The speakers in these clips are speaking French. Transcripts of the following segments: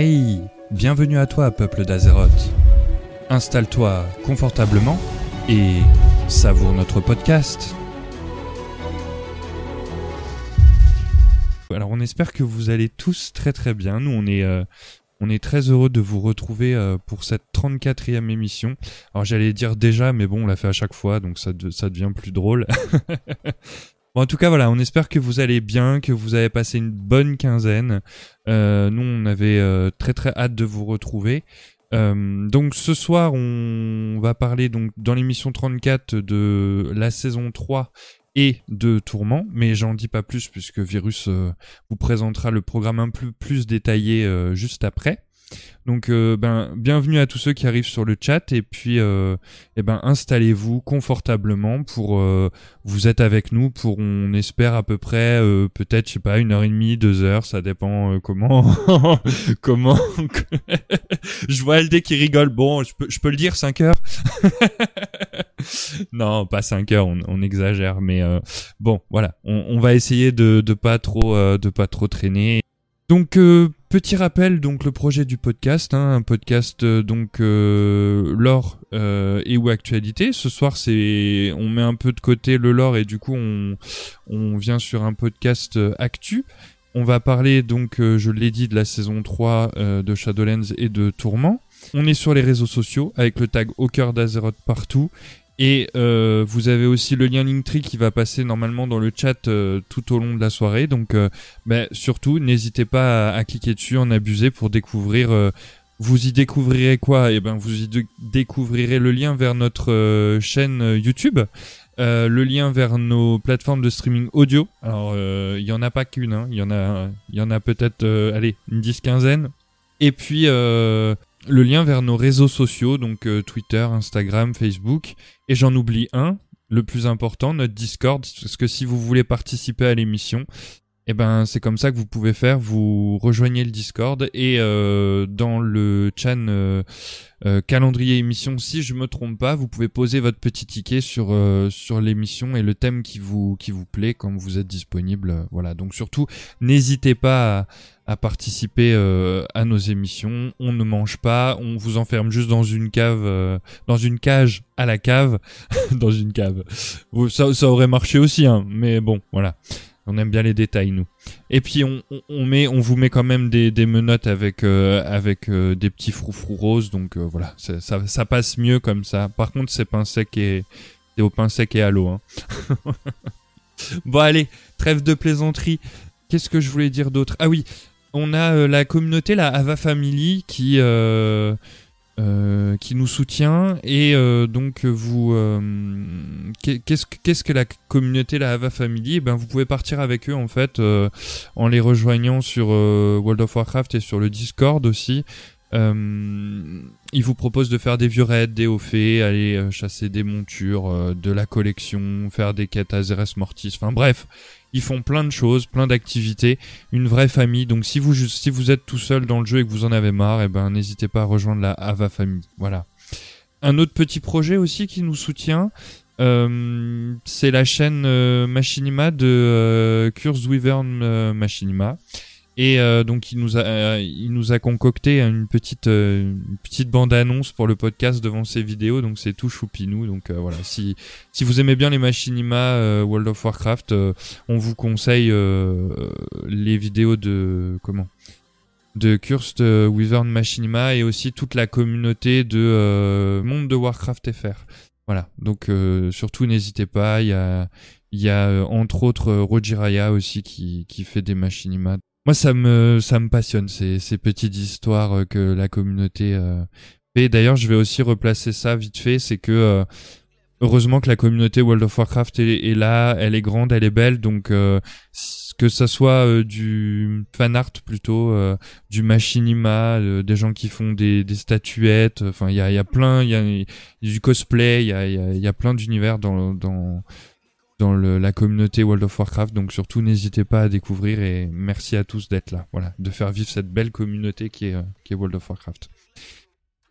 Hey, bienvenue à toi, peuple d'Azeroth. Installe-toi confortablement et savoure notre podcast. Alors on espère que vous allez tous très très bien. Nous on est euh, très heureux de vous retrouver euh, pour cette 34e émission. Alors j'allais dire déjà mais bon on l'a fait à chaque fois donc ça devient plus drôle. En tout cas, voilà, on espère que vous allez bien, que vous avez passé une bonne quinzaine. Euh, nous, on avait euh, très très hâte de vous retrouver. Euh, donc ce soir, on va parler dans l'émission 34 de la saison 3 et de Tourment, mais j'en dis pas plus puisque Virus vous présentera le programme un peu plus détaillé juste après. Donc euh, ben bienvenue à tous ceux qui arrivent sur le chat et puis euh, eh ben installez-vous confortablement pour euh, vous êtes avec nous pour on espère à peu près euh, peut-être je sais pas une heure et demie deux heures ça dépend euh, comment comment je vois LD qui rigole. Bon je peux je peux le dire 5 heures non pas 5 heures on, on exagère mais euh, bon voilà on, on va essayer de de pas trop euh, de pas trop traîner. Donc euh, petit rappel donc le projet du podcast hein, un podcast euh, donc euh, lore euh, et ou actualité. Ce soir c'est on met un peu de côté le lore et du coup on on vient sur un podcast actu. On va parler donc je l'ai dit de la saison 3 euh, de Shadowlands et de Tourment. On est sur les réseaux sociaux avec le tag au cœur d'Azeroth partout et euh, vous avez aussi le lien Linktree qui va passer normalement dans le chat euh, tout au long de la soirée. Donc euh, ben, surtout, n'hésitez pas à, à cliquer dessus, en abuser pour découvrir. euh, vous y découvrirez quoi? Eh ben, vous y découvrirez le lien vers notre euh, chaîne euh, YouTube, le lien vers nos plateformes de streaming audio. Alors, il y en a pas qu'une, hein. il y en a, il y en a peut-être, allez, une dix quinzaine. Et puis euh, le lien vers nos réseaux sociaux, donc euh, Twitter, Instagram, Facebook. Et j'en oublie un, le plus important, notre Discord, parce que si vous voulez participer à l'émission, eh ben c'est comme ça que vous pouvez faire. Vous rejoignez le Discord et euh, dans le chan euh, euh, calendrier émission, si je me trompe pas, vous pouvez poser votre petit ticket sur euh, sur l'émission et le thème qui vous qui vous plaît quand vous êtes disponible. Voilà. Donc surtout, n'hésitez pas à, à participer euh, à nos émissions. On ne mange pas, on vous enferme juste dans une cave, dans une cage à la cave, dans une cave. Ça, ça aurait marché aussi, hein, mais bon, voilà. On aime bien les détails, nous. Et puis on, met, on vous met quand même des, menottes avec euh, avec euh, des petits froufrous roses, donc euh, voilà, ça, ça, passe mieux comme ça. Par contre, c'est et au pain sec et à l'eau. Hein. bon allez, trêve de plaisanterie. Qu'est-ce que je voulais dire d'autre? Ah oui, on a la communauté, la Ava Family, qui euh, qui nous soutient et euh, donc vous euh, qu'est- qu'est-ce que qu'est-ce que la communauté la Ava Family Eh ben vous pouvez partir avec eux en fait euh, en les rejoignant sur euh, World of Warcraft et sur le Discord aussi. Ils vous proposent de faire des vieux raids, des hauts faits, aller chasser des montures, de la collection, faire des quêtes à Zeres Mortis. Enfin bref, ils font plein de choses, plein d'activités, une vraie famille. Donc si vous si vous êtes tout seul dans le jeu et que vous en avez marre, eh ben n'hésitez pas à rejoindre la Ava Family. Voilà. Un autre petit projet aussi qui nous soutient, euh, c'est la chaîne euh, Machinima de euh, Curse Wyvern euh, Machinima. Et euh, donc il nous a euh, il nous a concocté une petite euh, une petite bande annonce pour le podcast devant ses vidéos. Donc c'est tout choupinou donc euh, voilà. Si si vous aimez bien les machinima euh, World of Warcraft euh, on vous conseille les vidéos de comment? De Cursed Wyvern Machinima et aussi toute la communauté de Monde de Warcraft FR. Voilà, donc surtout n'hésitez pas, il y a, il y a entre autres euh, Rojiraya aussi qui, qui fait des machinima. Moi ça me, ça me passionne ces, ces petites histoires euh, que la communauté euh, fait. D'ailleurs je vais aussi replacer ça vite fait, c'est que euh, heureusement que la communauté World of Warcraft est, là, elle est grande, elle est belle, donc que ça soit du fan art plutôt, du machinima, des gens qui font des, des statuettes, enfin il y a, y a plein, il y a, du cosplay, il y a, y a plein d'univers dans, dans, dans le- la communauté World of Warcraft, donc surtout n'hésitez pas à découvrir et merci à tous d'être là, voilà, de faire vivre cette belle communauté qui est, euh, qui est World of Warcraft.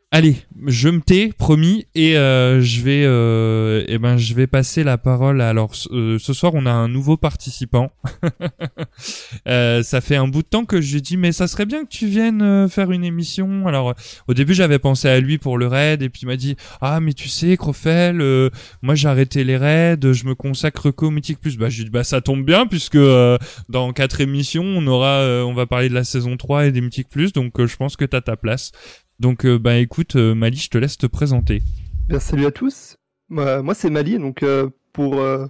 Allez, je me tais, promis, et euh, je vais, euh, eh ben, je vais passer la parole. Alors, euh, ce soir, on a un nouveau participant. euh, ça fait un bout de temps que je lui ai dit, mais ça serait bien que tu viennes euh, faire une émission. Alors, au début, j'avais pensé à lui pour le raid, et puis il m'a dit, ah, mais tu sais, Crofel, euh, moi j'ai arrêté les raids, je me consacre qu'au Mythic Plus. Bah, je lui ai dit, bah, ça tombe bien, puisque euh, dans quatre émissions, on aura, on va parler de la saison 3 et des Mythic Plus, donc je pense que t'as ta place. Donc, euh, bah écoute, euh, Mali, je te laisse te présenter. Bien, salut à tous. Moi, c'est Mali. Donc, euh, pour, euh,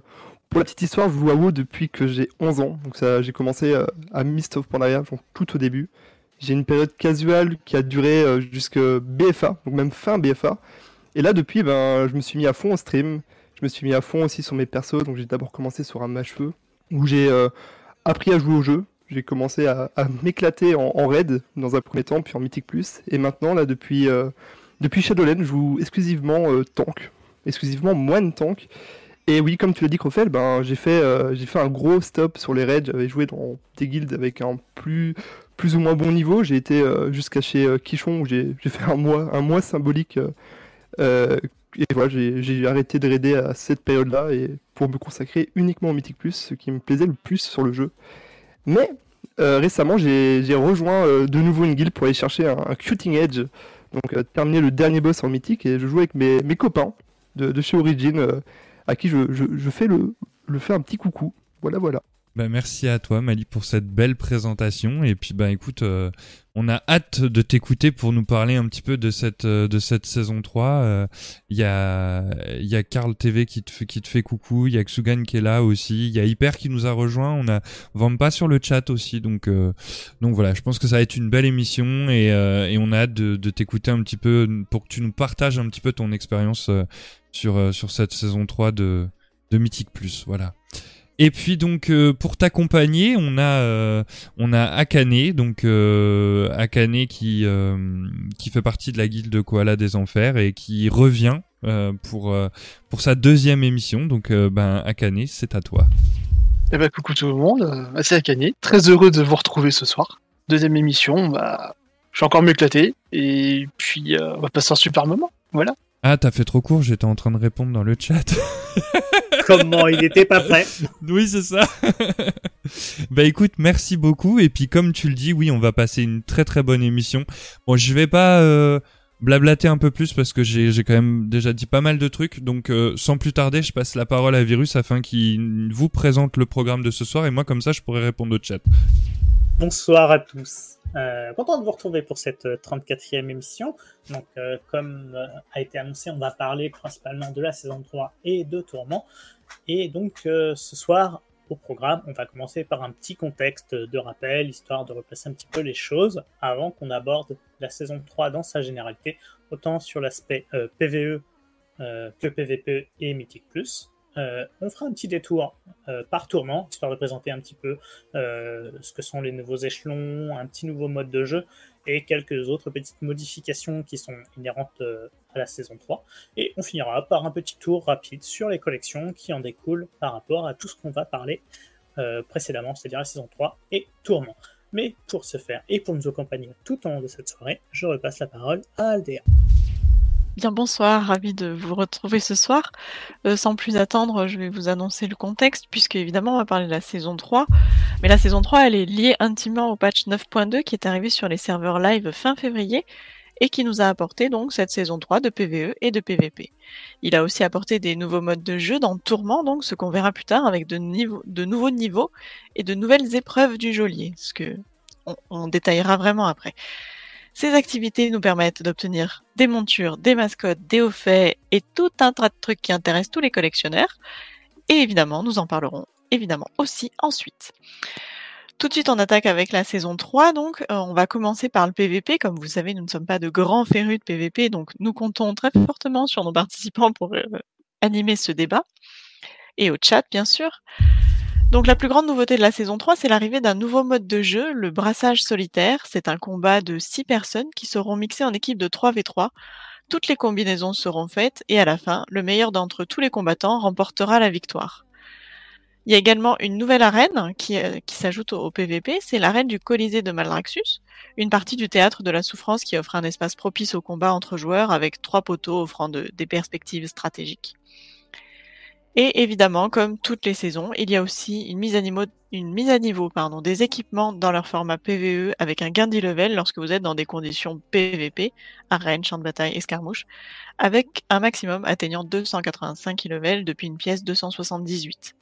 pour la petite histoire, je joue depuis que j'ai 11 ans. Donc, j'ai commencé euh, à Mist of Pandaria, donc tout au début. J'ai une période casuale qui a duré jusque BFA, donc même fin BFA. Et là, depuis, ben, je me suis mis à fond au stream. Je me suis mis à fond aussi sur mes persos. Donc, j'ai d'abord commencé sur un match feu où j'ai appris à jouer au jeu. J'ai commencé à, m'éclater en, en raid dans un premier temps, puis en Mythic Plus. Et maintenant, là, depuis, euh, Shadowlands, je joue exclusivement euh, tank, exclusivement moine tank. Et oui, comme tu l'as dit, Crofel, ben, j'ai fait, euh, j'ai fait un gros stop sur les raids. J'avais joué dans des guildes avec un plus, ou moins bon niveau. J'ai été jusqu'à chez Quichon où j'ai fait un mois, symbolique. et voilà, j'ai arrêté de raider à cette période-là pour me consacrer uniquement au Mythic Plus, ce qui me plaisait le plus sur le jeu. Mais euh, récemment, j'ai rejoint euh, de nouveau une guilde pour aller chercher un, Cutting Edge, donc euh, terminer le dernier boss en mythique, et je joue avec mes, copains de, chez Origin, à qui je fais le, le fais un petit coucou. Voilà, voilà. Bah merci à toi Mali pour cette belle présentation. Et puis bah écoute euh, on a hâte de t'écouter pour nous parler un petit peu de cette euh, de cette saison 3 Euh, il y a y a Carl TV qui te fait qui te fait coucou. Il y a Xugan qui est là aussi. Il y a Hyper qui nous a rejoint. On a Vampa sur le chat aussi. Donc euh, donc voilà je pense que ça va être une belle émission. Et euh, et on a hâte de, t'écouter un petit peu pour que tu nous partages un petit peu ton expérience euh, sur euh, sur cette saison 3 de de Mythic Plus. Voilà et puis donc euh, pour t'accompagner, on a euh, on a Akane donc euh, Akane qui euh, qui fait partie de la guilde de Koala des Enfers et qui revient pour pour sa deuxième émission. Donc ben Akane, c'est à toi. Eh ben, coucou tout le monde, c'est Akane. Très heureux de vous retrouver ce soir. Deuxième émission, bah, je suis encore mieux éclaté. Et puis, on va passer un super moment. Voilà. Ah, t'as fait trop court, j'étais en train de répondre dans le chat. Comment il était pas prêt. oui, c'est ça. bah écoute, merci beaucoup. Et puis comme tu le dis, oui, on va passer une très très bonne émission. Bon, je vais pas euh, blablater un peu plus parce que j'ai j'ai quand même déjà dit pas mal de trucs. Donc euh, sans plus tarder, je passe la parole à Virus afin qu'il vous présente le programme de ce soir. Et moi, comme ça, je pourrai répondre au chat. Bonsoir à tous. Euh, content de vous retrouver pour cette euh, 34e émission. Donc, euh, comme euh, a été annoncé, on va parler principalement de la saison 3 et de Tourment. Et donc, euh, ce soir, au programme, on va commencer par un petit contexte de rappel, histoire de replacer un petit peu les choses avant qu'on aborde la saison 3 dans sa généralité, autant sur l'aspect euh, PVE euh, que PVP et Mythic. Euh, on fera un petit détour euh, par tourment, histoire de présenter un petit peu euh, ce que sont les nouveaux échelons, un petit nouveau mode de jeu et quelques autres petites modifications qui sont inhérentes à la saison 3. Et on finira par un petit tour rapide sur les collections qui en découlent par rapport à tout ce qu'on va parler précédemment, c'est-à-dire la saison 3 et tourment. Mais pour ce faire et pour nous accompagner tout au long de cette soirée, je repasse la parole à Aldea. Bien bonsoir, ravi de vous retrouver ce soir. Euh, sans plus attendre, je vais vous annoncer le contexte, puisque évidemment on va parler de la saison 3. Mais la saison 3, elle est liée intimement au patch 9.2 qui est arrivé sur les serveurs live fin février et qui nous a apporté donc cette saison 3 de PVE et de PVP. Il a aussi apporté des nouveaux modes de jeu dans Tourment, donc ce qu'on verra plus tard avec de, nouveaux niveaux et de nouvelles épreuves du geôlier, ce que on, on détaillera vraiment après. Ces activités nous permettent d'obtenir des montures, des mascottes, des hauts faits et tout un tas de trucs qui intéressent tous les collectionneurs. Et évidemment, nous en parlerons évidemment aussi ensuite. Tout de suite, on attaque avec la saison 3. Donc, Euh, on va commencer par le PVP. Comme vous savez, nous ne sommes pas de grands férus de PVP, donc nous comptons très fortement sur nos participants pour euh, animer ce débat. Et au chat, bien sûr. Donc la plus grande nouveauté de la saison 3, c'est l'arrivée d'un nouveau mode de jeu, le brassage solitaire. C'est un combat de 6 personnes qui seront mixées en équipe de 3v3. Toutes les combinaisons seront faites et à la fin, le meilleur d'entre tous les combattants remportera la victoire. Il y a également une nouvelle arène qui, euh, s'ajoute au, PVP, c'est l'arène du Colisée de Maldraxxus, une partie du théâtre de la souffrance qui offre un espace propice au combat entre joueurs avec trois poteaux offrant de- des perspectives stratégiques. Et évidemment, comme toutes les saisons, il y a aussi une mise à niveau, des équipements dans leur format PVE avec un gain d'e-level lorsque vous êtes dans des conditions PVP, arène, champ de bataille, escarmouche, avec un maximum atteignant 285 e-level depuis une pièce 278.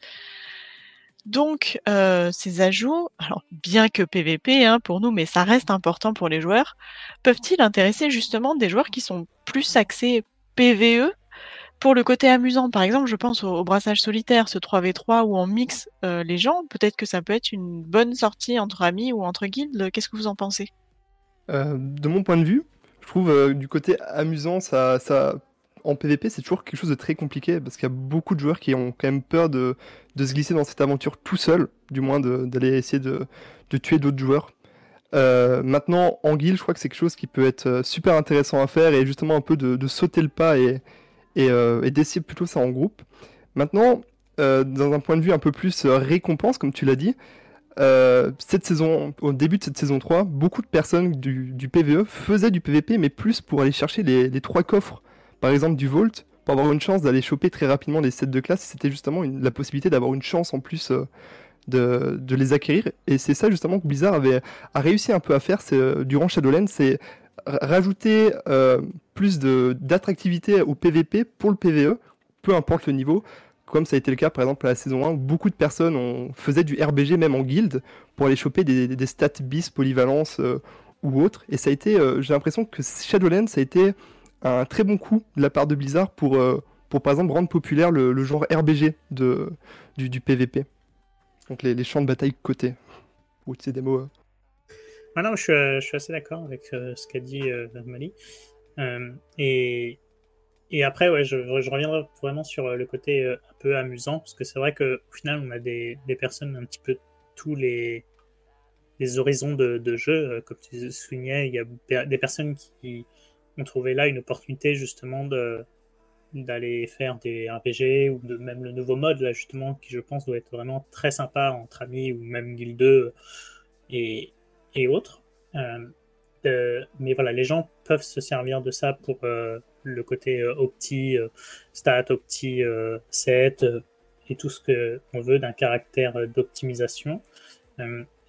Donc, euh, ces ajouts, bien que PVP hein, pour nous, mais ça reste important pour les joueurs, peuvent-ils intéresser justement des joueurs qui sont plus axés PVE pour le côté amusant, par exemple, je pense au, brassage solitaire, ce 3v3 ou en mix euh, les gens, peut-être que ça peut être une bonne sortie entre amis ou entre guildes. Qu'est-ce que vous en pensez? Euh, de mon point de vue, je trouve euh, du côté amusant, ça, en PvP, c'est toujours quelque chose de très compliqué parce qu'il y a beaucoup de joueurs qui ont quand même peur de, se glisser dans cette aventure tout seul, du moins d'aller essayer de, tuer d'autres joueurs. Maintenant, en guild, je crois que c'est quelque chose qui peut être super intéressant à faire et justement un peu de, de sauter le pas et, et, euh, et d'essayer plutôt ça en groupe. Maintenant, euh, dans un point de vue un peu plus euh, récompense, comme tu l'as dit, cette saison, au début de cette saison 3, beaucoup de personnes du, PVE faisaient du PVP, mais plus pour aller chercher les, trois coffres, par exemple du Vault, pour avoir une chance d'aller choper très rapidement les sets de classe. C'était justement la possibilité d'avoir une chance en plus de, les acquérir. Et c'est ça justement que Blizzard avait a réussi un peu à faire durant Shadowlands, rajouter euh, plus d'attractivité au PVP pour le PVE, peu importe le niveau comme ça a été le cas par exemple à la saison 1 où beaucoup de personnes faisaient du RBG même en guild pour aller choper des, stats bis, polyvalence euh, ou autres. Et ça a été, euh, j'ai l'impression que Shadowlands a été un très bon coup de la part de Blizzard pour, euh, pour par exemple rendre populaire le, genre RBG de, du, du PVP. Donc les, champs de bataille cotés. Ou c'est des mots. Ah je suis, euh, je suis assez d'accord avec euh, ce qu'a dit euh, Mali. Et, et après, ouais, je, je reviendrai vraiment sur le côté un peu amusant, parce que c'est vrai qu'au final, on a des, des personnes un petit peu tous les, les horizons de, de jeu. Comme tu soulignais, il y a des personnes qui ont trouvé là une opportunité justement de d'aller faire des RPG ou de même le nouveau mode là justement qui je pense doit être vraiment très sympa entre amis ou même guild 2 et, et autres. Euh, mais voilà, les gens peuvent se servir de ça pour euh, le côté euh, opti, stat, opti, set et tout ce que on veut d'un caractère d'optimisation.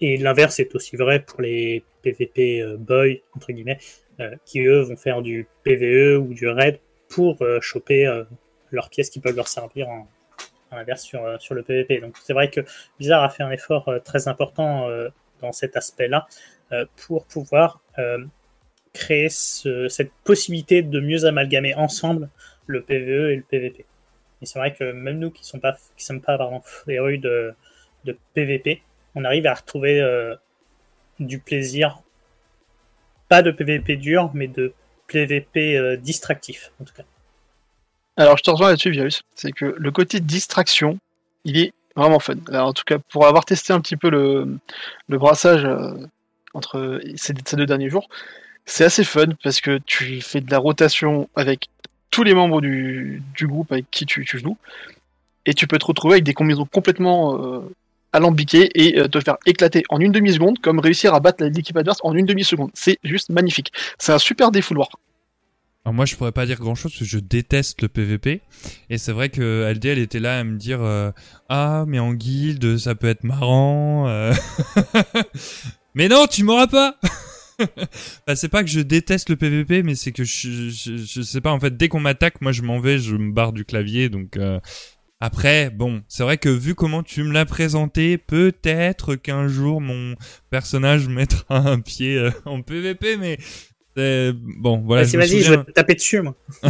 Et l'inverse est aussi vrai pour les PVP boy entre guillemets, qui eux vont faire du PVE ou du raid pour choper leurs pièces qui peuvent leur servir en, inverse sur, sur le PVP. Donc c'est vrai que Blizzard a fait un effort très important dans cet aspect-là euh, pour pouvoir euh, créer ce- cette possibilité de mieux amalgamer ensemble le PVE et le PVP. Et c'est vrai que même nous qui sommes pas, qui sommes pas pardon, férus de, de PVP, on arrive à retrouver euh, du plaisir, pas de PVP dur, mais de PVP euh, distractif en tout cas. Alors, je te rejoins là-dessus, Virus. C'est que le côté distraction, il est vraiment fun. Alors, en tout cas, pour avoir testé un petit peu le, brassage euh, entre ces, deux derniers jours, c'est assez fun parce que tu fais de la rotation avec tous les membres du, groupe avec qui tu, joues et tu peux te retrouver avec des combinaisons complètement euh, alambiquées et euh, te faire éclater en une demi-seconde comme réussir à battre l'équipe adverse en une demi-seconde. C'est juste magnifique. C'est un super défouloir. Alors moi, je pourrais pas dire grand chose parce que je déteste le PVP. Et c'est vrai que LDL était là à me dire euh, Ah, mais en guilde, ça peut être marrant. euh. mais non, tu m'auras pas bah, C'est pas que je déteste le PVP, mais c'est que je, je, je sais pas, en fait, dès qu'on m'attaque, moi je m'en vais, je me barre du clavier. Donc euh, après, bon, c'est vrai que vu comment tu me l'as présenté, peut-être qu'un jour mon personnage mettra un pied en PVP, mais... c'est- Bon, voilà. Vas-y, vas-y, je vais te taper dessus moi.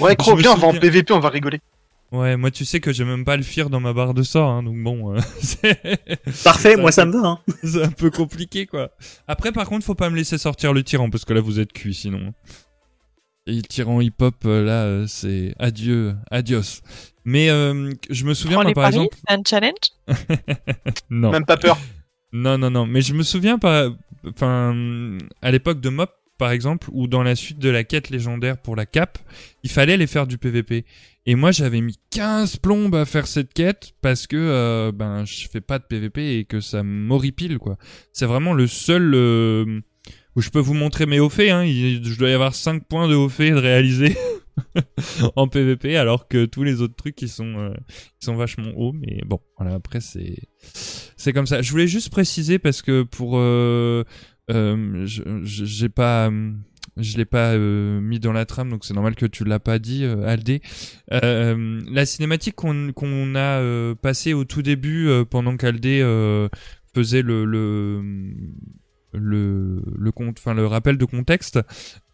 Ouais, me viens, on va en PVP, on va rigoler. Ouais, moi tu sais que j'ai même pas le fire dans ma barre de sort, hein, donc bon, euh, Parfait, moi ça me va. Hein. c'est un peu compliqué quoi. Après par contre, faut pas me laisser sortir le tyran parce que là vous êtes cuit sinon. Et le tyran hip-hop euh, là, euh, c'est adieu, adios. Mais euh, je me souviens moi les par paris, exemple, un challenge? non, Même pas peur. non, non, non, mais je me souviens pas, enfin, à l'époque de Mop par exemple, ou dans la suite de la quête légendaire pour la cape, il fallait les faire du PVP. Et moi, j'avais mis 15 plombes à faire cette quête parce que euh, ben je fais pas de PVP et que ça m'horripile quoi. C'est vraiment le seul euh, où je peux vous montrer mes hauts faits. Hein. Je dois y avoir 5 points de hauts faits de réaliser en PVP alors que tous les autres trucs ils sont euh, sont vachement hauts. Mais bon, voilà. Après c'est c'est comme ça. Je voulais juste préciser parce que pour euh, euh, j'ai pas je l'ai pas mis dans la trame, donc c'est normal que tu l'as pas dit, Aldé. La cinématique qu'on qu'on a passée au tout début pendant qu'Aldé faisait le le le le le rappel de contexte.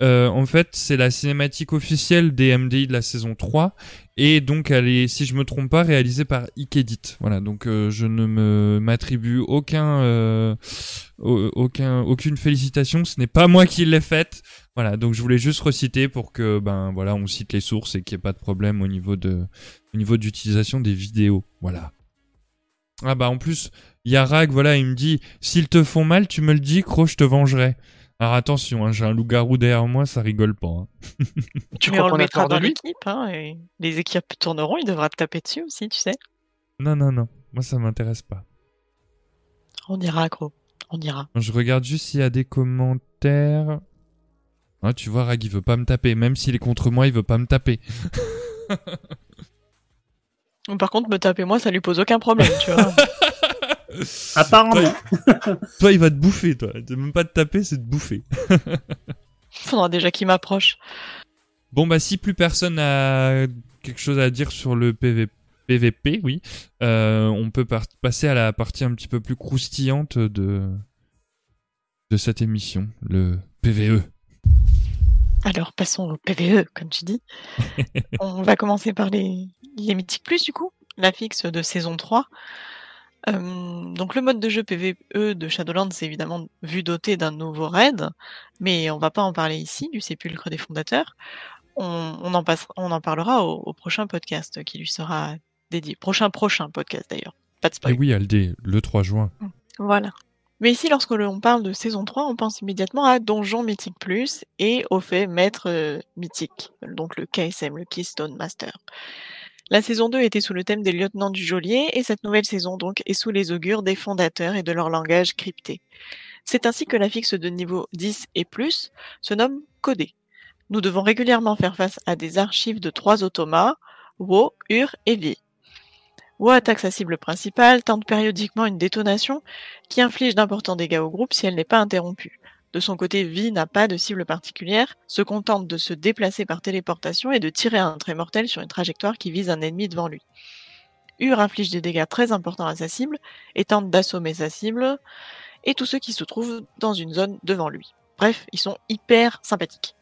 euh, en fait, c'est la cinématique officielle des MDI de la saison 3 et donc elle est, si je me trompe pas, réalisée par Ikedit. Voilà, donc euh, je ne me m'attribue aucun euh, au- aucun aucune félicitation. Ce n'est pas moi qui l'ai faite. Voilà, donc je voulais juste reciter pour que ben voilà, on cite les sources et qu'il n'y ait pas de problème au niveau de au niveau d'utilisation des vidéos. Voilà. Ah bah en plus, il y a Rag, voilà, il me dit s'ils te font mal, tu me le dis, Cro, je te vengerai. Alors attention, hein, j'ai un loup-garou derrière moi, ça rigole pas. hein. Tu Mais crois on qu'on le a peur de lui hein, et les équipes tourneront, il devra te taper dessus aussi, tu sais. Non non non, moi ça m'intéresse pas. On ira, gros. On ira. Je regarde juste s'il y a des commentaires. Ah, tu vois, Rag, il veut pas me taper. Même s'il est contre moi, il veut pas me taper. Par contre, me taper moi, ça lui pose aucun problème, tu vois. Apparemment. Toi, il va te bouffer, toi. Même pas te taper, c'est te bouffer. Faudra déjà qu'il m'approche. Bon, bah, si plus personne a quelque chose à dire sur le PV... PVP, oui, euh, on peut par- passer à la partie un petit peu plus croustillante de, de cette émission, le. PVE. Alors, passons au PVE, comme tu dis. On va commencer par les, les Mythiques Plus, du coup, la fixe de saison 3. Euh, donc, le mode de jeu PVE de Shadowlands, c'est évidemment vu doté d'un nouveau raid, mais on va pas en parler ici, du sépulcre des fondateurs. On, on en, passe, on en parlera au, au prochain podcast qui lui sera dédié. Prochain, prochain podcast d'ailleurs. Pas de Et spoil. oui, Aldé, le 3 juin. Voilà. Mais ici, lorsque l'on parle de saison 3, on pense immédiatement à Donjon Mythique Plus et au fait Maître euh, Mythique, donc le KSM, le Keystone Master. La saison 2 était sous le thème des lieutenants du geôlier et cette nouvelle saison donc est sous les augures des fondateurs et de leur langage crypté. C'est ainsi que la fixe de niveau 10 et plus se nomme Codé. Nous devons régulièrement faire face à des archives de trois automas, Wo, Ur et Vi. Wo attaque sa cible principale, tente périodiquement une détonation qui inflige d'importants dégâts au groupe si elle n'est pas interrompue. De son côté, Vi n'a pas de cible particulière, se contente de se déplacer par téléportation et de tirer un trait mortel sur une trajectoire qui vise un ennemi devant lui. Ur inflige des dégâts très importants à sa cible et tente d'assommer sa cible et tous ceux qui se trouvent dans une zone devant lui. Bref, ils sont hyper sympathiques.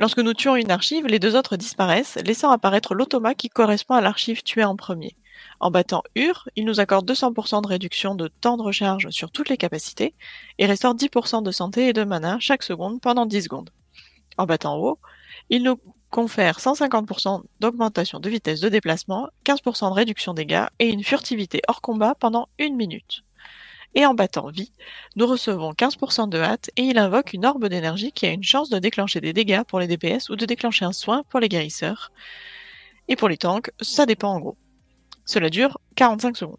Lorsque nous tuons une archive, les deux autres disparaissent, laissant apparaître l'automa qui correspond à l'archive tuée en premier. En battant Ur, il nous accorde 200% de réduction de temps de recharge sur toutes les capacités et restaure 10% de santé et de mana chaque seconde pendant 10 secondes. En battant Wo, il nous confère 150% d'augmentation de vitesse de déplacement, 15% de réduction des dégâts et une furtivité hors combat pendant une minute. Et en battant vie, nous recevons 15% de hâte et il invoque une orbe d'énergie qui a une chance de déclencher des dégâts pour les DPS ou de déclencher un soin pour les guérisseurs. Et pour les tanks, ça dépend en gros. Cela dure 45 secondes.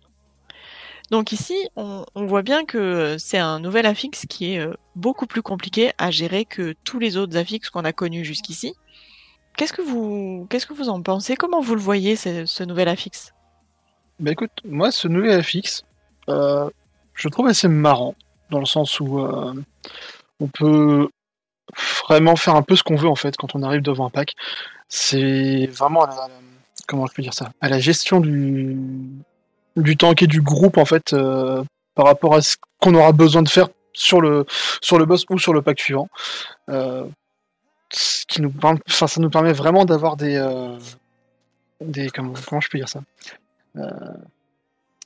Donc ici, on, voit bien que c'est un nouvel affixe qui est euh, beaucoup plus compliqué à gérer que tous les autres affixes qu'on a connus jusqu'ici. Qu'est-ce que vous, qu'est-ce que vous en pensez? Comment vous le voyez ce, ce nouvel affixe Bah écoute, moi ce nouvel affixe, euh, je trouve assez marrant, dans le sens où euh, on peut vraiment faire un peu ce qu'on veut en fait quand on arrive devant un pack. C'est vraiment comment je peux dire ça? À la gestion du, du tank et du groupe en fait euh, par rapport à ce qu'on aura besoin de faire sur le, sur le boss ou sur le pack suivant. Euh, qui nous, enfin, ça nous permet vraiment d'avoir des, euh, des comment, comment je peux dire ça?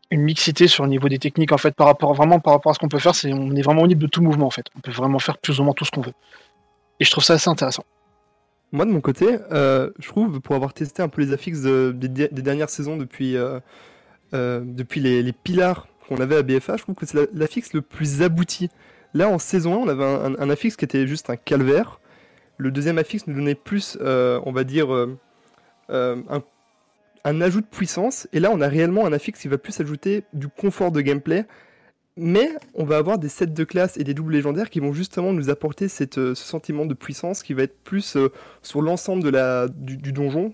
Une mixité sur le niveau des techniques en fait par rapport vraiment par rapport à ce qu'on peut faire c'est on est vraiment libre de tout mouvement en fait. On peut vraiment faire plus ou moins tout ce qu'on veut. Et je trouve ça assez intéressant Moi, de mon côté, euh, je trouve, pour avoir testé un peu les affixes de- des, dernières saisons depuis, euh, euh, depuis les, les qu'on avait à BFA, je trouve que c'est la- l'affixe le plus abouti. Là, en saison 1, on avait un, un- affixe qui était juste un calvaire. Le deuxième affixe nous donnait plus, on va dire, un, un ajout de puissance. Et là, on a réellement un affixe qui va plus ajouter du confort de gameplay. Mais on va avoir des sets de classe et des doubles légendaires qui vont justement nous apporter euh, ce sentiment de puissance qui va être plus euh, sur l'ensemble du, donjon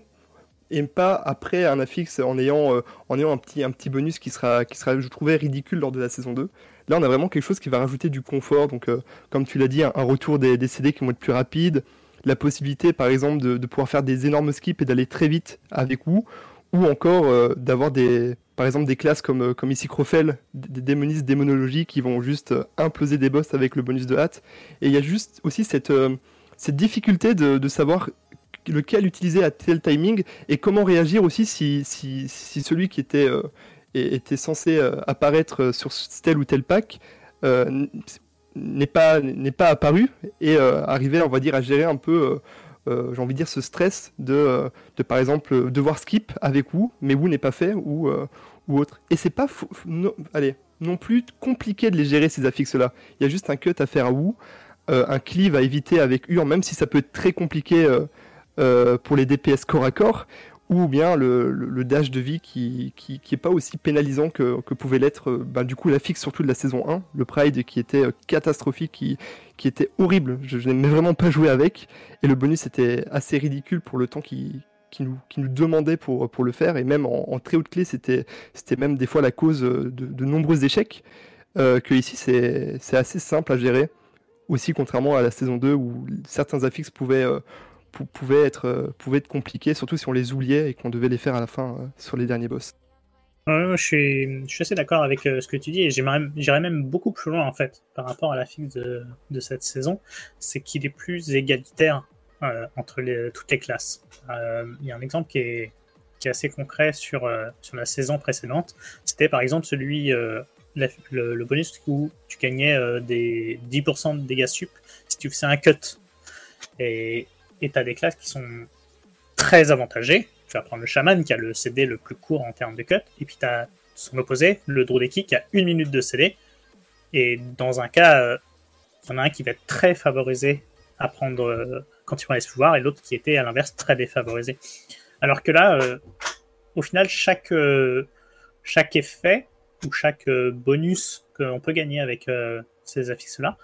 et pas après un affixe en ayant, euh, en ayant un, petit, bonus qui sera, je trouvais, ridicule lors de la saison 2. Là, on a vraiment quelque chose qui va rajouter du confort. Donc, comme tu l'as dit, un, retour des, CD qui vont être plus rapides, la possibilité, par exemple, de, de pouvoir faire des énormes skips et d'aller très vite avec Wu, ou encore euh, d'avoir des, par exemple, des classes comme, euh, comme ici Crofel, des démonistes démonologie qui vont juste euh, imploser des boss avec le bonus de hâte. Et il y a juste aussi cette, euh, cette difficulté de, de savoir lequel utiliser à tel timing et comment réagir aussi si, si, si celui qui était, était censé apparaître sur tel ou tel pack n'est pas, pas apparu et arriver, on va dire, à gérer un peu, euh, j'ai envie de dire, ce stress de, euh, par exemple, euh, devoir skip avec Wu, mais Wu n'est pas fait ou, autre. Et c'est pas, non, allez, non plus compliqué de les gérer ces affixes-là. Il y a juste un cut à faire à Wu, un cleave à éviter avec Ur, même si ça peut être très compliqué pour les DPS corps à corps, ou bien le, dash de vie qui, qui, qui est pas aussi pénalisant que, pouvait l'être euh, ben, du coup l'affixe surtout de la saison 1, le Pride qui était euh, catastrophique, qui, était horrible, je, je n'aimais vraiment pas jouer avec, et le bonus était assez ridicule pour le temps qui, nous, demandait pour, le faire, et même en, en très haute clé, c'était même des fois la cause de, nombreux échecs, euh, que ici c'est c'est assez simple à gérer, aussi contrairement à la saison 2 où certains affixes pouvaient, euh, pou- pouvaient, être, euh, pouvaient être compliqués, surtout si on les oubliait et qu'on devait les faire à la fin euh, sur les derniers boss. Je, suis, je suis assez d'accord avec euh, ce que tu dis et j'irais même beaucoup plus loin en fait par rapport à la fixe de, de cette saison. C'est qu'il est plus égalitaire euh, entre toutes les classes. Euh, Il y a un exemple qui est, qui est assez concret sur, euh, sur la saison précédente. C'était par exemple celui, euh, le, bonus où tu gagnais euh, des 10% de dégâts sup si tu faisais un cut. Tu as des classes qui sont très avantagées. Tu vas prendre le chaman qui a le CD le plus court en termes de cut, et puis tu as son opposé, le Druideki, qui a une minute de CD. Et dans un cas, euh, il y en a un qui va être très favorisé à prendre euh, quand il va se pouvoir, et l'autre qui était à l'inverse très défavorisé. Alors que là, euh, au final, chaque, euh, chaque effet ou chaque euh, bonus qu'on peut gagner avec euh, ces affixes-là,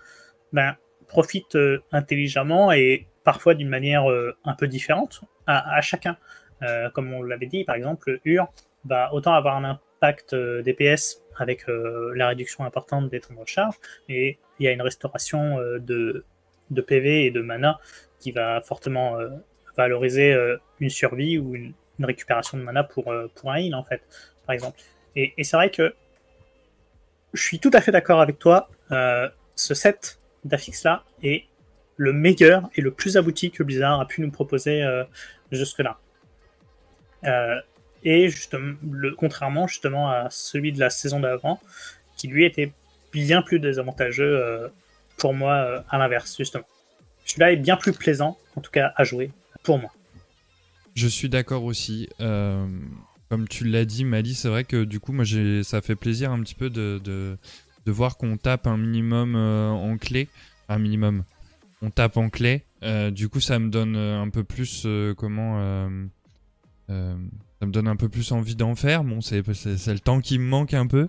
ben, profite euh, intelligemment et parfois d'une manière euh, un peu différente à, chacun. Euh, comme on l'avait dit, par exemple, Ur va autant avoir un impact euh, DPS avec la réduction importante des temps de recharge, et il y a une restauration de, de PV et de mana qui va fortement valoriser une survie ou une, récupération de mana pour, pour un heal, en fait, par exemple. Et, c'est vrai que je suis tout à fait d'accord avec toi, ce set d'affixes-là est le meilleur et le plus abouti que Blizzard a pu nous proposer euh, jusque-là. Euh, et justement, contrairement justement à celui de la saison d'avant, qui lui était bien plus désavantageux euh, pour moi à l'inverse, justement. Celui-là est bien plus plaisant, en tout cas à jouer, pour moi. Je suis d'accord aussi. Comme tu l'as dit, Mali, c'est vrai que du coup, moi, ça fait plaisir un petit peu de, de, voir qu'on tape un minimum en clé. Un minimum. On tape en clé. Euh, du coup, ça me donne euh, un peu plus euh, comment. ça me donne un peu plus envie d'en faire. Bon, c'est, le temps qui me manque un peu.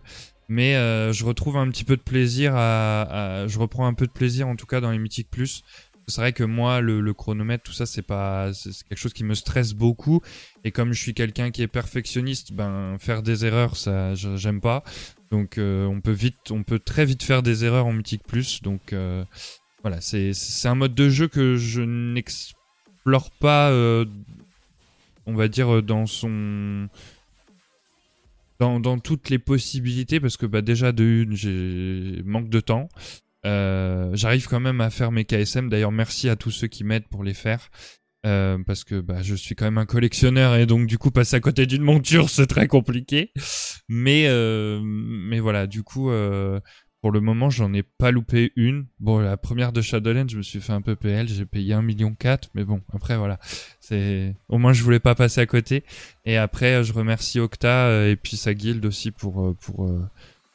Mais je retrouve un petit peu de plaisir à, Je reprends un peu de plaisir en tout cas dans les Mythiques Plus. C'est vrai que moi, le, le chronomètre, tout ça, c'est pas, c'est quelque chose qui me stresse beaucoup. Et comme je suis quelqu'un qui est perfectionniste, ben faire des erreurs, ça, j'aime pas. Donc on peut vite, on peut très vite faire des erreurs en Mythique Plus. Donc voilà, c'est un mode de jeu que je n'explore pas, euh, on va dire dans son dans, toutes les possibilités parce que bah déjà de une j'ai manque de temps euh, j'arrive quand même à faire mes KSM. D'ailleurs, merci à tous ceux qui m'aident pour les faire. Euh, parce que bah, je suis quand même un collectionneur et donc du coup passer à côté d'une monture c'est très compliqué mais euh, voilà du coup euh, pour le moment j'en ai pas loupé une bon la première de Shadowlands je me suis fait un peu PL j'ai payé 1 million 4 mais bon après voilà c'est au moins je voulais pas passer à côté et après je remercie Octa euh, et puis sa guilde aussi pour euh, pour euh,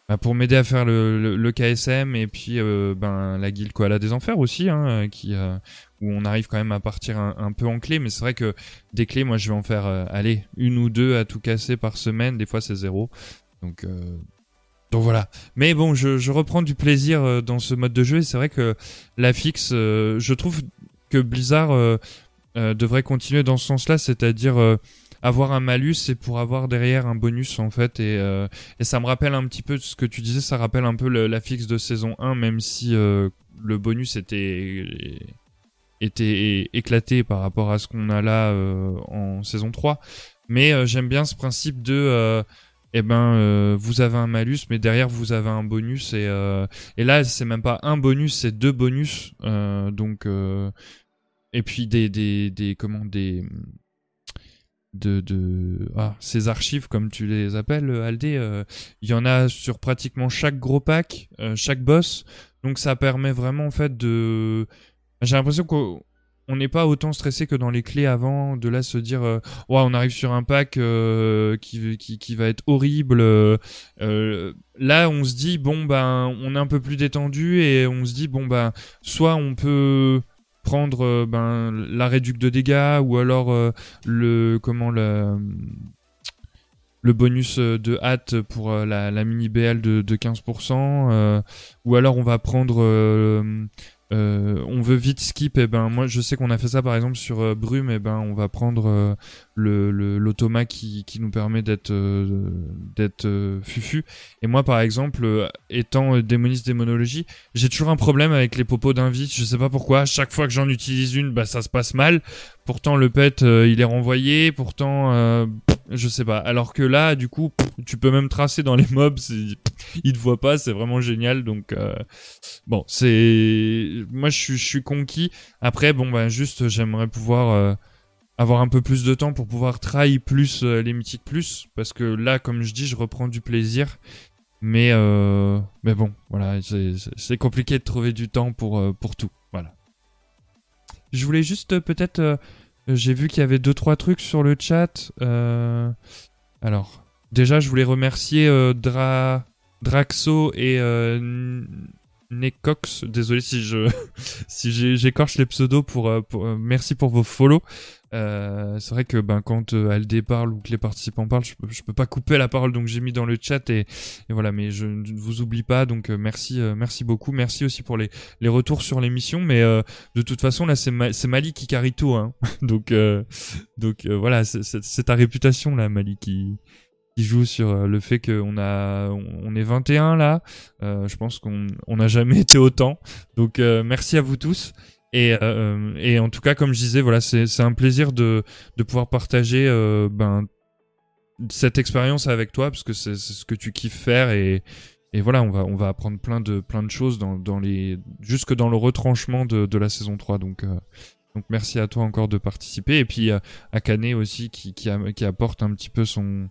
bah, pour m'aider à faire le, le, KSM et puis ben la guilde Koala des Enfers aussi, hein, qui où on arrive quand même à partir un, peu en clé. Mais c'est vrai que des clés, moi, je vais en faire euh, aller une ou deux à tout casser par semaine. Des fois, c'est zéro. Donc donc voilà. Mais bon, je, reprends du plaisir euh, dans ce mode de jeu et c'est vrai que la fixe, euh, je trouve que Blizzard euh, devrait continuer dans ce sens-là, c'est-à-dire avoir un malus et pour avoir derrière un bonus en fait et, ça me rappelle un petit peu ce que tu disais ça rappelle un peu la fixe de saison 1 même si le bonus était était éclaté par rapport à ce qu'on a là en saison 3 mais j'aime bien ce principe de eh ben euh, vous avez un malus mais derrière vous avez un bonus et euh, et là c'est même pas un bonus c'est deux bonus euh, donc euh, et puis des des comment des de ah ces archives comme tu les appelles Aldé il y en a sur pratiquement chaque gros pack chaque boss donc ça permet vraiment en fait de j'ai l'impression qu'on on n'est pas autant stressé que dans les clés avant de là se dire euh, on arrive sur un pack euh, qui, va être horrible euh, là on se dit bon ben on est un peu plus détendu et on se dit bon ben soit on peut prendre ben la réduc de dégâts ou alors le comment le bonus de hâte pour la, mini BL de, de 15% euh, ou alors on va prendre euh, on veut vite skip et ben moi je sais qu'on a fait ça par exemple sur euh, Brume et ben on va prendre euh, le l'automa qui, qui nous permet d'être euh, d'être fufu. Et moi par exemple étant démoniste démonologie j'ai toujours un problème avec les popos d'invite je sais pas pourquoi. Chaque fois que j'en utilise une bah ça se passe mal. Pourtant le pet il est renvoyé. Pourtant je sais pas. Alors que là du coup tu peux même tracer dans les mobs c'est- ils te voient pas c'est vraiment génial. Donc euh, bon c'est moi je suis conquis. Après bon bah juste j'aimerais pouvoir euh, avoir un peu plus de temps pour pouvoir try plus euh, les mythiques plus. Parce que là comme je dis je reprends du plaisir. Mais mais bon voilà c'est compliqué de trouver du temps pour pour tout. Voilà. Je voulais juste peut-être j'ai vu qu'il y avait deux trois trucs sur le chat euh, alors déjà je voulais remercier euh, Dra Draxo et euh, Necox désolé si je si j'écorche les pseudos pour, euh, pour euh, merci pour vos follow euh, c'est vrai que ben quand euh, Aldé parle ou que les participants parlent, je, je peux pas couper la parole, donc j'ai mis dans le chat et, et voilà. Mais je ne vous oublie pas, donc euh, merci, merci beaucoup, merci aussi pour les les retours sur l'émission. Mais de toute façon là, c'est Ma- Mali qui carry tout, hein. donc donc voilà, c'est c'est ta réputation là, Mali qui joue sur euh, le fait qu'on a on est 21 là. Euh, je pense qu'on on n'a jamais été autant. Donc euh, merci à vous tous. Et, et en tout cas, comme je disais, voilà, c'est un plaisir de, de pouvoir partager ben, cette expérience avec toi, parce que c'est ce que tu kiffes faire. Et, et voilà, on va, on va apprendre plein de, plein de choses dans, dans les, jusque dans le retranchement de, de la saison 3. Donc, donc merci à toi encore de participer. Et puis euh, à Canet aussi, qui, qui apporte un petit peu son,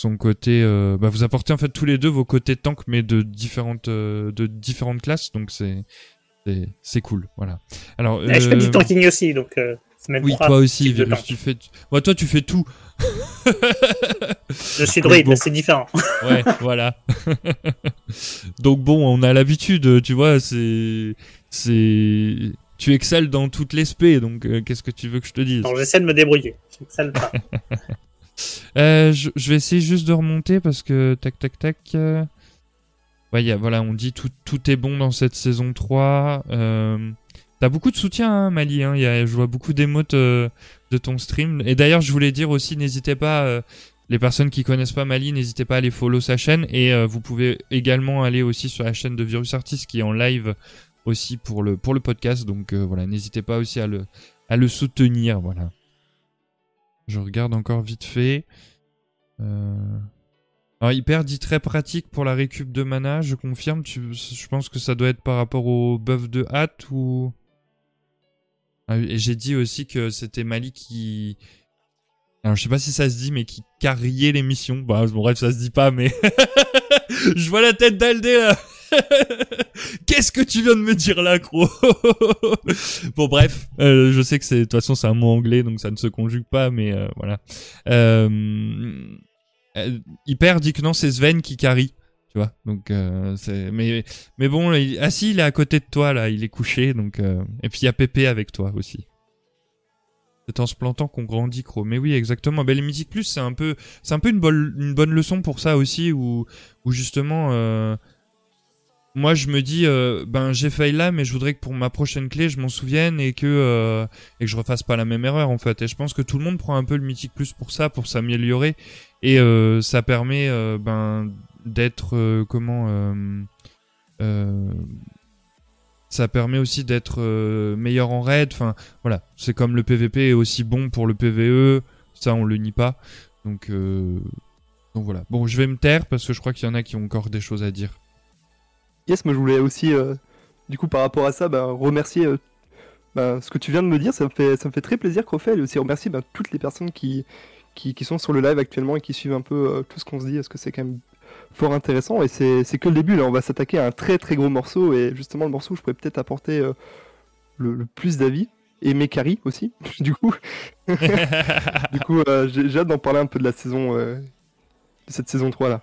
son côté. euh, bah, vous apportez en fait tous les deux vos côtés tank, mais de différentes, euh, de différentes classes. Donc c'est. c'est- cool, voilà. Alors, Eh, Je fais euh, du tanking aussi, donc euh, c'est même oui, toi aussi, Virus, tu fais. Ouais, toi, tu fais tout. Je suis druide, bon. c'est différent. Ouais, voilà. Donc bon, on a l'habitude, tu vois, c'est, c'est, tu excelles dans toutes les spé, donc euh, qu'est-ce que tu veux que je te dise? J'essaie de me débrouiller. J'excelle pas. Euh, je, vais essayer juste de remonter parce que tac, tac, tac. euh, voilà, on dit tout, tout est bon dans cette saison 3. Euh... T'as beaucoup de soutien, hein, Mali. Hein. Je vois beaucoup d'émotes de ton stream. Et d'ailleurs, je voulais dire aussi, n'hésitez pas, les personnes qui connaissent pas Mali, n'hésitez pas à aller follow sa chaîne. Et vous pouvez également aller aussi sur la chaîne de Virus Artist qui est en live aussi pour le, pour le podcast. Donc voilà, n'hésitez pas aussi à le, à le soutenir. Voilà. Je regarde encore vite fait. Euh... Alors, hyper dit très pratique pour la récup de mana, je confirme. Je pense que ça doit être par rapport au buff de hâte ou? Ah et j'ai dit aussi que c'était Mali qui. Alors, je sais pas si ça se dit, mais qui carriait l'émission. Bah, bon, bref, ça se dit pas, mais. je vois la tête d'Aldé là! Qu'est-ce que tu viens de me dire là, gros Bon, bref, euh, je sais que c'est de toute façon c'est un mot anglais, donc ça ne se conjugue pas, mais euh, voilà. Euh... euh, Hyper dit que non, c'est Sven qui carry. Tu vois, donc euh, c'est mais mais bon, il... ah si, il est à côté de toi là, il est couché, donc et puis il y a Pépé avec toi aussi. C'est en se plantant qu'on grandit, Cro. Mais oui, exactement. Les Mythiques Plus, c'est un peu, c'est un peu une bonne, une bonne leçon pour ça aussi, où, où justement, euh, moi je me dis, euh, ben j'ai failli là, mais je voudrais que pour ma prochaine clé, je m'en souvienne et que euh, et que je refasse pas la même erreur en fait. Et je pense que tout le monde prend un peu le Mythique Plus pour ça, pour s'améliorer, et euh, ça permet, ben d'être comment ça permet aussi d'être meilleur en raid. Enfin voilà. C'est comme le PVP est aussi bon pour le PVE ça on le nie pas. Donc donc voilà. Bon je vais me taire parce que je crois qu'il y en a qui ont encore des choses à dire Yes, moi je voulais aussi, euh, du coup, par rapport à ça, bah, remercier euh, bah, ce que tu viens de me dire. Ça me fait, ça me fait très plaisir, Crofel, et aussi remercier bah, toutes les personnes qui, qui, qui sont sur le live actuellement et qui suivent un peu euh, tout ce qu'on se dit, parce que c'est quand même fort intéressant. Et c'est que le début, là, on va s'attaquer à un très très gros morceau, et justement, le morceau où je pourrais peut-être apporter le, le plus d'avis. Et mes caries aussi, du coup. du coup, j'ai hâte d'en parler un peu de la saison, de cette saison 3 là.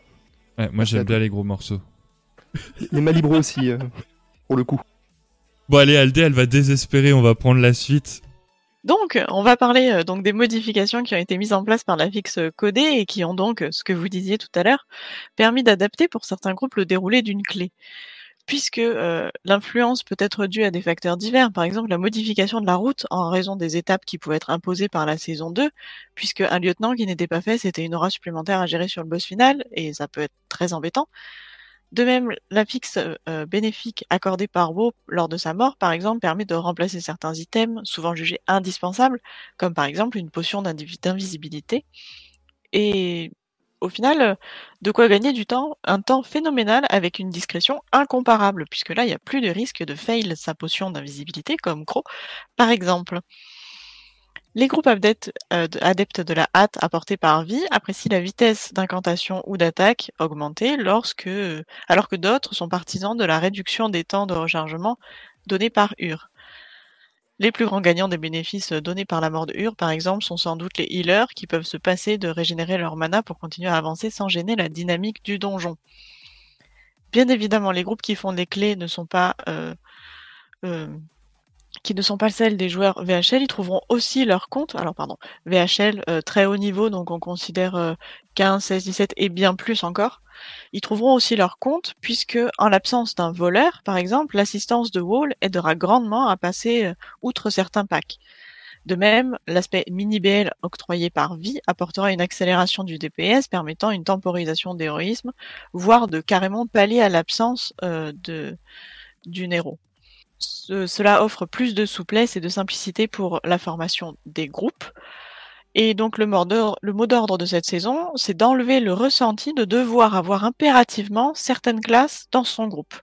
Ouais, moi j'aime bien les gros morceaux Les Malibros aussi, euh, pour le coup. bon allez Aldé elle va désespérer on va prendre la suite Donc, on va parler euh, donc des modifications qui ont été mises en place par la fixe codée et qui ont donc, euh, ce que vous disiez tout à l'heure, permis d'adapter pour certains groupes le déroulé d'une clé. Puisque euh, l'influence peut être due à des facteurs divers, par exemple la modification de la route en raison des étapes qui pouvaient être imposées par la saison 2, puisque un lieutenant qui n'était pas fait, c'était une aura supplémentaire à gérer sur le boss final, et ça peut être très embêtant. De même, la fixe euh, bénéfique accordée par WoW lors de sa mort, par exemple, permet de remplacer certains items souvent jugés indispensables, comme par exemple une potion d'invisibilité. Et au final, euh, de quoi gagner du temps, un temps phénoménal avec une discrétion incomparable, puisque là, il n'y a plus de risque de fail sa potion d'invisibilité, comme Crow, par exemple. Les groupes adeptes, euh, de- adeptes de la hâte apportée par vie apprécient la vitesse d'incantation ou d'attaque augmentée lorsque, alors que d'autres sont partisans de la réduction des temps de rechargement donnés par Ur. Les plus grands gagnants des bénéfices donnés par la mort de Ur, par exemple, sont sans doute les healers qui peuvent se passer de régénérer leur mana pour continuer à avancer sans gêner la dynamique du donjon. Bien évidemment, les groupes qui font des clés ne sont pas euh, euh, qui ne sont pas celles des joueurs VHL, ils trouveront aussi leur compte. Alors pardon, VHL euh, très haut niveau, donc on considère euh, 15, 16, 17 et bien plus encore. Ils trouveront aussi leur compte puisque en l'absence d'un voleur, par exemple, l'assistance de Wall aidera grandement à passer euh, outre certains packs. De même, l'aspect mini-BL octroyé par vie apportera une accélération du DPS permettant une temporisation d'héroïsme, voire de carrément pallier à l'absence euh, de d'une héros. Ce- cela offre plus de souplesse et de simplicité pour la formation des groupes. Et donc le mot d'ordre, de cette saison, c'est d'enlever le ressenti de devoir avoir impérativement certaines classes dans son groupe.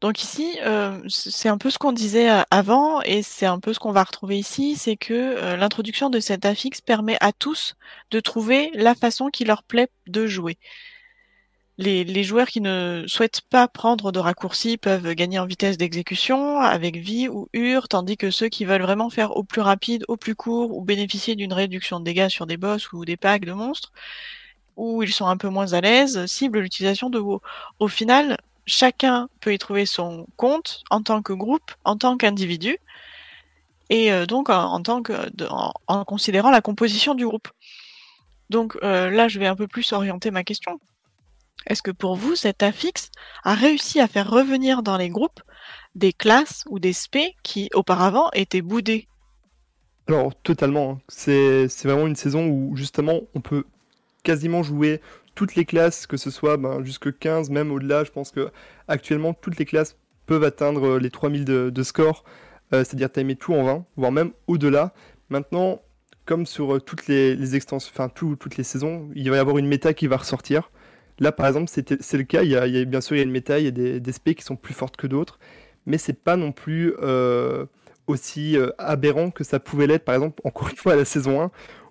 Donc ici, euh, c'est un peu ce qu'on disait euh, avant et c'est un peu ce qu'on va retrouver ici, c'est que euh, l'introduction de cet affixe permet à tous de trouver la façon qui leur plaît de jouer. Les, joueurs qui ne souhaitent pas prendre de raccourcis peuvent gagner en vitesse d'exécution avec vie ou ur, tandis que ceux qui veulent vraiment faire au plus rapide, au plus court ou bénéficier d'une réduction de dégâts sur des boss ou des packs de monstres, où ils sont un peu moins à l'aise, ciblent l'utilisation de WoW. Au final, chacun peut y trouver son compte en tant que groupe, en tant qu'individu, et euh, donc en considérant la composition du groupe. Donc euh, là, je vais un peu plus orienter ma question. Est-ce que pour vous, cet affixe a réussi à faire revenir dans les groupes des classes ou des spés qui auparavant étaient boudés Alors, totalement. hein. C'est vraiment une saison où, justement, on peut quasiment jouer toutes les classes, que ce soit ben, jusque 15, même au-delà. Je pense que actuellement, toutes les classes peuvent atteindre euh, les 3000 de, score, euh, c'est-à-dire timer tout en 20, voire même au-delà. Maintenant, comme sur euh, toutes les, extensions, enfin tout- toutes les saisons, il va y avoir une méta qui va ressortir. Là, par exemple, c'est le cas. Il y a, bien sûr, il y a une méta, il y a des, des spés qui sont plus fortes que d'autres, mais c'est pas non plus euh, aussi euh, aberrant que ça pouvait l'être, par exemple, encore une fois à la saison 1,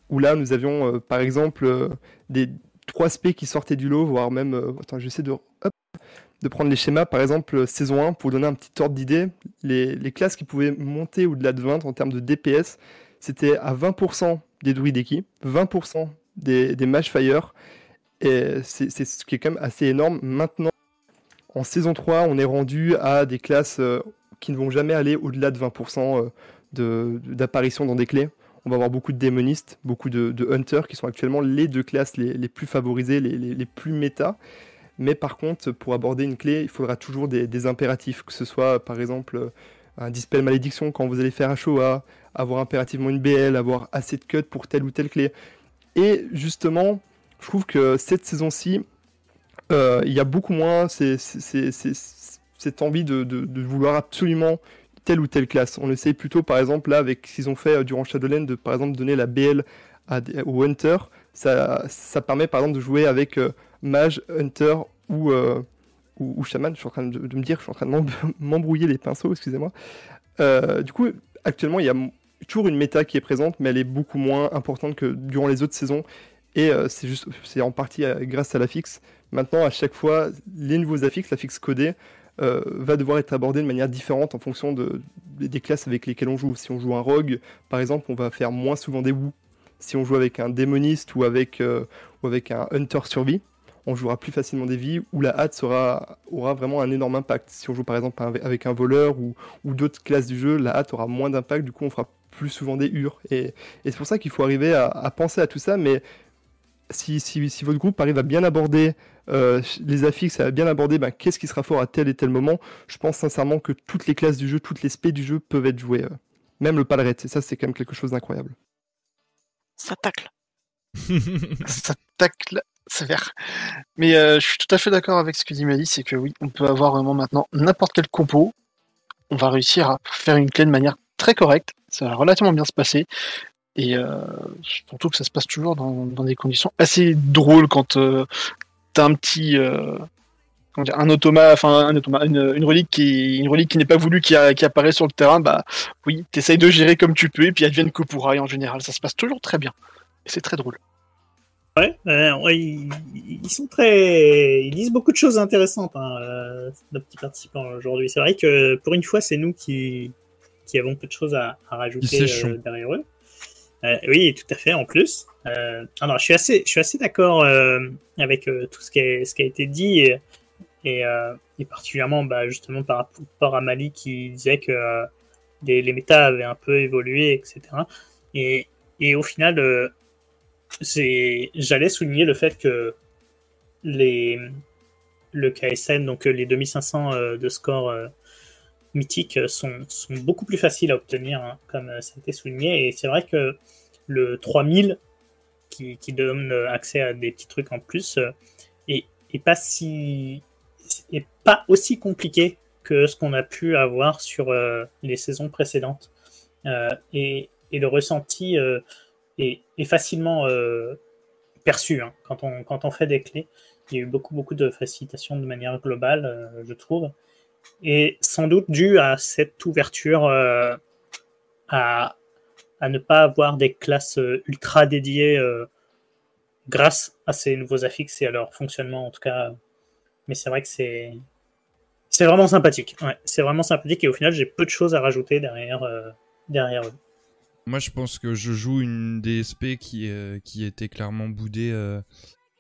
où là, nous avions, euh, par exemple, des 3 spés qui sortaient du lot, voire même... attends, j'essaie de, hop, de prendre les schémas, par exemple, saison 1, pour donner un petit ordre d'idée. Les, classes qui pouvaient monter au-delà de 20 en termes de DPS, c'était à 20% des druides équipes, 20% des, des mage fire, Et c'est ce qui est quand même assez énorme. Maintenant, en saison 3, on est rendu à des classes euh, qui ne vont jamais aller au-delà de 20% euh, de- d'apparition dans des clés. On va avoir beaucoup de démonistes, beaucoup de, de hunters qui sont actuellement les deux classes les, plus favorisées, les, les- les plus méta. Mais par contre, pour aborder une clé, il faudra toujours des, des impératifs, que ce soit par exemple euh, un dispel malédiction quand vous allez faire un Shoah, avoir impérativement une BL, avoir assez de cut pour telle ou telle clé. Et justement, je trouve que cette saison-ci, euh, il y a beaucoup moins cette envie de, vouloir absolument telle ou telle classe. On essaye plutôt, par exemple, là, avec ce qu'ils ont fait euh, durant Shadowland, de par exemple donner la BL au Hunter. Ça, ça permet par exemple de jouer avec euh, Mage, Hunter ou, ou, Shaman. Je suis en train de, de me dire, je suis en train de m'emb- m'embrouiller les pinceaux, excusez-moi. Du coup, actuellement, il y a toujours une méta qui est présente, mais elle est beaucoup moins importante que durant les autres saisons. Et euh, c'est juste, c'est en partie euh, grâce à la fixe. Maintenant, à chaque fois, les nouveaux affixes, la fixe codée, euh, va devoir être abordé de manière différente en fonction de, des classes avec lesquelles on joue. Si on joue un rogue, par exemple, on va faire moins souvent des woos. Si on joue avec un démoniste ou avec, ou avec un hunter survie, on jouera plus facilement des vies où la hâte aura vraiment un énorme impact. Si on joue par exemple avec- un voleur ou, ou d'autres classes du jeu, la hâte aura moins d'impact, du coup on fera plus souvent des hurs. Et, et c'est pour ça qu'il faut arriver à, à penser à tout ça, mais si, si, si votre groupe arrive à bien aborder euh, les affixes, à bien aborder ben, qu'est-ce qui sera fort à tel et tel moment, je pense sincèrement que toutes les classes du jeu, toutes les spés du jeu peuvent être jouées. euh. Même le palret, et ça c'est quand même quelque chose d'incroyable. Ça tacle. ça tacle sévère. Mais euh, je suis tout à fait d'accord avec ce que dit Mali, c'est que oui, on peut avoir vraiment maintenant n'importe quel compo. On va réussir à faire une clé de manière très correcte. Ça va relativement bien se passer. Et euh, surtout que ça se passe toujours dans, dans des conditions assez drôles quand euh, t'as un petit. euh, comment dire, un automa, enfin un automa, une, une relique qui, une relique qui n'est pas voulue qui, a- qui apparaît sur le terrain, bah oui, t'essayes de gérer comme tu peux et puis advienne que pourra. Et en général, ça se passe toujours très bien. Et c'est très drôle. Ouais, euh, ouais, ils, ils sont très, ils disent beaucoup de choses intéressantes, hein, euh, nos petits participants aujourd'hui. C'est vrai que pour une fois, c'est nous qui, qui avons peu de choses à, à rajouter euh, derrière eux. Euh, oui, tout à fait. En plus, euh, alors je suis assez, d'accord euh, avec tout ce qui, a, été dit et, particulièrement, bah, justement par rapport à Mali qui disait que les, les méta avaient un peu évolué, etc. Et, au final. j'allais souligner le fait que les le KSN donc les 2500 euh, de score euh, mythique euh, sont, sont beaucoup plus faciles à obtenir hein, comme euh, ça a été souligné et c'est vrai que le 3000 qui, qui donne euh, accès à des petits trucs en plus est, est pas si est pas aussi compliqué que ce qu'on a pu avoir sur les saisons précédentes et, et le ressenti est, est facilement perçu hein, quand, on, quand on fait des clés. Il y a eu beaucoup, beaucoup de facilitation de manière globale, je trouve. Et sans doute dû à cette ouverture euh, à, à ne pas avoir des classes euh, ultra dédiées euh, grâce à ces nouveaux affixes et à leur fonctionnement en tout cas. Mais c'est vrai que c'est c'est vraiment sympathique. C'est vraiment sympathique et au final j'ai peu de choses à rajouter derrière derrière eux. Moi, je pense que je joue une DSP qui, qui était clairement boudée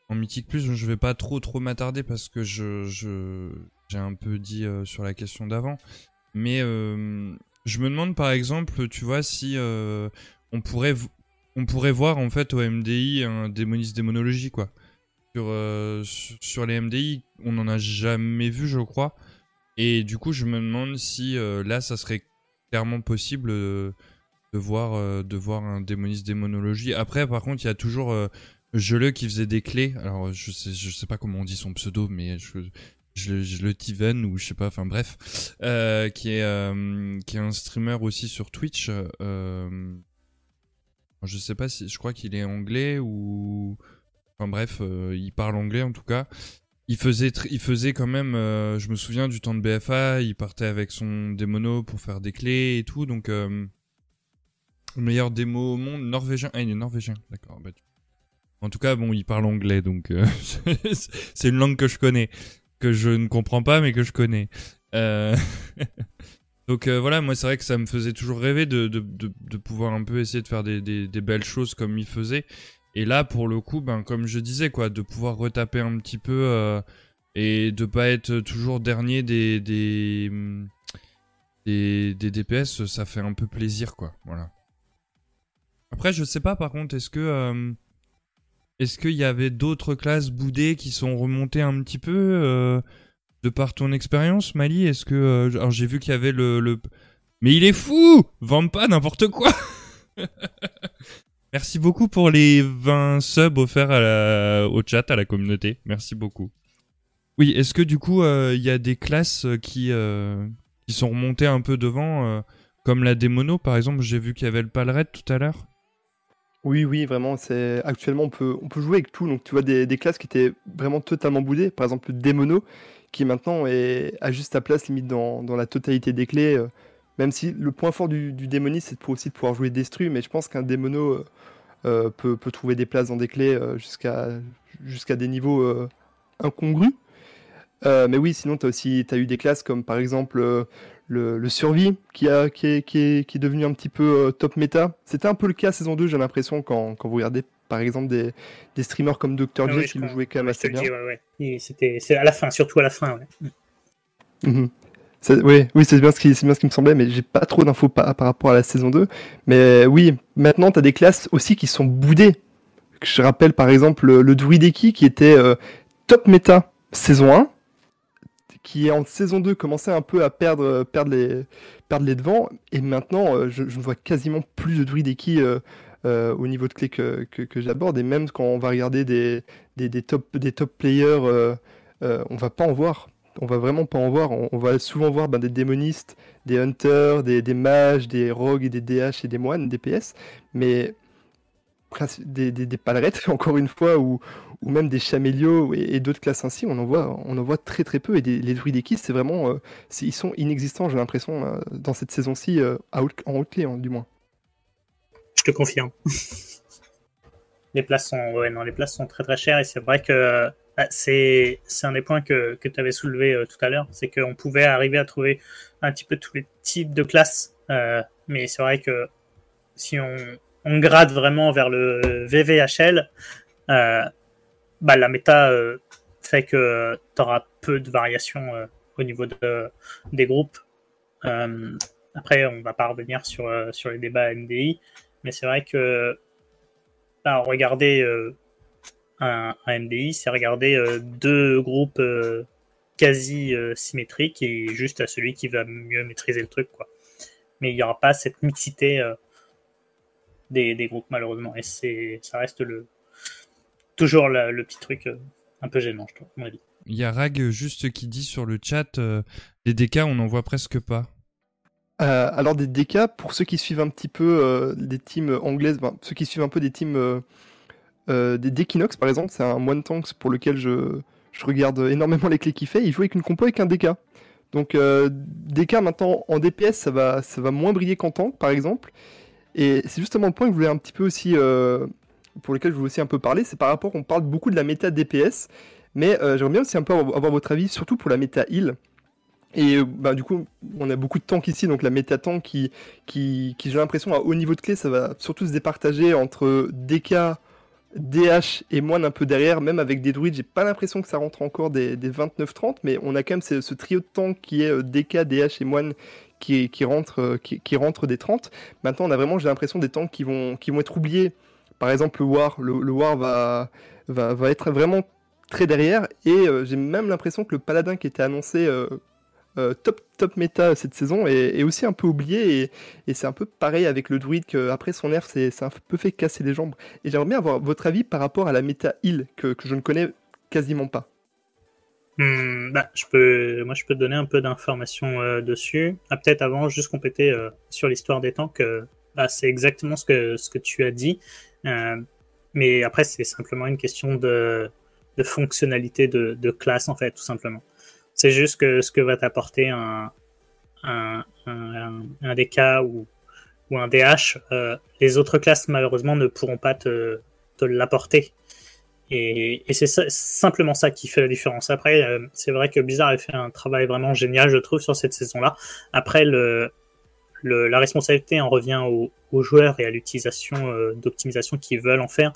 en Mythique Plus. Je vais pas trop trop m'attarder parce que je- j'ai un peu dit euh, sur la question d'avant. Mais euh, je me demande par exemple, tu vois, si euh, on pourrait on pourrait voir en fait au MDI un démoniste démonologie quoi. Sur, sur les MDI, on en a jamais vu, je crois. Et du coup, je me demande si là, ça serait clairement possible. de voir de voir un démoniste démonologie. Après, par contre, il y a toujours Geleux qui faisait des clés. Alors, je sais je sais pas comment on dit son pseudo, mais je je, je le Tiven ou je sais pas. Enfin bref, euh, qui est euh, qui est un streamer aussi sur Twitch. Euh, je sais pas si je crois qu'il est anglais ou enfin bref, euh, il parle anglais en tout cas. Il faisait, il faisait quand même, euh, je me souviens du temps de BFA, il partait avec son démono pour faire des clés et tout, donc euh, le meilleur démo au monde, norvégien. Ah, il est norvégien, d'accord. Bah, tu- En tout cas, bon, il parle anglais, donc c'est une langue que je connais, que je ne comprends pas, mais que je connais. Euh, donc euh, voilà, moi c'est vrai que ça me faisait toujours rêver de, de, de, pouvoir un peu essayer de faire des, des, des belles choses comme il faisait. Et là, pour le coup, ben, comme je disais, quoi, de pouvoir retaper un petit peu euh, et de pas être toujours dernier des, des, des, des DPS, ça fait un peu plaisir, quoi. Voilà. Après, je sais pas, par contre, est-ce que est-ce qu'il y avait d'autres classes boudées qui sont remontées un petit peu euh, de par ton expérience, Mali? Est-ce que euh, alors j'ai vu qu'il y avait le, mais il est fou Vends pas n'importe quoi Merci beaucoup pour les 20 subs offerts au chat, à la communauté. Merci beaucoup. Oui, est-ce que du coup, euh, il y a des classes qui, sont remontées un peu devant, comme la démono par exemple? J'ai vu qu'il y avait le Palret tout à l'heure. Oui, oui, vraiment. C'est actuellement on peut on peut jouer avec tout. Donc tu vois des, classes qui étaient vraiment totalement boudées. Par exemple le démono qui maintenant est a juste sa place limite dans, la totalité des clés. euh, même si le point fort du, du démoniste c'est aussi de pouvoir jouer destru, mais je pense qu'un démono euh, euh, peut, peut trouver des places dans des clés jusqu'à jusqu'à des niveaux incongrus. Mais oui, sinon tu as aussi t'as eu des classes comme par exemple le, le survie qui, a, qui, est, qui, est, qui est devenu un petit peu euh, top méta. C'était un peu le cas saison 2, j'ai l'impression, quand, quand vous regardez par exemple des, des streamers comme Dr. Ah J qui le jouaient quand même assez bien. ouais, ouais. C'était, c'est à la fin, surtout à la fin. Ouais. Mhm. Ça- oui, oui c'est bien, ce qui- c'est bien ce qui me semblait, mais j'ai pas trop d'infos par, par rapport à la saison 2. Mais oui, maintenant, tu as des classes aussi qui sont boudées. Je rappelle par exemple le, le Druideki qui était euh, top méta saison 1, qui en saison 2 commençait un peu à perdre, euh, perdre, les, perdre les devants, et maintenant euh, je, ne vois quasiment plus de Druideki euh, euh, au niveau de clé que, que, j'aborde, et même quand on va regarder des, des, des top, des top players, on va pas en voir. On va vraiment pas en voir. On, va souvent voir ben, des démonistes, des hunters, des, mages, des rogues des DH et des moines, des PS, mais des, des, des palerettes, encore une fois, ou, ou même des chamélios et, d'autres classes ainsi, on en voit, on en voit très très peu. Et les druides équipes, c'est vraiment, euh, ils sont inexistants, j'ai l'impression, euh, dans cette saison-ci, euh, en haute clé, hein, du moins. Je te confirme. les places sont, non, les places sont très très chères et c'est vrai que c'est, un des points que, que tu avais soulevé tout à l'heure, c'est qu'on pouvait arriver à trouver un petit peu tous les types de classes, mais c'est vrai que si on, on grade vraiment vers le VVHL, bah, la méta euh, fait que tu auras peu de variations euh, au niveau de, des groupes. Euh, après, on va pas revenir sur, euh, sur les débats NDI, mais c'est vrai que bah, regarder euh, un, MDI, c'est regarder euh, deux groupes euh, quasi euh, symétriques et juste à celui qui va mieux maîtriser le truc. Quoi. Mais il n'y aura pas cette mixité euh, des, des groupes, malheureusement. Et ça reste le, toujours la- le petit truc euh, un peu gênant, je trouve, à mon avis. Il y a Rag euh, juste qui dit sur le chat, euh, les DK on n'en voit presque pas. Euh, alors des DK, pour ceux qui suivent un petit peu euh, des teams anglaises, ben, ceux qui suivent un peu des teams euh, euh, des Dekinox par exemple, c'est un moine tanks pour lequel je, je regarde énormément les clés qu'il fait, il joue avec une compo avec un DK. Donc euh, DK maintenant en DPS ça va, ça va moins briller qu'en tank par exemple. Et c'est justement le point que je voulais un petit peu aussi, euh, pour lequel je voulais aussi un peu parler, c'est par rapport, on parle beaucoup de la méta DPS, mais euh, j'aimerais bien aussi un peu avoir votre avis, surtout pour la méta heal. Et euh, bah, du coup, on a beaucoup de tanks ici, donc la méta tank qui, qui, j'ai l'impression, à haut niveau de clé, ça va surtout se départager entre DK, DH et moine un peu derrière, même avec des druides, j'ai pas l'impression que ça rentre encore des, des 29-30, mais on a quand même ce, trio de tanks qui est euh, DK, DH et moine qui, qui, rentre, qui rentre des 30. Maintenant, on a vraiment, j'ai l'impression, des tanks qui vont, qui vont être oubliés. Par exemple, le War, va, être vraiment très derrière, et euh, j'ai même l'impression que le Paladin qui était annoncé euh, euh, top, top méta cette saison est, aussi un peu oublié, et, c'est un peu pareil avec le druide qu'après son nerf, c'est un peu fait casser les jambes. Et j'aimerais bien avoir votre avis par rapport à la méta heal que, que je ne connais quasiment pas. Hmm, bah, je peux, moi, je peux donner un peu d'informations dessus. Ah, peut-être avant, juste compléter sur l'histoire des tanks. Bah, c'est exactement ce que, ce que tu as dit. Euh, mais après, c'est simplement une question de, de fonctionnalité de, de classe, en fait, tout simplement. C'est juste que ce que va t'apporter un, un, un, un DK ou, ou un DH, euh, les autres classes, malheureusement, ne pourront pas te, te l'apporter. Et, et c'est simplement ça qui fait la différence. Après, euh, c'est vrai que Blizzard a fait un travail vraiment génial, je trouve, sur cette saison-là. Après, le, le, la responsabilité en revient aux, joueurs et à l'utilisation euh, d'optimisation qu'ils veulent en faire.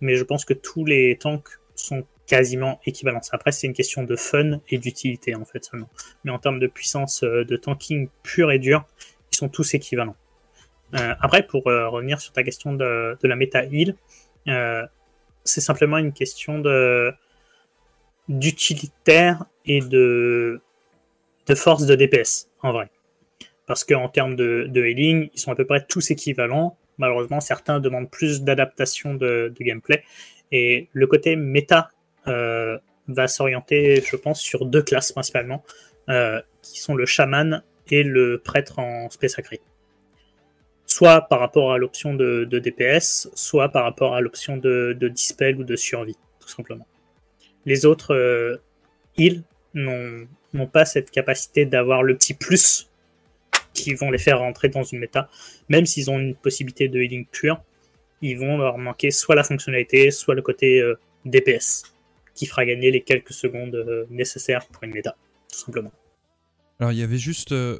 mais je pense que tous les tanks sont quasiment équivalents. Après, c'est une question de fun et d'utilité en fait seulement. Mais en termes de puissance euh, de tanking pur et dur, ils sont tous équivalents. Euh, après, pour euh, revenir sur ta question de, la méta heal, c'est simplement une question de d'utilitaire et de de force de DPS en vrai. Parce qu'en termes de, de healing, ils sont à peu près tous équivalents. Malheureusement, certains demandent plus d'adaptation de, gameplay. Et le côté méta euh, va s'orienter, je pense, sur deux classes principalement, euh, qui sont le chaman et le prêtre en spé sacré. Soit par rapport à l'option de, DPS, soit par rapport à l'option de, dispel ou de survie, tout simplement. Les autres euh, heals n'ont pas cette capacité d'avoir le petit plus qui vont les faire rentrer dans une méta, même s'ils ont une possibilité de healing pure, ils vont leur manquer soit la fonctionnalité, soit le côté DPS qui fera gagner les quelques secondes euh, nécessaires pour une méta, tout simplement. Alors il y avait juste euh,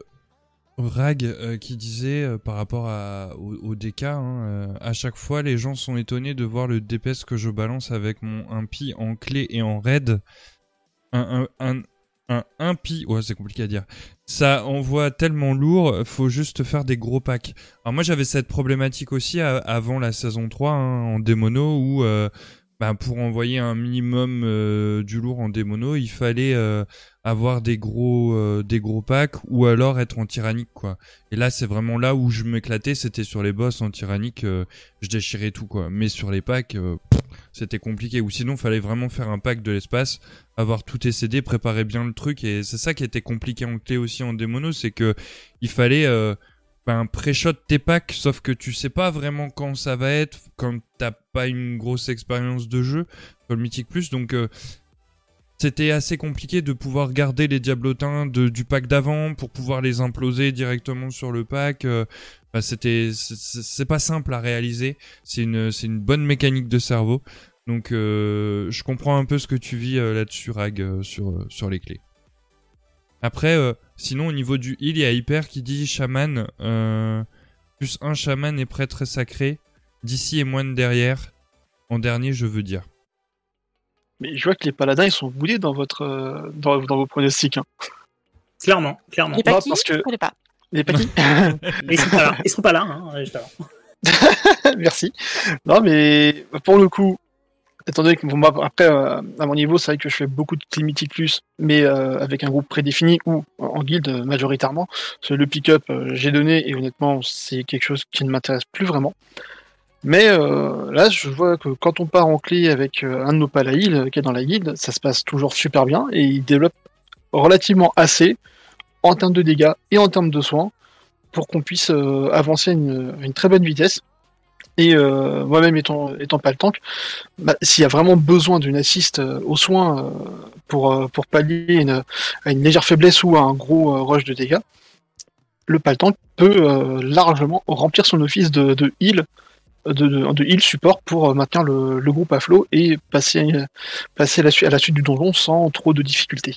Rag euh, qui disait par rapport à, au, DK, hein, à chaque fois les gens sont étonnés de voir le DPS que je balance avec mon impi en clé et en raid. Un pi, ouais c'est compliqué à dire. Ça envoie tellement lourd, faut juste faire des gros packs. Alors moi j'avais cette problématique aussi avant la saison 3 hein, en démono où bah, pour envoyer un minimum euh, du lourd en démono, il fallait euh, avoir des gros euh, des gros packs ou alors être en tyrannique quoi. Et là c'est vraiment là où je m'éclatais, c'était sur les boss en tyrannique, je déchirais tout quoi. Mais sur les packs, c'était compliqué. Ou sinon fallait vraiment faire un pack de l'espace, avoir tout tes préparer bien le truc. Et c'est ça qui était compliqué en clé aussi en démono, c'est que il fallait ben, pré-shot tes packs, sauf que tu sais pas vraiment quand ça va être, quand t'as pas une grosse expérience de jeu sur le Mythic Plus, donc euh, c'était assez compliqué de pouvoir garder les diablotins de, du pack d'avant pour pouvoir les imploser directement sur le pack. Euh, ben, c'était c'est pas simple à réaliser. C'est une c'est une bonne mécanique de cerveau. Donc euh, je comprends un peu ce que tu vis là-dessus, Rag, sur sur les clés. Après, euh, sinon au niveau du heal, il y a Hyper qui dit chaman, euh, plus un chaman et prêtre sacré, d'ici et moine derrière. En dernier, je veux dire. Mais je vois que les paladins, ils sont boulés dans votre euh, dans, vos pronostics. Hein. Clairement, clairement. Les paquis, parce que... pas. Les paquis ils, seront pas là, ils seront pas là, hein, Merci. Non, mais pour le coup, étant donné que après, euh, à mon niveau, c'est vrai que je fais beaucoup de Climatic Plus, mais euh, avec un groupe prédéfini ou en guilde majoritairement. Le pick-up, euh, j'ai donné et honnêtement, c'est quelque chose qui ne m'intéresse plus vraiment. Mais là, je vois que quand on part en clé avec un de nos palaïls qui est dans la guilde, ça se passe toujours super bien et il développe relativement assez en termes de dégâts et en termes de soins pour qu'on puisse avancer à une très bonne vitesse. Et euh, moi-même étant, étant pas le tank, bah, s'il y a vraiment besoin d'une assist euh, aux soins euh, pour, pour pallier une, à une légère faiblesse ou à un gros rush de dégâts, le paltank peut largement remplir son office de, de heal, de, de, heal support pour maintenir le, le, groupe à flot et passer, passer à, la, à la suite du donjon sans trop de difficultés.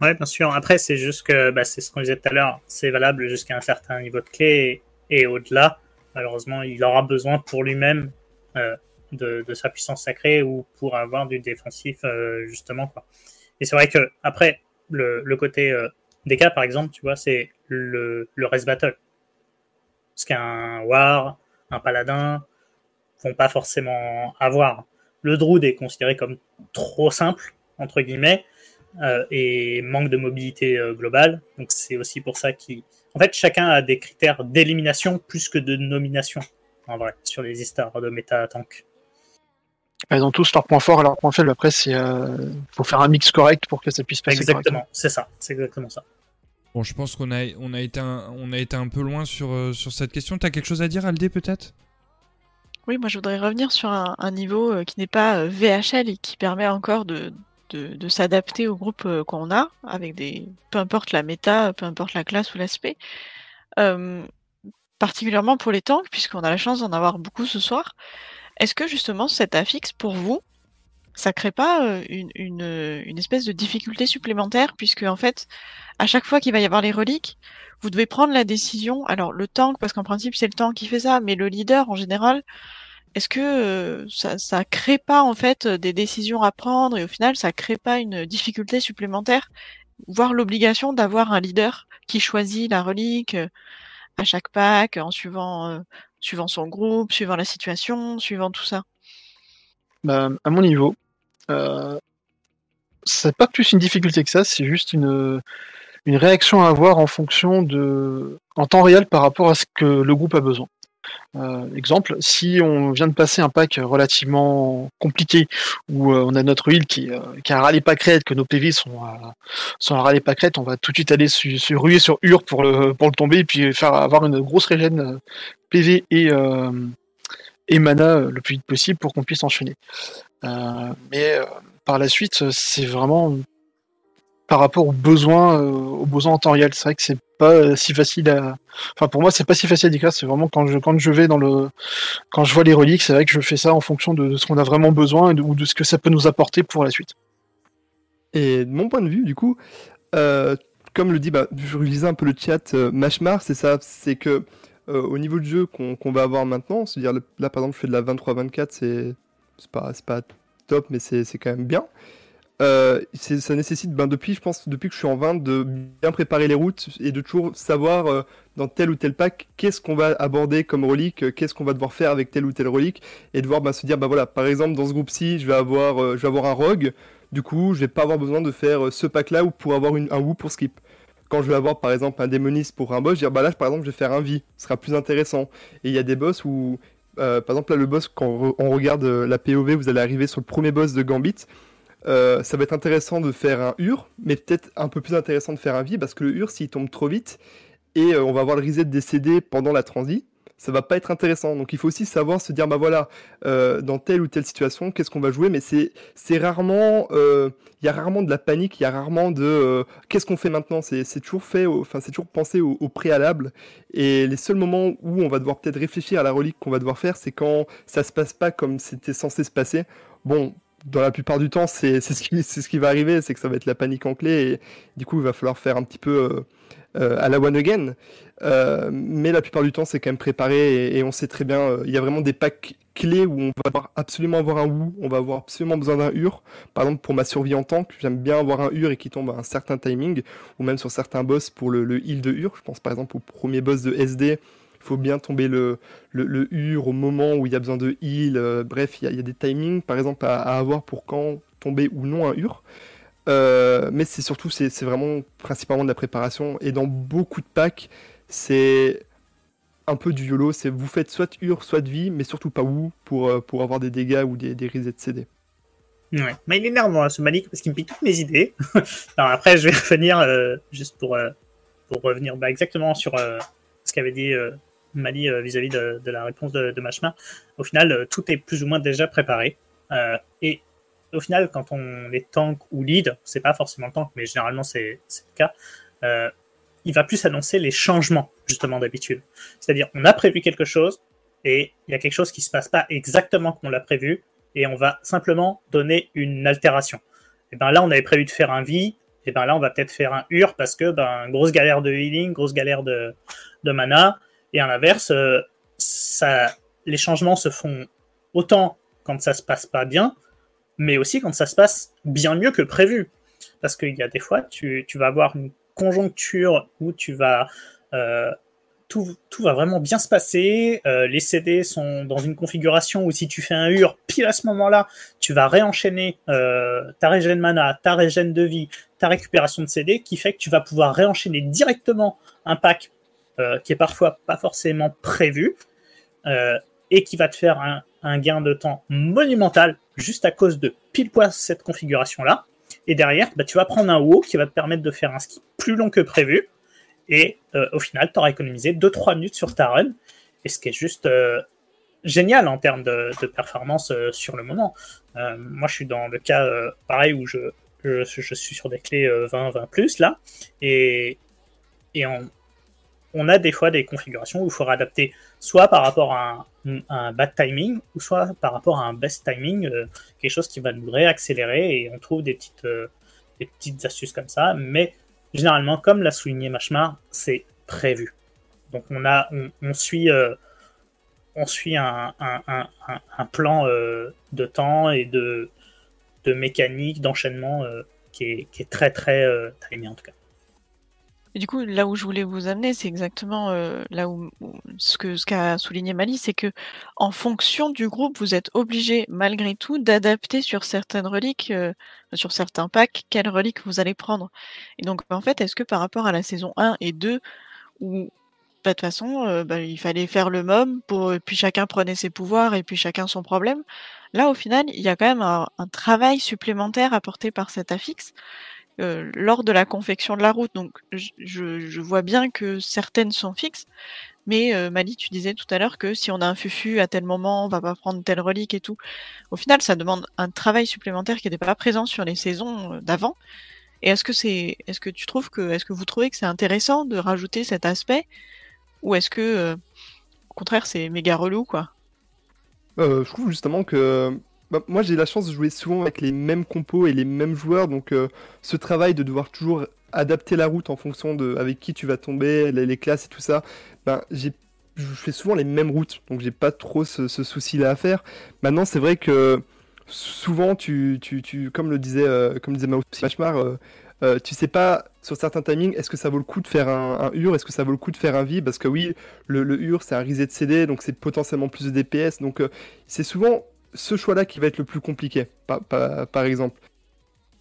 Ouais, bien sûr. Après, c'est juste que bah, c'est ce qu'on disait tout à l'heure, c'est valable jusqu'à un certain niveau de clé et au-delà malheureusement, il aura besoin pour lui-même euh, de, sa puissance sacrée ou pour avoir du défensif, euh, justement. Et c'est vrai que, après, le, côté euh, des cas, par exemple, tu vois, c'est le, le rest battle. Ce qu'un war, un paladin vont pas forcément avoir. Le druid est considéré comme trop simple, entre guillemets, et manque de mobilité globale. Donc c'est aussi pour ça qu'il en fait, chacun a des critères d'élimination plus que de nomination, en vrai, sur les histoires de méta tank. Ils ont tous leurs points forts et leurs points faibles. Après, il euh, faut faire un mix correct pour que ça puisse passer. Exactement, c'est ça, c'est exactement ça. Bon, je pense qu'on a, on a, été un, on a été un peu loin sur, euh, sur cette question. Tu as quelque chose à dire, Aldé, peut-être? Oui, moi je voudrais revenir sur un, niveau euh, qui n'est pas VHL et qui permet encore de, de, s'adapter au groupe euh, qu'on a, avec des. peu importe la méta, peu importe la classe ou l'aspect. particulièrement pour les tanks, puisqu'on a la chance d'en avoir beaucoup ce soir. Est-ce que justement cet affixe pour vous, ça crée pas euh, une, une, espèce de difficulté supplémentaire, puisque en fait, à chaque fois qu'il va y avoir les reliques, vous devez prendre la décision. Alors le tank, parce qu'en principe c'est le tank qui fait ça, mais le leader en général, est-ce que euh, ça, ça crée pas en fait des décisions à prendre et au final ça crée pas une difficulté supplémentaire, voire l'obligation d'avoir un leader qui choisit la relique euh, à chaque pack en suivant, euh, suivant son groupe, suivant la situation, suivant tout ça? Bah, À mon niveau, euh, c'est pas plus une difficulté que ça, c'est juste une, une réaction à avoir en fonction de. en temps réel par rapport à ce que le groupe a besoin. Euh, exemple, si on vient de passer un pack relativement compliqué où euh, on a notre heal qui, euh, qui a un râler pâquerette, que nos PV sont, à, sont râler pâquerette, on va tout de suite aller se ruer sur Ur pour le, pour le tomber et puis faire avoir une grosse régène PV et, et mana le plus vite possible pour qu'on puisse enchaîner. mais par la suite, c'est vraiment par rapport aux besoins, aux besoins en temps réel. C'est vrai que c'est pas si facile à. Enfin, pour moi, c'est pas si facile à décrire. C'est vraiment quand je, quand je vais dans le. Quand je vois les reliques, c'est vrai que je fais ça en fonction de, ce qu'on a vraiment besoin ou de ce que ça peut nous apporter pour la suite. Et de mon point de vue, du coup, euh, comme le dit, bah, je lisais un peu le chat, euh, Mashmar, c'est ça, c'est que euh, au niveau de jeu qu'on va avoir maintenant, c'est-à-dire là par exemple, je fais de la 23-24, c'est pas, pas top, mais c'est quand même bien. Euh, ça nécessite, ben, depuis, je pense, depuis que je suis en 20, de bien préparer les routes et de toujours savoir euh, dans tel ou tel pack qu'est-ce qu'on va aborder comme relique, euh, qu'est-ce qu'on va devoir faire avec telle ou telle relique, et devoir ben, se dire, bah voilà, par exemple, dans ce groupe-ci, je vais avoir, je vais avoir un rogue, du coup, je vais pas avoir besoin de faire ce pack-là ou pour avoir un woo pour skip. Quand je vais avoir par exemple un démoniste pour un boss, je vais dire, bah là, par exemple, je vais faire un V, ce sera plus intéressant. Et il y a des boss où, par exemple, là, le boss, quand on regarde la POV, vous allez arriver sur le premier boss de Gambit. Euh, ça va être intéressant de faire un Ur, mais peut-être un peu plus intéressant de faire un vie, parce que le Ur, s'il tombe trop vite, et euh, on va avoir le reset des pendant la transi, ça va pas être intéressant. Donc il faut aussi savoir se dire, bah voilà, euh, dans telle ou telle situation, qu'est-ce qu'on va jouer, mais c'est rarement, il y a rarement de la panique, il y a rarement de qu'est-ce qu'on fait maintenant? C'est toujours fait, enfin c'est toujours pensé au, au, préalable. Et les seuls moments où on va devoir peut-être réfléchir à la relique qu'on va devoir faire, c'est quand ça se passe pas comme c'était censé se passer. Bon, dans la plupart du temps, c'est ce, qui, ce qui va arriver, c'est que ça va être la panique en clé, et du coup, il va falloir faire un petit peu euh, euh, à la one again. Euh, mais la plupart du temps, c'est quand même préparé, et, on sait très bien, il y a vraiment des packs clés où on va absolument avoir un Wu, on va avoir absolument besoin d'un Ur. Par exemple, pour ma survie en tank, j'aime bien avoir un Ur et qui tombe à un certain timing, ou même sur certains boss pour le, le heal de Ur. Je pense par exemple au premier boss de SD, faut bien tomber le, hur au moment où il y a besoin de heal. Euh, bref, il y, a des timings, par exemple, à, avoir pour quand tomber ou non un hur. Euh, mais c'est surtout, c'est vraiment principalement de la préparation. Et dans beaucoup de packs, c'est un peu du YOLO. Vous faites soit hur, soit de vie, mais surtout pas où pour, euh, pour avoir des dégâts ou des, des resets CD. Ouais, mais il est énervant ce Malik parce qu'il me pique toutes mes idées. Alors après, je vais revenir juste pour, pour revenir bah, exactement sur ce qu'avait dit Mali euh, vis-à-vis de, la réponse de, de Au final, euh, tout est plus ou moins déjà préparé. Euh, et au final, quand on est tank ou lead, c'est pas forcément tank, mais généralement c'est le cas, il va plus annoncer les changements, justement, d'habitude. C'est-à-dire, on a prévu quelque chose, et il y a quelque chose qui se passe pas exactement comme on l'a prévu, et on va simplement donner une altération. Et ben là, on avait prévu de faire un V, et ben là, on va peut-être faire un UR parce que ben grosse galère de healing, grosse galère de mana, et à l'inverse, euh, les changements se font autant quand ça se passe pas bien, mais aussi quand ça se passe bien mieux que prévu. Parce qu'il y a des fois, tu, vas avoir une conjoncture où. Euh, tout, va vraiment bien se passer. Euh, les CD sont dans une configuration où si tu fais un hur, pile à ce moment-là, tu vas réenchaîner ta régène mana, ta régène de vie, ta récupération de CD, qui fait que tu vas pouvoir réenchaîner directement un pack euh, qui est parfois pas forcément prévu euh, et qui va te faire un, gain de temps monumental juste à cause de pile poil cette configuration là. Et derrière, bah, tu vas prendre un WoW qui va te permettre de faire un ski plus long que prévu. Et euh, au final, tu auras économisé 2-3 minutes sur ta run. Et ce qui est juste génial en termes de, performance sur le moment. moi, je suis dans le cas pareil où je, je, suis sur des clés 20-20 plus là. Et, et on a des fois des configurations où il faudra adapter soit par rapport à un, bad timing ou soit par rapport à un best timing, euh, quelque chose qui va nous réaccélérer et on trouve des petites, euh, des petites astuces comme ça. Mais généralement, comme l'a souligné Machmar, c'est prévu. Donc on, a, on, suit, euh, on suit un, plan de temps et de, de mécanique, d'enchaînement qui, est, qui, est, très très timé en tout cas. Et du coup, là où je voulais vous amener, c'est exactement euh, là où, ce qu'a souligné Mali, c'est que en fonction du groupe, vous êtes obligé malgré tout d'adapter sur certaines reliques, euh, sur certains packs, quelles reliques vous allez prendre. Et donc, en fait, est-ce que par rapport à la saison 1 et 2, où bah, de toute façon, euh, bah, il fallait faire le mom, pour, puis chacun prenait ses pouvoirs et puis chacun son problème. Là, au final, il y a quand même un travail supplémentaire apporté par cet affixe euh, lors de la confection de la route. Donc je, vois bien que certaines sont fixes, mais euh, Mali, tu disais tout à l'heure que si on a un fufu à tel moment, on va pas prendre telle relique et tout. Au final, ça demande un travail supplémentaire qui n'était pas présent sur les saisons euh, d'avant. Et est-ce que tu trouves que vous trouvez que c'est intéressant de rajouter cet aspect, ou est-ce que, au contraire, c'est méga relou, quoi? Je trouve justement que bah, moi j'ai la chance de jouer souvent avec les mêmes compos et les mêmes joueurs, donc euh, ce travail de devoir toujours adapter la route en fonction de avec qui tu vas tomber, les, classes et tout ça, ben, j'ai je fais souvent les mêmes routes, donc j'ai pas trop ce, souci-là à faire. Maintenant, c'est vrai que souvent, tu, tu, tu comme le disait, euh, comme disait euh, euh, tu sais pas sur certains timings, est-ce que ça vaut le coup de faire un, un UR, est-ce que ça vaut le coup de faire un V? Parce que oui, le, le UR c'est un reset de CD, donc c'est potentiellement plus de DPS. Donc c'est souvent ce choix-là qui va être le plus compliqué, par, exemple.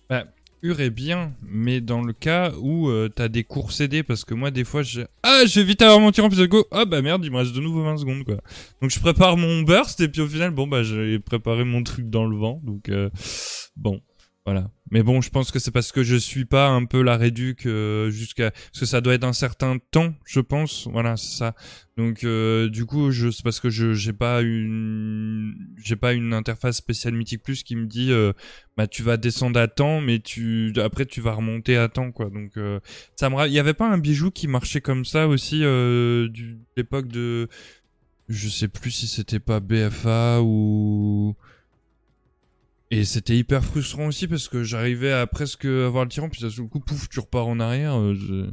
Bah, Ur est bien, mais dans le cas où euh, t'as des cours CD, parce que moi, des fois, je... Ah, je vais vite avoir mon tir en plus go. Ah bah merde, il me reste de nouveau 20 secondes, quoi. Donc je prépare mon burst, et puis au final, bon, bah j'ai préparé mon truc dans le vent, donc euh, bon. Voilà. Mais bon, je pense que c'est parce que je suis pas un peu la réduc euh, jusqu'à parce que ça doit être un certain temps, je pense. Voilà, c'est ça. Donc euh, du coup, je c'est parce que je j'ai pas une j'ai pas une interface spéciale Mythic Plus qui me dit euh, bah tu vas descendre à temps mais tu après tu vas remonter à temps quoi. Donc ça me il y avait pas un bijou qui marchait comme ça aussi du l'époque de je sais plus si c'était pas BFA ou et c'était hyper frustrant aussi parce que j'arrivais à presque avoir le tirant, puis ça, le coup, pouf, tu repars en arrière. Euh,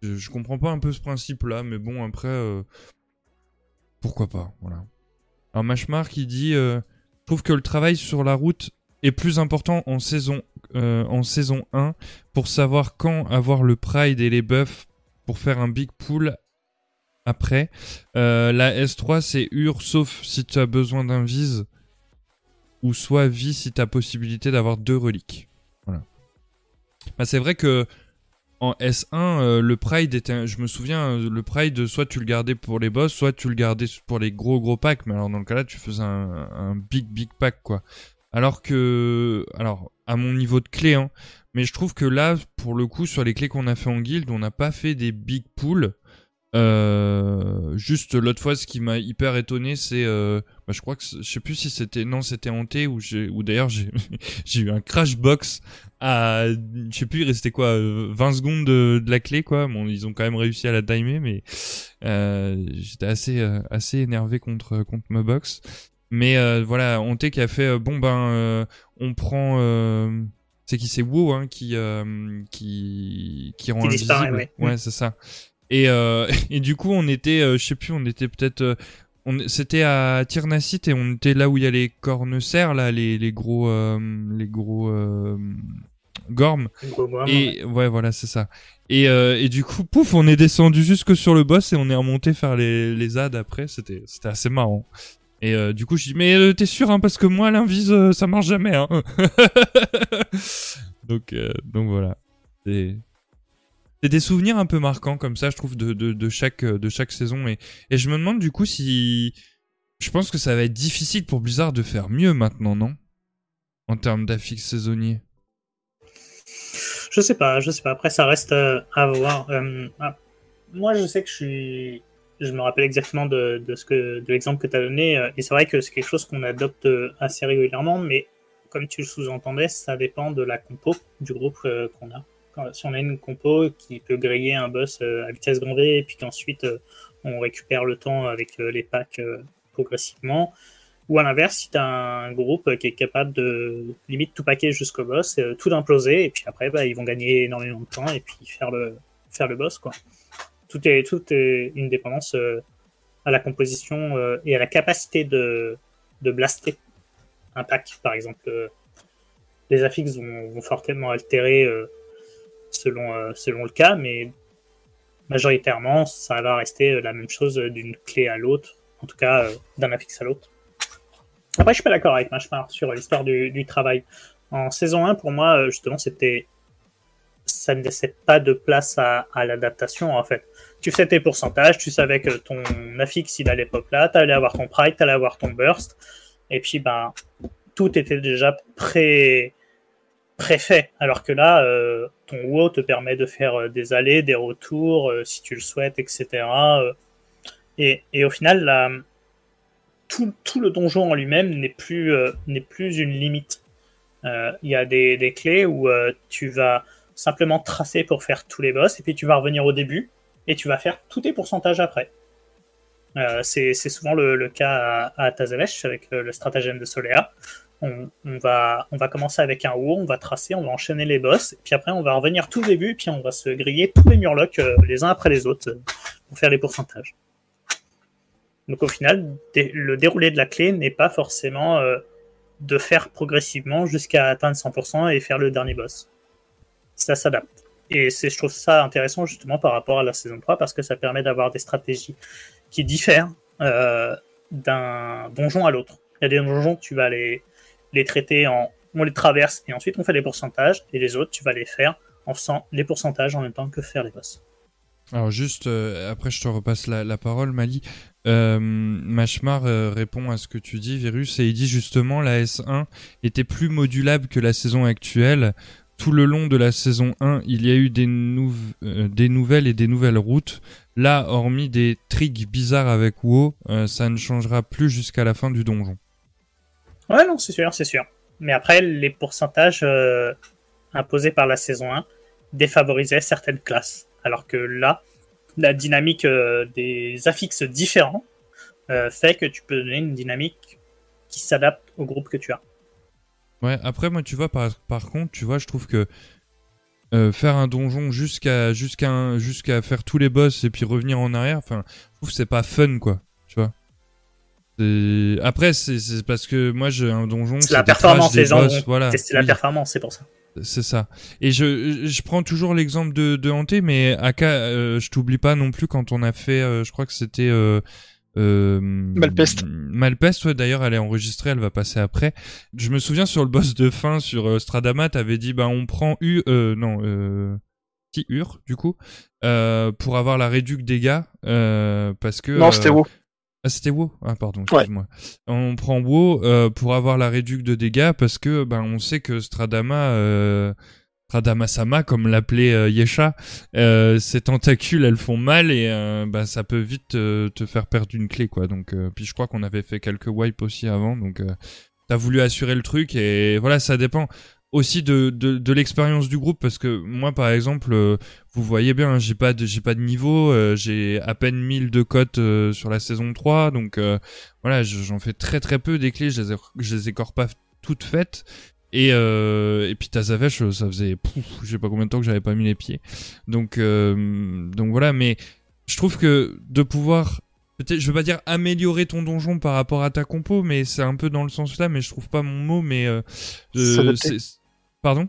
je, comprends pas un peu ce principe-là, mais bon, après, euh, pourquoi pas, voilà. Alors Mashmar qui dit, euh, je trouve que le travail sur la route est plus important en saison, en saison 1 pour savoir quand avoir le pride et les buffs pour faire un big pool après. la S3 c'est Ur sauf si tu as besoin d'un vise ou soit vie si t'as possibilité d'avoir deux reliques. Voilà. Bah, c'est vrai que en S1, euh, le Pride était, je me souviens, le Pride, soit tu le gardais pour les boss, soit tu le gardais pour les gros gros packs. Mais alors dans le cas là, tu faisais un, big big pack quoi. Alors que, alors à mon niveau de clé, hein, mais je trouve que là, pour le coup, sur les clés qu'on a fait en guild, on n'a pas fait des big pools. Euh, juste l'autre fois, ce qui m'a hyper étonné, c'est, euh, bah, je crois que je sais plus si c'était non, c'était hanté ou j'ai ou d'ailleurs j'ai j'ai eu un crash box à je sais plus, il restait quoi, 20 euh, secondes de, la clé quoi. Bon, ils ont quand même réussi à la timer, mais euh, j'étais assez euh, assez énervé contre contre ma box. Mais voilà, hanté qui a fait bon ben on prend c'est qui c'est WoW hein, qui qui qui rend qui disparaît, ouais, ouais c'est ça. Et, euh, et du coup, on était, euh, je sais plus, on était peut-être, euh, c'était à Tirnacite et on était là où il y a les cornes-cerfs, là, les, les gros, les gros gormes. Et ouais, voilà, c'est ça. Et, et du coup, pouf, on est descendu jusque sur le boss et on est remonté faire les, les ads après. C'était, c'était assez marrant. Et du coup, je dis, mais t'es sûr, hein, parce que moi, l'invise, ça marche jamais. Hein. donc, donc voilà. C'est des souvenirs un peu marquants comme ça, je trouve, de, de, chaque, saison. Et, je me demande du coup si. Je pense que ça va être difficile pour Blizzard de faire mieux maintenant, non? En termes d'affixe saisonnier. Je sais pas, je sais pas. Après, ça reste euh, à voir. Euh, ah, moi, je sais que je suis. Je me rappelle exactement de, l'exemple que tu as donné. Euh, et c'est vrai que c'est quelque chose qu'on adopte assez régulièrement, mais comme tu le sous-entendais, ça dépend de la compo du groupe qu'on a si on a une compo qui peut griller un boss euh, à vitesse grand V et puis qu'ensuite euh, on récupère le temps avec euh, les packs progressivement. Ou à l'inverse, si tu as un groupe qui est capable de limite tout paquer jusqu'au boss, tout d'imploser, et puis après, bah, ils vont gagner énormément de temps et puis faire le, faire le boss. Quoi. Tout, est, tout est une dépendance à la composition et à la capacité de, de blaster un pack. Par exemple, les affixes vont, fortement altérer selon, euh, selon le cas, mais majoritairement, ça va rester la même chose d'une clé à l'autre, en tout cas euh, d'un affixe à l'autre. Après, je suis pas d'accord avec Machmar sur l'histoire du, travail. En saison 1, pour moi, euh, justement, c'était. Ça ne laissait pas de place à, l'adaptation, en fait. Tu faisais tes pourcentages, tu savais que ton affixe, il allait pop là, t'allais avoir ton pride, t'allais avoir ton burst, et puis, ben, tout était déjà pré préfet. Alors que là, euh, ton WoW te permet de faire euh, des allées, des retours, euh, si tu le souhaites, etc. et, et au final, tout, tout le donjon en lui-même n'est plus, n'est plus une limite. Il y a des, des clés où tu vas simplement tracer pour faire tous les boss, et puis tu vas revenir au début, et tu vas faire tous tes pourcentages après. C'est souvent le, le cas à, à Tazavesh avec le stratagème de Solea. On, va, on va commencer avec un haut, on va tracer, on va enchaîner les boss, et puis après on va revenir tout début, et puis on va se griller tous les murlocs euh, les uns après les autres euh, pour faire les pourcentages. Donc au final, le déroulé de la clé n'est pas forcément euh, de faire progressivement jusqu'à atteindre 100% et faire le dernier boss. Ça s'adapte. Et je trouve ça intéressant justement par rapport à la saison 3 parce que ça permet d'avoir des stratégies qui diffèrent d'un donjon à l'autre. Il y a des donjons, tu vas les, les traiter en. On les traverse et ensuite on fait les pourcentages, et les autres, tu vas les faire en faisant les pourcentages en même temps que faire les boss. Alors juste, euh, après je te repasse la, la parole, Mali. Euh, Machmar euh, répond à ce que tu dis, Virus, et il dit justement la S1 était plus modulable que la saison actuelle. Tout le long de la saison 1, il y a eu des, euh, des nouvelles et des nouvelles routes. Là, hormis des tricks bizarres avec WoW, ça ne changera plus jusqu'à la fin du donjon. Ouais, non, c'est sûr, c'est sûr. Mais après, les pourcentages euh, imposés par la saison 1 défavorisaient certaines classes. Alors que là, la dynamique euh, des affixes différents euh, fait que tu peux donner une dynamique qui s'adapte au groupe que tu as. Ouais, après moi tu vois par, contre, tu vois, je trouve que faire un donjon jusqu'à jusqu'à jusqu'à faire tous les boss et puis revenir en arrière, enfin, je trouve c'est pas fun quoi, Après c'est c'est parce que moi j'ai un donjon, C'est la performance, des les gens boss, voilà. tester la Oui, performance, c'est pour ça. c'est ça. Et je je prends toujours l'exemple de de Hanté, mais Aka, euh, je t'oublie pas non plus quand on a fait, euh, je crois que c'était euh, euh, Malpeste. Malpeste, ouais, d'ailleurs, elle est enregistrée, elle va passer après. Je me souviens sur le boss de fin sur euh, Stradama, t'avais dit, bah, on prend U, euh, non, euh, qui Ur, du coup, euh, pour avoir la réduc dégâts, euh, parce que. Non, c'était euh, WoW. Ah, c'était WoW Ah, pardon, excuse-moi. On prend WoW euh, pour avoir la réduc de dégâts parce que ben on sait que Stradama, euh, Stradama-sama, comme l'appelait euh, Yesha, euh, ses tentacules, elles font mal et euh, ben, ça peut vite te faire perdre une clé, quoi. Donc, euh, puis je crois qu'on avait fait quelques wipes aussi avant, donc euh, t'as voulu assurer le truc et voilà, ça dépend aussi de, de, de l'expérience du groupe parce que moi par exemple euh, vous voyez bien hein, j'ai pas de j'ai pas de niveau euh, j'ai à peine 1000 de cotes euh, sur la saison 3 donc voilà je- j'en fais très très peu des clés je les ai, je les pas toutes faites. Et euh, et puis Tazavesh euh, ça faisait pouf, je sais pas combien de temps que j'avais pas mis les pieds. Donc euh, donc voilà mais je trouve que de pouvoir peut-être je veux pas dire améliorer ton donjon par rapport à ta compo mais c'est un peu dans le sens là mais je trouve pas mon mot mais euh, euh, c'est- pardon?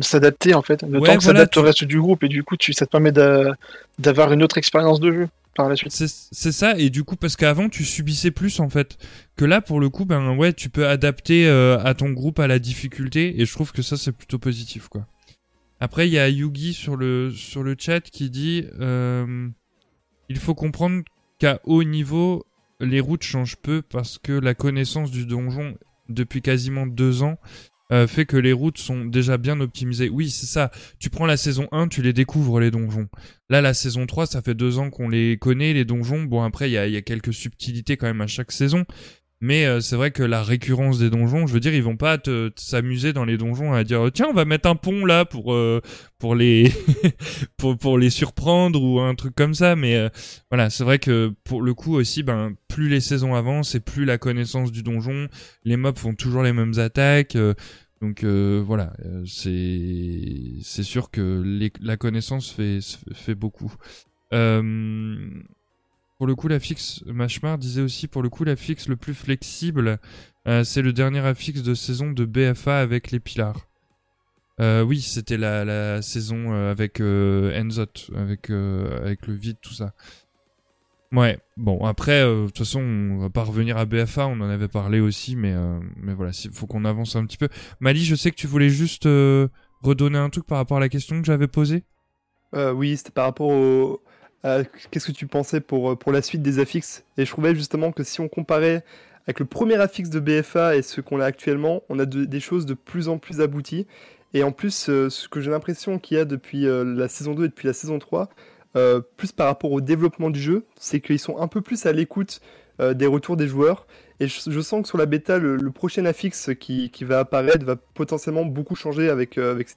S'adapter en fait, le Ouais, temps que voilà, s'adapte tu- au reste du groupe et du coup tu, ça te permet d'a- d'avoir une autre expérience de jeu par la suite. C'est c'est ça, et du coup, parce qu'avant, tu subissais plus, en fait. Que là, pour le coup, ben ouais, tu peux adapter euh, à ton groupe, à la difficulté, et je trouve que ça, c'est plutôt positif, quoi. Après, il y a Yugi sur le, sur le chat qui dit euh, Il faut comprendre qu'à haut niveau, les routes changent peu parce que la connaissance du donjon depuis quasiment deux ans euh, fait que les routes sont déjà bien optimisées. Oui, c'est ça. Tu prends la saison 1, tu les découvres, les donjons. Là, la saison 3, ça fait deux ans qu'on les connaît, les donjons. Bon, après, il y a, y a quelques subtilités quand même à chaque saison. Mais euh, c'est vrai que la récurrence des donjons, je veux dire, ils vont pas te, s'amuser dans les donjons à dire tiens, on va mettre un pont là pour euh, pour les pour les surprendre ou un truc comme ça. Mais euh, voilà, c'est vrai que pour le coup aussi, ben plus les saisons avancent et plus la connaissance du donjon, les mobs font toujours les mêmes attaques. donc voilà, c'est c'est sûr que la connaissance fait fait beaucoup. Euh, pour le coup, l'affixe, Machmar disait aussi, pour le coup, l'affixe le plus flexible, euh, c'est le dernier affixe de saison de BFA avec les Pilars. Euh, oui, c'était la, saison euh, avec Enzot, avec, avec le vide, tout ça. Ouais, bon, après, de toute façon, on va pas revenir à BFA, on en avait parlé aussi, mais, mais voilà, il faut qu'on avance un petit peu. Mali, je sais que tu voulais juste redonner un truc par rapport à la question que j'avais posée? Oui, c'était par rapport au. À Qu'est-ce que tu pensais pour, euh, pour la suite des affixes? Et je trouvais justement que si on comparait avec le premier affixe de BFA et ce qu'on a actuellement, on a de- des choses de plus en plus abouties. Et en plus, euh, ce que j'ai l'impression qu'il y a depuis euh, la saison 2 et depuis la saison 3, euh, plus par rapport au développement du jeu, c'est qu'ils sont un peu plus à l'écoute euh, des retours des joueurs. Et je, sens que sur la bêta, le, prochain affixe qui, qui va apparaître va potentiellement beaucoup changer avec, euh, avec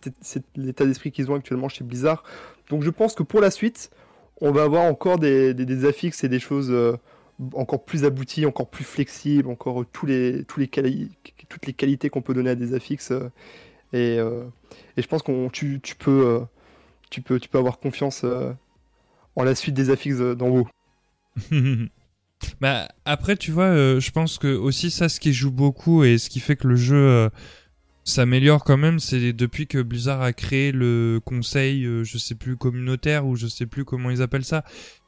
l'état d'esprit qu'ils ont actuellement chez Blizzard. Donc je pense que pour la suite, on va avoir encore des, affixes et des choses euh, encore plus abouties, encore plus flexibles, encore tous les, toutes les qualités qu'on peut donner à des affixes. euh, et, euh, et je pense qu'on tu, peux, avoir confiance en la suite des affixes d'en haut. bah après tu vois je pense que aussi ça ce qui joue beaucoup et ce qui fait que le jeu s'améliore quand même c'est depuis que Blizzard a créé le conseil euh, je sais plus communautaire ou je sais plus comment ils appellent ça.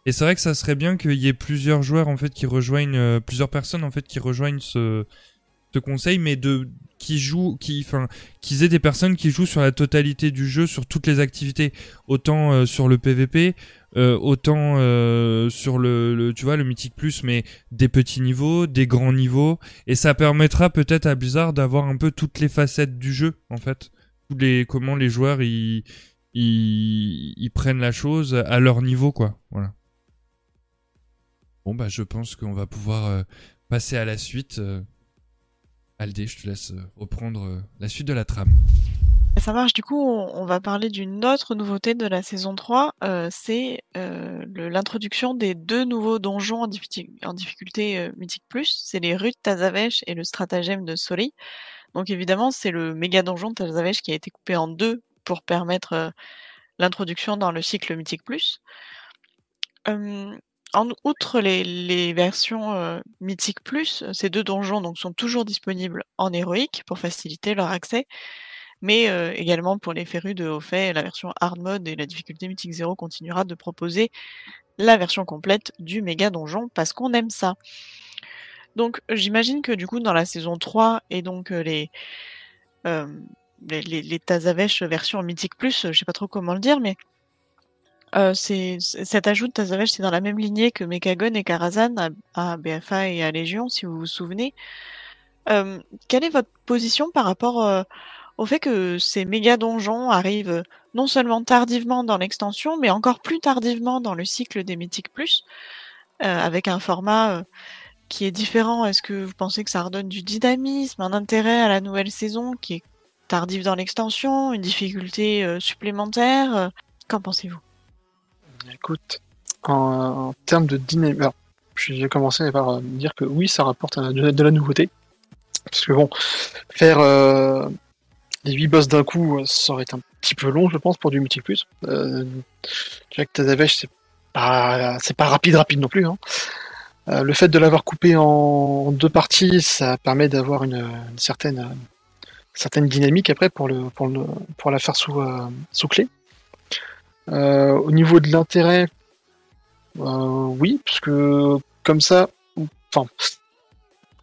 Et c'est vrai que ça serait bien qu'il y ait plusieurs joueurs en fait qui rejoignent euh, plusieurs personnes en fait qui rejoignent ce ce conseil mais de qui jouent qui enfin qu'ils aient des personnes qui jouent sur la totalité du jeu sur toutes les activités. Autant euh, sur le PVP euh, autant euh, sur le, le tu vois le mythique plus mais des petits niveaux des grands niveaux. Et ça permettra peut-être à Blizzard d'avoir un peu toutes les facettes du jeu en fait. Tous les comment les joueurs ils ils, ils prennent la chose à leur niveau quoi. Voilà. Bon bah je pense qu'on va pouvoir passer à la suite Aldé je te laisse euh, reprendre euh, la suite de la trame Ça marche, du coup, on, va parler d'une autre nouveauté de la saison 3, euh, c'est l'introduction des deux nouveaux donjons en, difficulté, mythique plus, c'est les rues de Tazavesh et le stratagème de Soli. Donc évidemment, c'est le méga donjon de Tazavesh qui a été coupé en deux pour permettre l'introduction dans le cycle mythique plus. Euh, en outre les, versions euh, mythique plus, ces deux donjons donc sont toujours disponibles en héroïque pour faciliter leur accès mais euh, également pour les férus de haut fait, la version hard mode et la difficulté mythique 0 continuera de proposer la version complète du méga donjon parce qu'on aime ça. Donc j'imagine que du coup dans la saison 3 et donc euh, les, euh, les, les, version mythique plus, je sais pas trop comment le dire, mais euh, c'est, cet ajout de c'est dans la même lignée que Mechagon et Karazhan à, à BFA et à Légion si vous vous souvenez. Euh, quelle est votre position par rapport euh, au fait que ces méga donjons arrivent non seulement tardivement dans l'extension, mais encore plus tardivement dans le cycle des Mythiques Plus, avec un format qui est différent? Est-ce que vous pensez que ça redonne du dynamisme, un intérêt à la nouvelle saison qui est tardive dans l'extension, une difficulté supplémentaire? Qu'en pensez-vous? Écoute, en, termes de dynamique, vais commencer par euh, dire que oui, ça rapporte de, la nouveauté. Parce que bon, faire euh, les 8 boss d'un coup, euh, ça aurait été un petit peu long, je pense, pour du Mythic Plus. Euh, que Tazavesh, c'est pas, c'est pas rapide, rapide non plus. Hein. Le fait de l'avoir coupé en deux parties, ça permet d'avoir une, certaine, certaine dynamique après pour, la faire sous clé. Euh, au niveau de l'intérêt, euh, oui, parce que comme ça, enfin,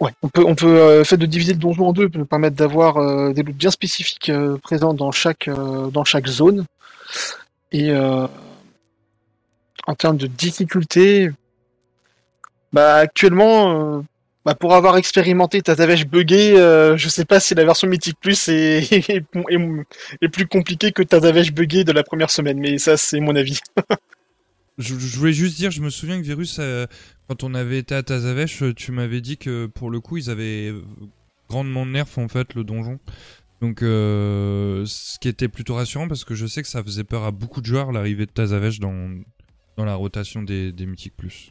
ouais, on peut, on peut, euh, le fait de diviser le donjon en deux peut nous permettre d'avoir euh, des loots bien spécifiques euh, présents dans chaque, euh, dans chaque zone. Et euh, en termes de difficulté, bah actuellement, euh, bah, pour avoir expérimenté Tazavesh buggé, euh, je sais pas si la version Mythic Plus est, plus compliquée que Tazavesh buggé de la première semaine, mais ça c'est mon avis. Je, voulais juste dire, je me souviens que Virus, euh, quand on avait été à Tazavesh, euh, tu m'avais dit que pour le coup, ils avaient grandement nerf en fait le donjon. Donc, euh, ce qui était plutôt rassurant parce que je sais que ça faisait peur à beaucoup de joueurs l'arrivée de Tazavesh dans, dans la rotation des, des Mythiques Plus.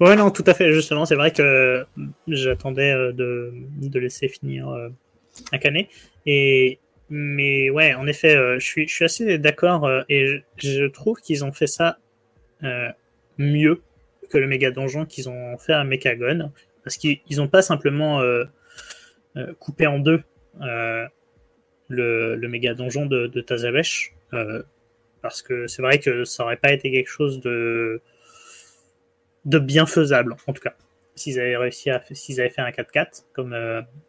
Ouais, non, tout à fait. Justement, c'est vrai que j'attendais euh, de, de laisser finir euh, Akane. Et, mais ouais, en effet, euh, je, suis, je suis assez d'accord et je, trouve qu'ils ont fait ça mieux que le méga donjon qu'ils ont fait à Mechagon, parce qu'ils n'ont pas simplement coupé en deux le, le, méga donjon de, de Tazavesh, parce que c'est vrai que ça aurait pas été quelque chose de, de bien faisable, en tout cas, s'ils avaient réussi à s'ils avaient fait un 4-4, comme,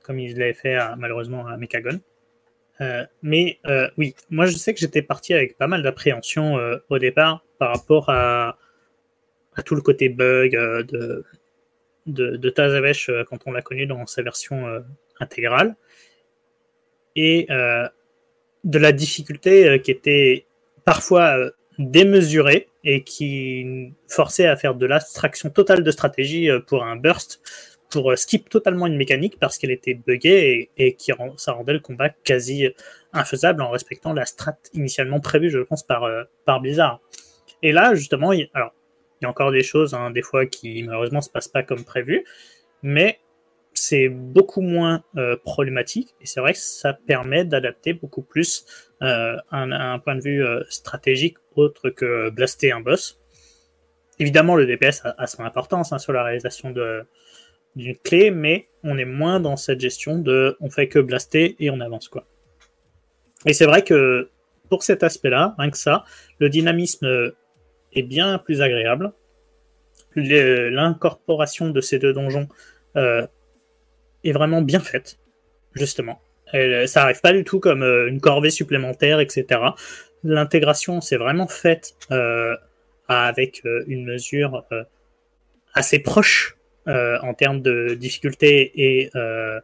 comme ils l'avaient fait malheureusement à Mechagon. Euh, mais euh, oui, moi je sais que j'étais parti avec pas mal d'appréhension euh, au départ par rapport à, à, tout le côté bug de, de, de Tazavesh quand on l'a connu dans sa version intégrale. Et de la difficulté qui était parfois démesurée et qui forçait à faire de l'abstraction totale de stratégie pour un burst pour euh, skip totalement une mécanique parce qu'elle était buggée et, qui ça rendait le combat quasi infaisable en respectant la strat initialement prévue, je pense, par, euh, par Blizzard. Et là, justement, alors, il y a encore des choses, hein, des fois, qui malheureusement se passent pas comme prévu, mais c'est beaucoup moins euh, problématique et c'est vrai que ça permet d'adapter beaucoup plus un, un, point de vue stratégique autre que blaster un boss. Évidemment, le DPS a, son importance hein, sur la réalisation d'une clé, mais on est moins dans cette gestion de on fait que blaster et on avance quoi. Et c'est vrai que pour cet aspect-là, rien que ça, le dynamisme est bien plus agréable. L'incorporation de ces deux donjons euh, est vraiment bien faite, justement. Ça arrive pas du tout comme euh, une corvée supplémentaire, etc. L'intégration, c'est vraiment faite euh, avec une mesure assez proche euh, en termes de difficulté et euh,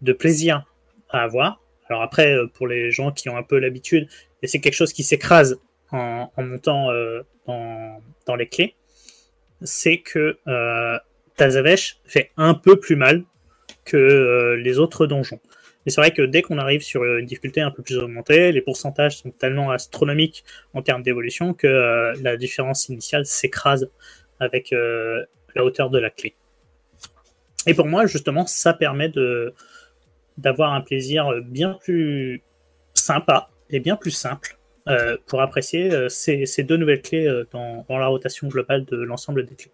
de plaisir à avoir. Alors après, euh, pour les gens qui ont un peu l'habitude, et c'est quelque chose qui s'écrase en, montant dans, les clés, c'est que Tazavesh fait un peu plus mal que les autres donjons. Mais c'est vrai que dès qu'on arrive sur une difficulté un peu plus augmentée, les pourcentages sont tellement astronomiques en termes d'évolution que la différence initiale s'écrase avec la hauteur de la clé. Et pour moi, justement, ça permet de d'avoir un plaisir bien plus sympa et bien plus simple euh, pour apprécier euh, ces, ces, deux nouvelles clés euh, dans, dans, la rotation globale de l'ensemble des clés.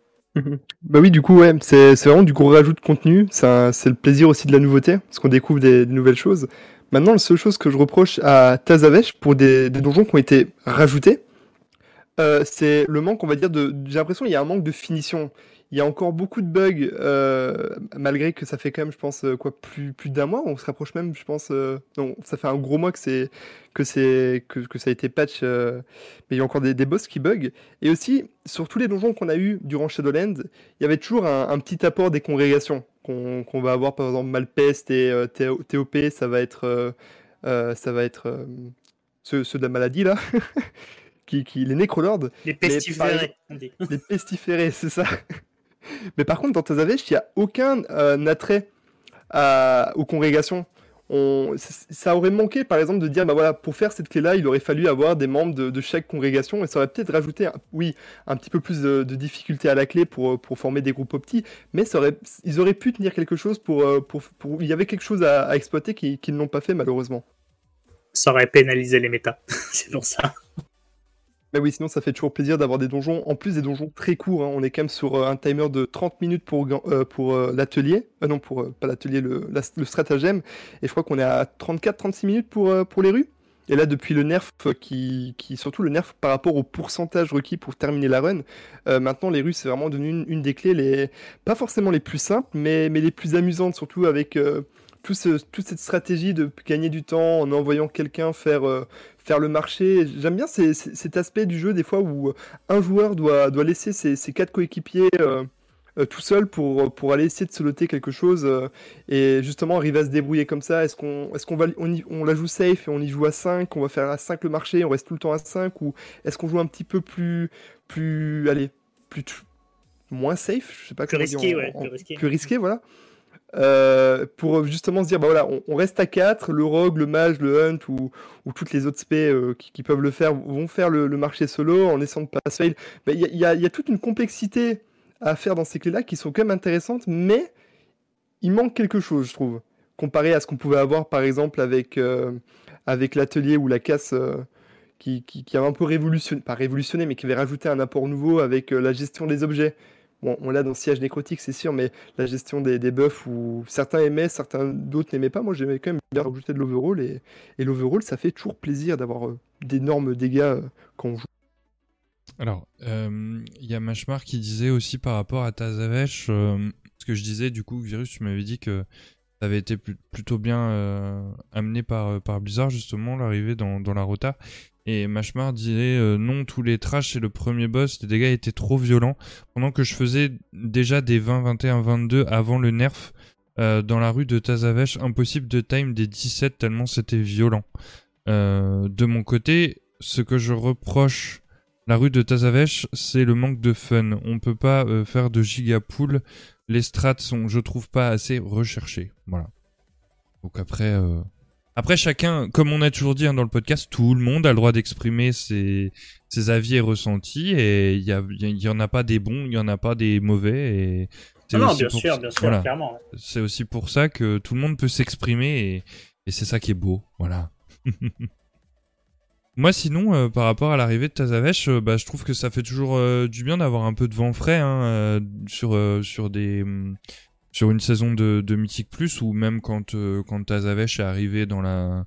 Bah oui, du coup, ouais, c'est vraiment du gros rajout de contenu. C'est le plaisir aussi de la nouveauté, parce qu'on découvre des, nouvelles choses. Maintenant, la seule chose que je reproche à Tazavesh pour des, des donjons qui ont été rajoutés, euh, c'est le manque, on va dire, de. J'ai l'impression qu'il y a un manque de finition. Il y a encore beaucoup de bugs, euh, malgré que ça fait quand même, je pense, euh, quoi, plus, plus d'un mois. On se rapproche même, je pense. Euh, non, ça fait un gros mois que c'est que c'est que, que, ça a été patch, mais il y a encore des, des boss qui bug. Et aussi, sur tous les donjons qu'on a eu durant Shadowlands, il y avait toujours un, un petit apport des congrégations qu'on va avoir, par exemple, Malpest et TOP. Ça va être ça va être ceux, ceux de la maladie là. Qui, qui, les nécrolords. Les pestiférés. Les pestiférés, c'est ça. Mais par contre, dans Tazavesh, il n'y a aucun euh, attrait aux congrégations. On, ça aurait manqué, par exemple, de dire, bah voilà, pour faire cette clé-là, il aurait fallu avoir des membres de, chaque congrégation, et ça aurait peut-être rajouté, oui, un petit peu plus de, de difficulté à la clé pour, pour former des groupes petits, mais ils auraient pu tenir quelque chose pour, euh, il y avait quelque chose à, à exploiter qu'ils qui ne l'ont pas fait malheureusement. Ça aurait pénalisé les méta, c'est pour ça. Mais oui, sinon ça fait toujours plaisir d'avoir des donjons, en plus des donjons très courts, hein. on est quand même sur euh, un timer de 30 minutes pour, euh, euh, l'atelier, non pour pas l'atelier, le, stratagème, et je crois qu'on est à 34-36 minutes pour, les rues. Et là, depuis le nerf, qui, surtout le nerf par rapport au pourcentage requis pour terminer la run, maintenant les rues c'est vraiment devenu une, une, des clés, les, pas forcément les plus simples, mais, mais les plus amusantes, surtout avec tout ce, toute cette stratégie de gagner du temps en envoyant quelqu'un faire, faire le marché. J'aime bien cet aspect du jeu des fois où un joueur doit, doit laisser ses, ses quatre coéquipiers euh, euh, tout seul pour, pour aller essayer de se loter quelque chose euh, et justement arriver à se débrouiller comme ça. Est-ce qu'on est qu'on va on, on, la joue safe et on y joue à 5, on va faire à 5 le marché, on reste tout le temps à 5 ou est-ce qu'on joue un petit peu plus plus allez, plus moins safe, je sais pas plus risqué, en, ouais, plus risqué. Plus risqué, voilà. Euh, pour justement se dire, bah voilà, on, reste à 4, le rogue, le mage, le hunt ou, ou toutes les autres spés euh, qui, peuvent le faire vont faire le, marché solo en essayant de pass fail. Il y, a toute une complexité à faire dans ces clés-là qui sont quand même intéressantes, mais il manque quelque chose, je trouve, comparé à ce qu'on pouvait avoir par exemple avec, euh, l'atelier ou la casse. Euh, qui, qui, avait un peu révolutionné, pas révolutionné, mais qui avait rajouté un apport nouveau avec la gestion des objets on l'a dans Siège Nécrotique, c'est sûr, mais la gestion des, des buffs où certains aimaient, certains d'autres n'aimaient pas. Moi, j'aimais quand même bien rajouter de l'overall et, et ça fait toujours plaisir d'avoir euh, d'énormes dégâts euh, quand on joue. Alors, euh, il y a Machmar qui disait aussi par rapport à Tazavesh, ce que je disais, du coup, Virus, tu m'avais dit que ça avait été plu- plutôt bien amené par, par Blizzard, justement, l'arrivée dans, dans la rota. Et Machmar disait euh, non, tous les trash et le premier boss, les dégâts étaient trop violents. Pendant que je faisais déjà des 20, 21, 22 avant le nerf euh, dans la rue de Tazavesh, impossible de time des 17 tellement c'était violent. Euh, de mon côté, ce que je reproche la rue de Tazavesh, c'est le manque de fun. On peut pas faire de gigapool. Les strats sont, je trouve, pas assez recherchés. Voilà. Donc après, après chacun, comme on a toujours dit hein, dans le podcast, tout le monde a le droit d'exprimer ses, ses avis et ressentis. Et il y, a- en a pas des bons, il y en a pas des mauvais. Et c'est Non, bien pour- sûr, bien sûr, voilà. clairement. ouais. C'est aussi pour ça que tout le monde peut s'exprimer et, et c'est ça qui est beau. Voilà. Moi, sinon, euh, par rapport à l'arrivée de Tazavesh, euh, bah, je trouve que ça fait toujours euh, du bien d'avoir un peu de vent frais hein, sur sur des hum, sur une saison de, de Mythic Plus ou même quand euh, quand Tazavesh est arrivé dans la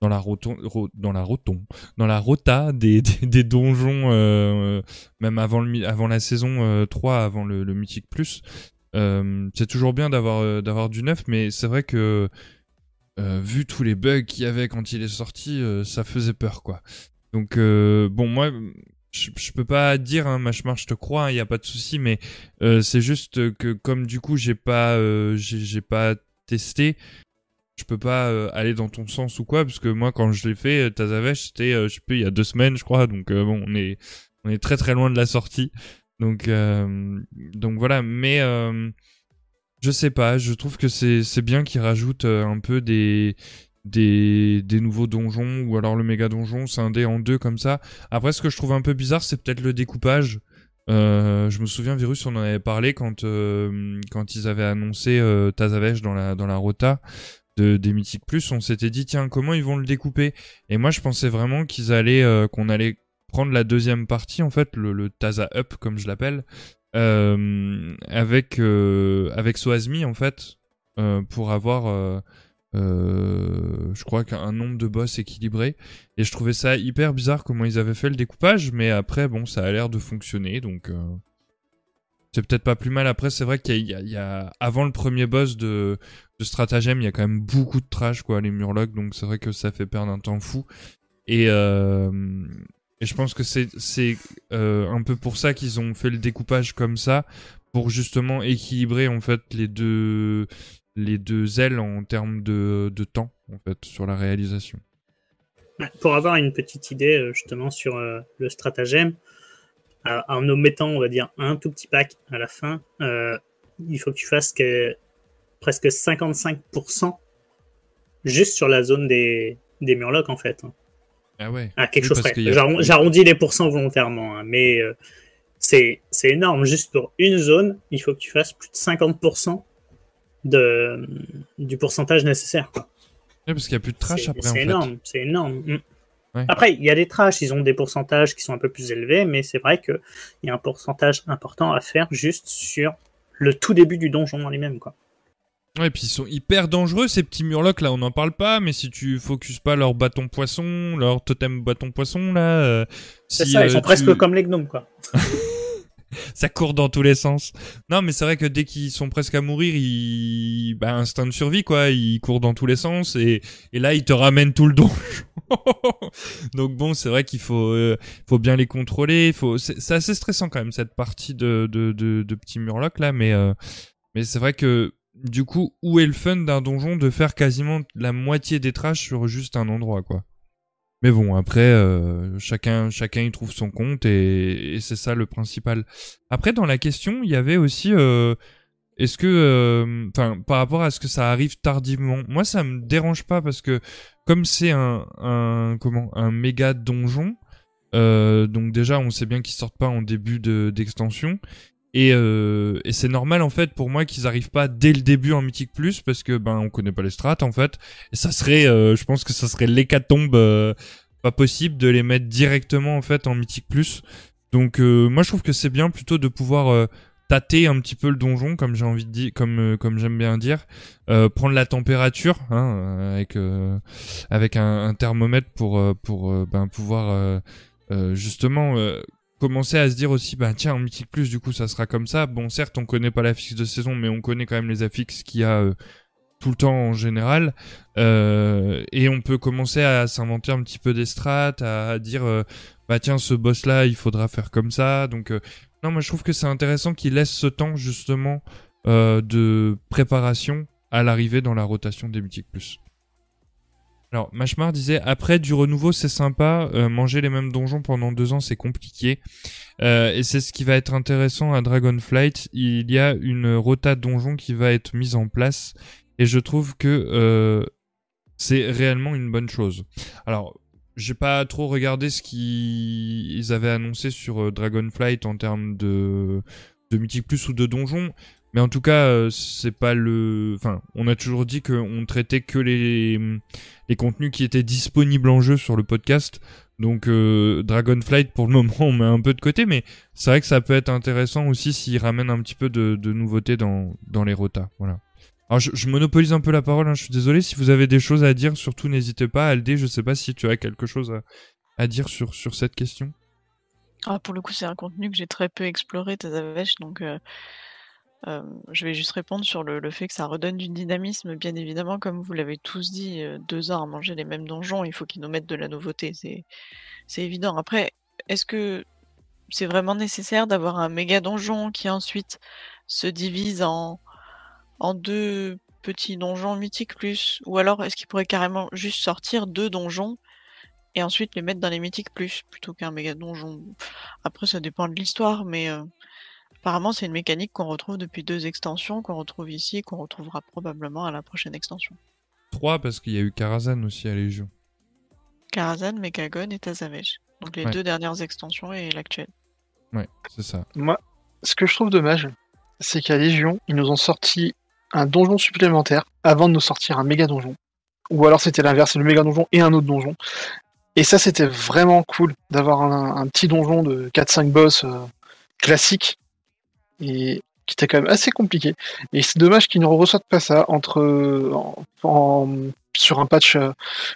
dans la roton, ro- dans la roton, dans la rota des, des, donjons, euh, même avant le avant la saison euh, 3, avant le, Mythic Plus. Euh, c'est toujours bien d'avoir euh, d'avoir du neuf, mais c'est vrai que euh, vu tous les bugs qu'il y avait quand il est sorti, euh, ça faisait peur quoi. Donc euh, bon moi je, je peux pas dire hein, Machmar, je te crois, il y a pas de souci, mais euh, c'est juste que comme du coup j'ai pas euh, j'ai pas testé, je peux pas euh, aller dans ton sens ou quoi, parce que moi quand je l'ai fait, euh, Tazavesh c'était euh, je sais plus il y a deux semaines je crois, donc euh, bon on est on est très très loin de la sortie. Donc, donc voilà, mais je sais pas, je trouve que c'est c'est bien qu'ils rajoutent un peu des, des, des nouveaux donjons ou alors le méga donjon scindé en deux comme ça. Après, ce que je trouve un peu bizarre, c'est peut-être le découpage. Euh, je me souviens, Virus, on en avait parlé quand, euh, quand ils avaient annoncé euh, dans la, dans la rota de, des Mythiques Plus. On s'était dit, tiens, comment ils vont le découper? Et moi, je pensais vraiment qu'ils allaient, euh, qu'on allait prendre la deuxième partie, en fait, le, le Taza Up, comme je l'appelle, euh, avec, euh, avec Soazmi, en fait, pour avoir, euh, je crois qu'un nombre de boss équilibré. Et je trouvais ça hyper bizarre comment ils avaient fait le découpage, mais après, bon, ça a l'air de fonctionner, donc... euh, c'est peut-être pas plus mal. Après, c'est vrai qu'il y, y a, avant le premier boss de, de stratagème, il y a quand même beaucoup de trash, quoi, les murlocs. Donc c'est vrai que ça fait perdre un temps fou. Et, euh, et je pense que c'est, c'est euh, un peu pour ça qu'ils ont fait le découpage comme ça, pour justement équilibrer en fait les deux, les deux ailes en termes de, de temps, en fait, sur la réalisation. Pour avoir une petite idée euh, justement sur euh, le stratagème, euh, en omettant, on va dire, un tout petit pack à la fin, euh, il faut que tu fasses que presque 55% juste sur la zone des, des murlocs en fait. hein. Ah ouais. À quelque Oui, chose près. a- J'arrondis les pourcents volontairement, hein, mais c'est énorme. Juste pour une zone, il faut que tu fasses plus de 50% de, du pourcentage nécessaire. Ouais, parce qu'il y a plus de trash après, C'est énorme, c'est énorme. Mm. Ouais. Après, il y a des trash, ils ont des pourcentages qui sont un peu plus élevés, mais c'est vrai qu'il y a un pourcentage important à faire juste sur le tout début du donjon en lui-même. quoi. Ouais, et puis ils sont hyper dangereux ces petits murlocs là, on n'en parle pas, mais si tu focuses pas leur bâton poisson, leur totem bâton poisson là, euh, C'est si, ça, ils euh, sont tu- presque comme les gnomes. quoi. ça court dans tous les sens. Non, mais c'est vrai que dès qu'ils sont presque à mourir, ils, bah, instinct de survie quoi, ils courent dans tous les sens et, et là ils te ramènent tout le donjon. Donc bon, c'est vrai qu'il faut, euh, faut bien les contrôler. Faut, c'est assez stressant quand même cette partie de, de, de, de petits murlocs là, mais, euh, mais c'est vrai que du coup, où est le fun d'un donjon de faire quasiment la moitié des trash sur juste un endroit quoi? Mais bon, après, euh, chacun, chacun y trouve son compte et, c'est ça le principal. Après, dans la question, il y avait aussi, euh, est-ce que, euh, enfin, par rapport à ce que ça arrive tardivement, moi ça me dérange pas parce que comme c'est un, comment, un méga donjon, donc déjà on sait bien qu'ils sortent pas en début de d'extension. Et, euh, et c'est normal en fait pour moi qu'ils arrivent pas dès le début en Mythic Plus parce que ben on connaît pas les strats en fait. Et ça serait euh, je pense que ça serait l'hécatombe euh, pas possible de les mettre directement en fait en Mythic Plus. Donc euh, moi je trouve que c'est bien plutôt de pouvoir euh, tâter un petit peu le donjon, comme j'ai envie de dire, comme euh, comme j'aime bien dire, prendre la température hein, avec avec un, un, thermomètre pour pour ben, pouvoir justement commencer à se dire aussi bah tiens en mythique plus du coup ça sera comme ça bon certes on connaît pas la fixe de saison mais on connaît quand même les affixes qu'il y a tout le temps en général. Euh, et on peut commencer à s'inventer un petit peu des strats, à, dire euh, bah tiens ce boss là il faudra faire comme ça. Donc euh, non moi je trouve que c'est intéressant qu'il laisse ce temps justement de préparation à l'arrivée dans la rotation des mythiques plus. Alors, Machmar disait après du renouveau c'est sympa, manger les mêmes donjons pendant deux ans c'est compliqué. et c'est ce qui va être intéressant à Dragonflight. Il y a une rota donjon qui va être mise en place et je trouve que euh, c'est réellement une bonne chose. Alors, j'ai pas trop regardé ce qu'ils avaient annoncé sur euh, Dragonflight en termes de, de Mythic Plus ou de donjon. Mais en tout cas, euh, c'est pas le. Enfin, on a toujours dit qu'on traitait que les, les contenus qui étaient disponibles en jeu sur le podcast. Donc Dragonflight, pour le moment, on met un peu de côté, mais c'est vrai que ça peut être intéressant aussi s'ils ramènent un petit peu de, de nouveautés dans, dans les rotas. Voilà. Alors je, monopolise un peu la parole, hein, je suis désolé. Si vous avez des choses à dire, surtout n'hésitez pas. Aldé, je sais pas si tu as quelque chose à, dire sur, sur cette question. Ah, pour le coup, c'est un contenu que j'ai très peu exploré, Tazavesh, donc euh, je vais juste répondre sur le, fait que ça redonne du dynamisme. Bien évidemment, comme vous l'avez tous dit, deux ans à manger les mêmes donjons, il faut qu'ils nous mettent de la nouveauté, c'est évident. Après, est-ce que c'est vraiment nécessaire d'avoir un méga donjon qui ensuite se divise en deux petits donjons mythiques plus? Ou alors est-ce qu'il pourrait carrément juste sortir deux donjons et ensuite les mettre dans les mythiques plus plutôt qu'un méga donjon? Après ça dépend de l'histoire, mais apparemment c'est une mécanique qu'on retrouve depuis deux extensions, qu'on retrouve ici et qu'on retrouvera probablement à la prochaine extension. Trois parce qu'il y a eu Karazhan aussi à Légion. Karazhan, Mechagon et Tazavesh. Donc les deux dernières extensions et l'actuelle. Ouais, c'est ça. Moi, ce que je trouve dommage, c'est qu'à Légion, ils nous ont sorti un donjon supplémentaire avant de nous sortir un méga donjon. Ou alors c'était l'inverse, le méga donjon et un autre donjon. Et ça, c'était vraiment cool d'avoir un, petit donjon de 4-5 boss euh, classique. Et qui était quand même assez compliqué. Et c'est dommage qu'ils ne ressortent pas ça entre en, sur un patch, euh,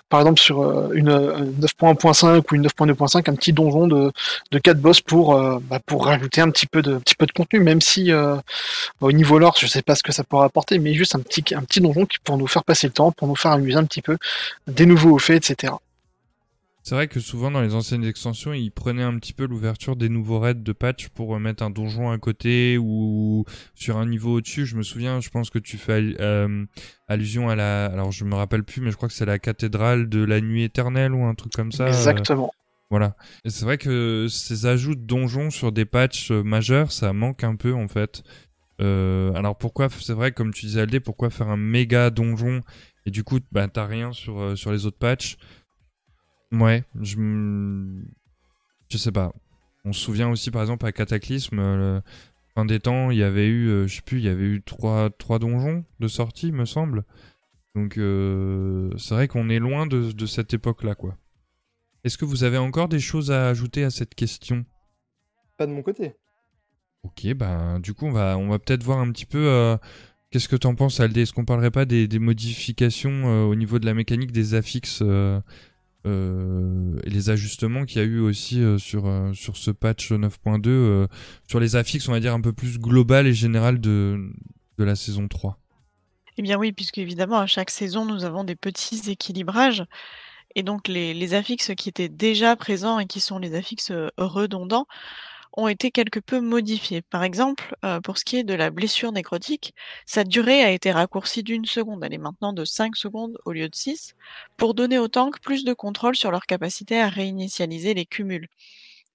par exemple sur euh, une 9.1.5 ou une 9.2.5, un petit donjon de, de 4 boss pour, euh, bah, pour rajouter un petit peu de, petit peu de contenu, même si au niveau lore, je sais pas ce que ça pourra apporter, mais juste un petit, un petit donjon qui pour nous faire passer le temps, pour nous faire amuser un petit peu, des nouveaux faits, etc. C'est vrai que souvent dans les anciennes extensions, ils prenaient un petit peu l'ouverture des nouveaux raids de patch pour mettre un donjon à côté ou sur un niveau au-dessus. Je me souviens, je pense que tu fais euh, allusion à la... Alors je me rappelle plus, mais je crois que c'est la cathédrale de la nuit éternelle ou un truc comme ça. Exactement. voilà. Et c'est vrai que ces ajouts de donjons sur des patchs euh, majeurs, ça manque un peu en fait. Euh, alors pourquoi, c'est vrai, comme tu disais Aldé, pourquoi faire un méga donjon et du coup, bah, t'as rien sur, sur les autres patchs? Ouais, je je sais pas. On se souvient aussi par exemple à Cataclysme, euh, fin des temps, il y avait eu, euh, je sais plus, il y avait eu trois, trois donjons de sortie, me semble. Donc euh, c'est vrai qu'on est loin de, de cette époque-là, quoi. Est-ce que vous avez encore des choses à ajouter à cette question? Pas de mon côté. Ok, ben du coup on va, on va peut-être voir un petit peu. Qu'est-ce que t'en penses, Aldé? Est-ce qu'on parlerait pas des, des modifications au niveau de la mécanique des affixes euh, et les ajustements qu'il y a eu aussi euh, sur euh, sur ce patch 9.2 sur les affixes on va dire un peu plus global et général de de la saison 3. Eh bien oui, puisque évidemment à chaque saison nous avons des petits équilibrages et donc les, les affixes qui étaient déjà présents et qui sont les affixes redondants ont été quelque peu modifiés. Par exemple, euh, pour ce qui est de la blessure nécrotique, sa durée a été raccourcie d'une seconde. Elle est maintenant de 5 secondes au lieu de 6, pour donner aux tanks plus de contrôle sur leur capacité à réinitialiser les cumuls.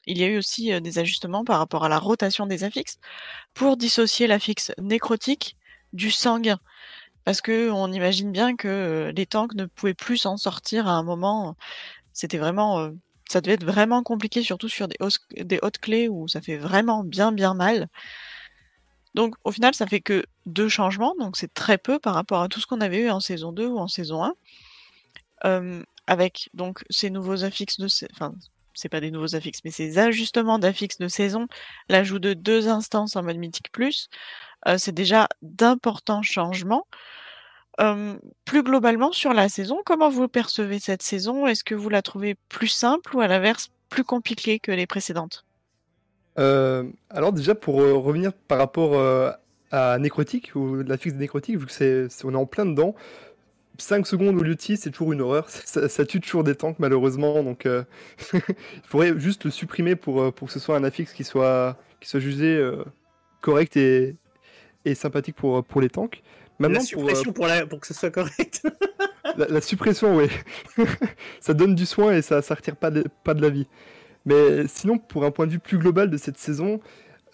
Il y a eu aussi euh, des ajustements par rapport à la rotation des affixes pour dissocier l'affixe nécrotique du sanguin. Parce que on imagine bien que euh, les tanks ne pouvaient plus s'en sortir à un moment. C'était vraiment ça devait être vraiment compliqué, surtout sur des, hautes clés où ça fait vraiment bien bien mal. Donc au final, ça fait que deux changements, donc c'est très peu par rapport à tout ce qu'on avait eu en saison 2 ou en saison 1. avec donc ces nouveaux affixes de enfin c'est pas des nouveaux affixes, mais ces ajustements d'affixes de saison, l'ajout de deux instances en mode mythique plus, euh, c'est déjà d'importants changements. Plus globalement sur la saison, comment vous percevez cette saison? Est-ce que vous la trouvez plus simple ou à l'inverse plus compliquée que les précédentes? Alors déjà pour revenir par rapport à Nécrotique ou l'affixe de Nécrotique, vu que c'est on est en plein dedans, 5 secondes au lieu de 6, c'est toujours une horreur. Ça, tue toujours des tanks malheureusement, donc il faudrait juste le supprimer pour, pour que ce soit un affixe qui soit, qui soit jugé correct et, et sympathique pour, pour les tanks. La pour, euh, suppression pour, la, pour que ce soit correct. la, la suppression, oui. ça donne du soin et ça ne retire pas de, pas de la vie. Mais sinon, pour un point de vue plus global de cette saison,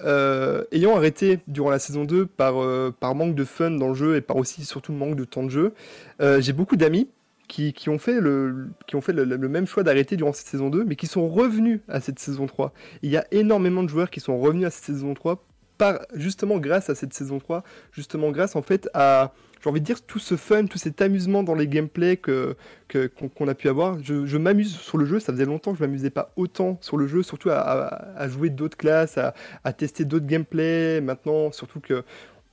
euh, ayant arrêté durant la saison 2 par, euh, par manque de fun dans le jeu et par aussi surtout manque de temps de jeu, euh, j'ai beaucoup d'amis qui, qui ont fait, le, qui ont fait le, le même choix d'arrêter durant cette saison 2, mais qui sont revenus à cette saison 3. Il y a énormément de joueurs qui sont revenus à cette saison 3 par, justement grâce à cette saison 3, justement grâce en fait à, j'ai envie de dire, tout ce fun, tout cet amusement dans les gameplays que, qu'on a pu avoir. Je, m'amuse sur le jeu, ça faisait longtemps que je m'amusais pas autant sur le jeu, surtout à, jouer d'autres classes, à, tester d'autres gameplays. Maintenant, surtout que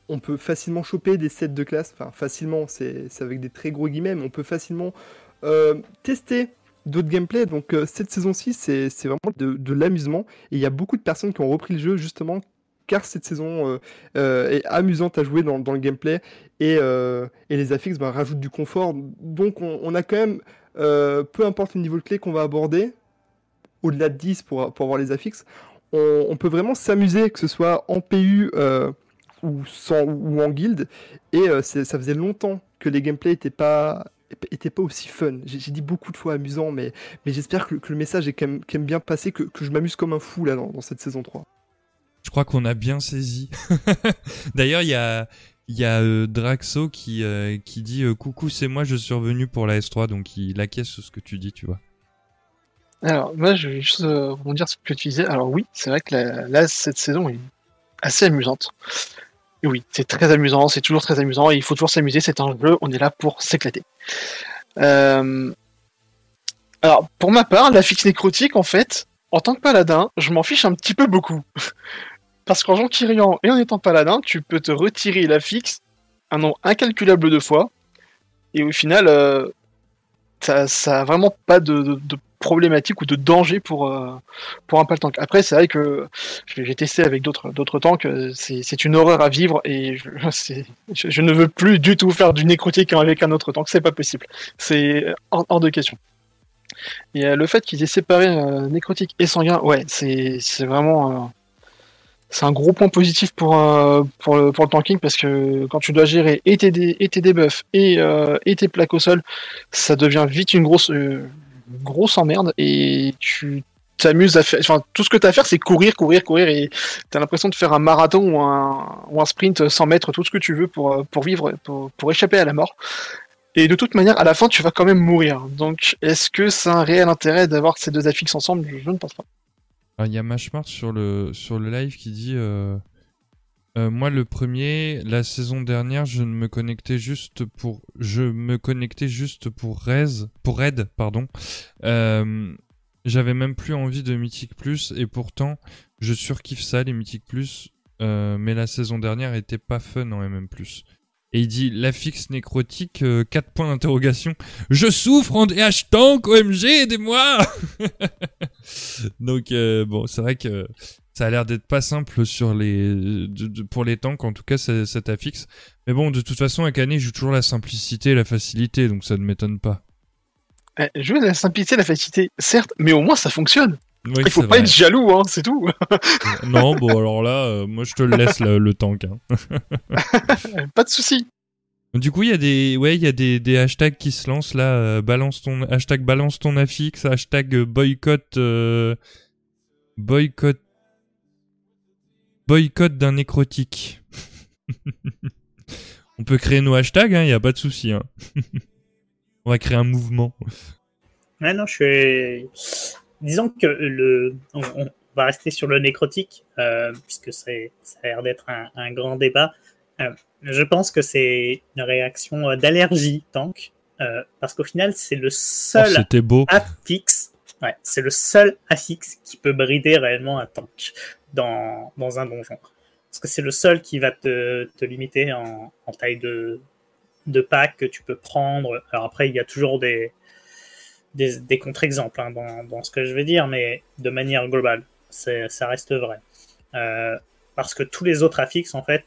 on peut facilement choper des sets de classe, enfin facilement, c'est c'est avec des très gros guillemets, mais on peut facilement euh, tester d'autres gameplays. Donc euh, cette saison-ci, c'est c'est vraiment de, de l'amusement. Et il y a beaucoup de personnes qui ont repris le jeu justement car cette saison euh, euh, est amusante à jouer dans, le gameplay et, euh, et les affixes ben, rajoutent du confort. Donc on, a quand même, peu importe le niveau de clé qu'on va aborder, au-delà de 10 pour, pour avoir les affixes, on, peut vraiment s'amuser, que ce soit en PU ou, sans, ou en guild. Et ça faisait longtemps que les gameplays n'étaient pas était pas aussi fun. J'ai dit beaucoup de fois amusant, mais, mais j'espère que, le message est quand même, quand même bien passé, que, que je m'amuse comme un fou là dans, dans cette saison 3. Je crois qu'on a bien saisi. D'ailleurs, il y a, euh, Draxo qui, euh, qui dit euh, Coucou, c'est moi, je suis revenu pour la S3, donc il acquiesce ce que tu dis, tu vois. Alors, moi, je vais juste rebondir sur ce que tu disais. Alors, oui, c'est vrai que la- cette saison est assez amusante. Et oui, c'est très amusant, c'est toujours très amusant, et il faut toujours s'amuser, c'est un jeu, on est là pour s'éclater. Alors, pour ma part, la fixe nécrotique, en fait, en tant que paladin, je m'en fiche un petit peu beaucoup. Parce qu'en jouant Kyrian et en étant paladin, tu peux te retirer la fixe un nombre incalculable de fois, et au final, euh, ça, ça a vraiment pas de, problématique ou de danger pour, euh, pour un. Après, c'est vrai que j'ai testé avec d'autres tanks, euh, c'est une horreur à vivre et je, ne veux plus du tout faire du nécrotique avec un autre tank, c'est pas possible. C'est hors, de question. Et le fait qu'ils aient séparé nécrotique et sanguin, ouais, c'est vraiment c'est un gros point positif pour, euh, pour, le, tanking parce que quand tu dois gérer et tes, et tes debuffs et, euh, et tes plaques au sol, ça devient vite une grosse, euh, grosse emmerde et tu t'amuses à faire. Enfin, tout ce que tu as à faire, c'est courir, courir, courir et tu as l'impression de faire un marathon ou un, ou un sprint sans mettre tout ce que tu veux pour, pour vivre, pour, pour échapper à la mort. Et de toute manière, à la fin, tu vas quand même mourir. Donc, est-ce que c'est un réel intérêt d'avoir ces deux affixes ensemble? Je ne pense pas. Alors, Il y a Mashmart sur le, sur le live qui dit euh, euh, Moi, le premier, la saison dernière, je me connectais juste pour. Je me connectais juste pour pour Red, pardon. Euh, J'avais même plus envie de Mythic Plus, et pourtant, je surkiffe ça, les Mythic Plus. mais la saison dernière était pas fun en MM+. Et il dit l'affixe nécrotique, 4 points d'interrogation. Je souffre en DH tank, OMG, aidez-moi Donc euh, bon, c'est vrai que ça a l'air d'être pas simple pour les tanks, en tout cas cet affixe. Mais bon, de toute façon, Akane joue toujours la simplicité et la facilité, donc ça ne m'étonne pas. Eh, Jouer la simplicité, la facilité, certes, mais au moins ça fonctionne. Oui, Il faut pas vrai. être jaloux, hein, c'est tout. Non, bon alors là, euh, moi je te le laisse le, le tank. hein. pas de souci. Du coup, il y a des, ouais, il y a des, des hashtags qui se lancent là. euh, balance ton hashtag balance ton affixe, hashtag boycott, euh, boycott, boycott d'un nécrotique. On peut créer nos hashtags, il hein, y a pas de souci. Hein. On va créer un mouvement. Ouais, non, je suis. Disons que le. On, on va rester sur le nécrotique, euh, puisque ça a l'air d'être un, un grand débat. Euh, je pense que c'est une réaction euh, d'allergie, tank, euh, parce qu'au final, c'est le Oh, seul beau. affixe Ouais, c'est le seul affix qui peut brider réellement un tank dans, dans un donjon. Parce que c'est le seul qui va te, te limiter en, en taille de, de pack que tu peux prendre. Alors après, il y a toujours des, des, contre-exemples hein, dans, dans, ce que je vais dire, mais de manière globale, ça reste vrai. Euh, parce que tous les autres affixes, en fait,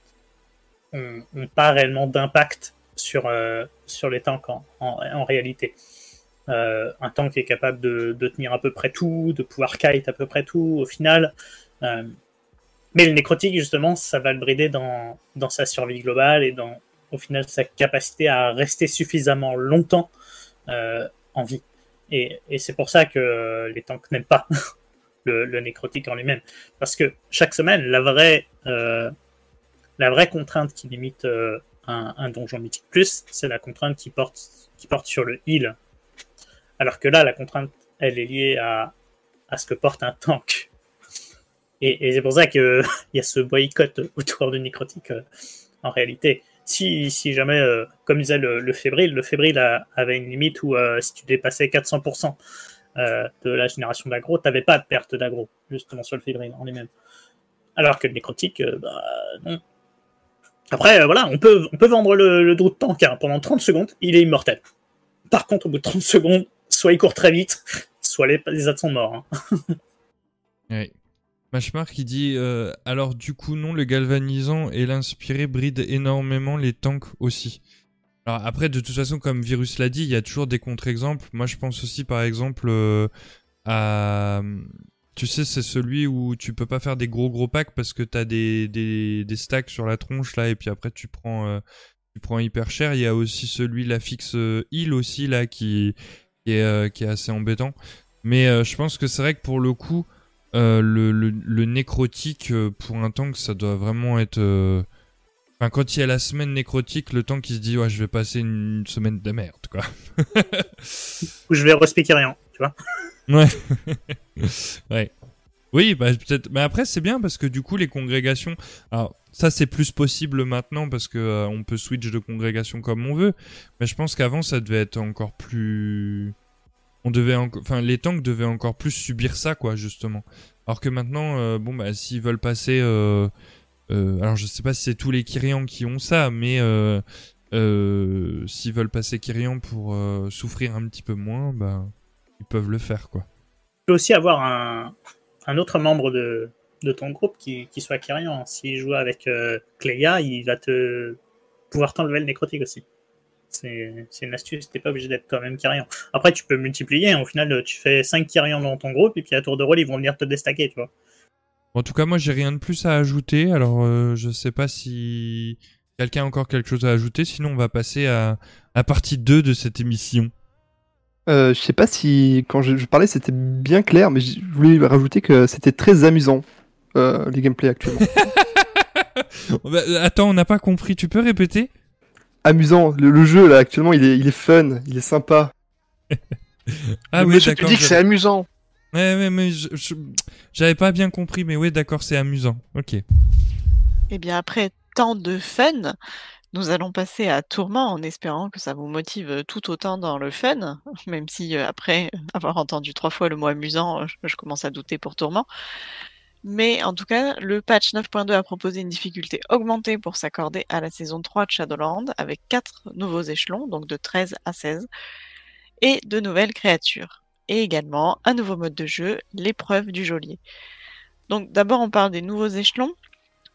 n'ont pas réellement d'impact sur, euh, sur les tanks en, en, en réalité. Euh, un tank est capable de, tenir à peu près tout, de pouvoir kite à peu près tout au final. Mais le nécrotique, justement, ça va le brider dans, dans sa survie globale et dans, au final, sa capacité à rester suffisamment longtemps en vie. Et, c'est pour ça que les tanks n'aiment pas le, nécrotique en lui-même. Parce que chaque semaine, la vraie, euh, contrainte qui limite euh, un, donjon mythique plus, c'est la contrainte qui porte, qui porte sur le heal alors que là, la contrainte, elle est liée à, ce que porte un tank. Et, et c'est pour ça qu'il y a ce boycott autour du nécrotique euh, en réalité. Si, jamais, euh, comme disait le, le, fébrile, le fébrile avait une limite où euh, si tu dépassais 400% euh, de la génération d'aggro, tu n'avais pas de perte d'aggro, justement sur le fébrile en lui-même. Alors que le nécrotique, bah non. Après, voilà, on peut, vendre le, le de tank hein. pendant 30 secondes, il est immortel. Par contre, au bout de 30 secondes, soit il court très vite, soit les, les sont morts. Hein. Machmar qui dit euh, alors du coup non le galvanisant et l'inspiré bride énormément les tanks aussi. Alors après de toute façon comme Virus l'a dit il y a toujours des contre-exemples. Moi je pense aussi par exemple euh, à tu sais c'est celui où tu peux pas faire des gros gros packs parce que t'as des, des, des stacks sur la tronche là et puis après tu prends euh, tu prends hyper cher. Il y a aussi celui la fixe heal aussi là qui qui est, qui est assez embêtant. Mais je pense que c'est vrai que pour le coup, euh, le, le, le, nécrotique pour un tank, ça doit vraiment être. Enfin, quand il y a la semaine nécrotique, le tank qui se dit ouais, je vais passer une semaine de merde, quoi. Ou je vais respecter rien, tu vois. Ouais. ouais. Oui, bah peut-être. Mais après, c'est bien parce que du coup, les congrégations. Alors, ça, c'est plus possible maintenant parce que euh, on peut switch de congrégation comme on veut. Mais je pense qu'avant, ça devait être encore plus. On devait, en... enfin, les tanks devaient encore plus subir ça, quoi, justement. Alors que maintenant, euh, bon, bah, s'ils veulent passer. Euh... Euh, alors, je sais pas si c'est tous les Kyrians qui ont ça, mais s'ils veulent passer Kyrian pour souffrir un petit peu moins, bah, ils peuvent le faire, quoi. Tu peux aussi avoir un, un autre membre de, de ton groupe qui, qui soit Kyrian. S'il joue avec Cléa, il va te pouvoir t'enlever le nécrotique aussi. C'est une astuce, t'es pas obligé d'être quand même Kyrian. Après, tu peux multiplier, au final, tu fais 5 Kyrian dans ton groupe, et puis à tour de rôle, ils vont venir te déstacker, tu vois. En tout cas, moi, j'ai rien de plus à ajouter, alors euh, je sais pas si quelqu'un a encore quelque chose à ajouter, sinon on va passer à la partie 2 de cette émission. Euh, je sais pas si quand je, je parlais c'était bien clair, mais je voulais rajouter que c'était très amusant euh, les gameplays actuellement. bah, attends, on n'a pas compris. Tu peux répéter? Amusant. Le, le, jeu là actuellement, il est, il est fun, il est sympa. ah oui, d'accord. Tu dis que c'est amusant. Ouais, mais, mais j'avais pas bien compris, mais oui, d'accord, c'est amusant. Ok. Eh bien, après tant de fun, nous allons passer à Tourment en espérant que ça vous motive tout autant dans le fun, même si euh, après avoir entendu trois fois le mot amusant, je, je commence à douter pour Tourment. Mais en tout cas, le patch 9.2 a proposé une difficulté augmentée pour s'accorder à la saison 3 de Shadowland avec 4 nouveaux échelons, donc de 13 à 16, et de nouvelles créatures. Et également un nouveau mode de jeu, l'épreuve du geôlier. Donc d'abord on parle des nouveaux échelons.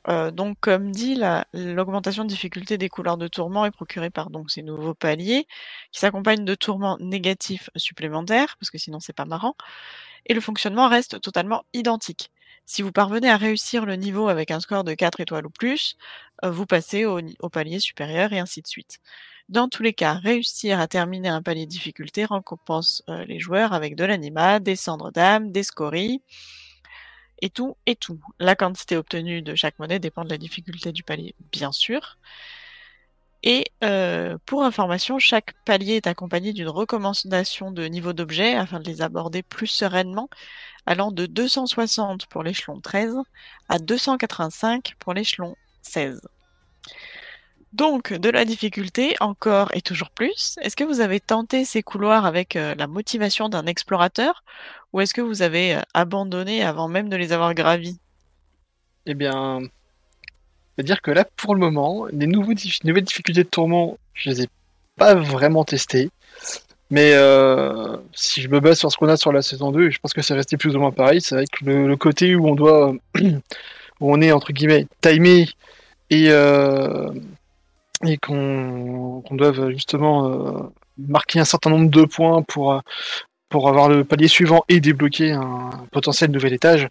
Euh, donc, comme dit, l'augmentation de difficulté des couleurs de tourment est procurée par donc ces nouveaux paliers, qui s'accompagnent de tourments négatifs supplémentaires, parce que sinon c'est pas marrant, et le fonctionnement reste totalement identique. Si vous parvenez à réussir le niveau avec un score de 4 étoiles ou plus, euh, vous passez au, palier supérieur et ainsi de suite. Dans tous les cas, réussir à terminer un palier de difficulté récompense euh, les joueurs avec de l'anima, des cendres d'âme, des scories, et tout, et tout. La quantité obtenue de chaque monnaie dépend de la difficulté du palier, bien sûr. Et euh, pour information, chaque palier est accompagné d'une recommandation de niveau d'objet afin de les aborder plus sereinement, allant de 260 pour l'échelon 13 à 285 pour l'échelon 16. Donc, de la difficulté, encore et toujours plus. Est-ce que vous avez tenté ces couloirs avec euh, la motivation d'un explorateur ou est-ce que vous avez euh, abandonné avant même de les avoir gravis? Eh bien, c'est-à-dire que là, pour le moment, les nouvelles difficultés de tourment, je les ai pas vraiment testées. Mais euh, si je me base sur ce qu'on a sur la saison 2, et je pense que c'est resté plus ou moins pareil, c'est vrai que le, côté où on doit, où on est entre guillemets timé et euh, qu'on doive justement euh, marquer un certain nombre de points pour pour avoir le palier suivant et débloquer un potentiel nouvel étage.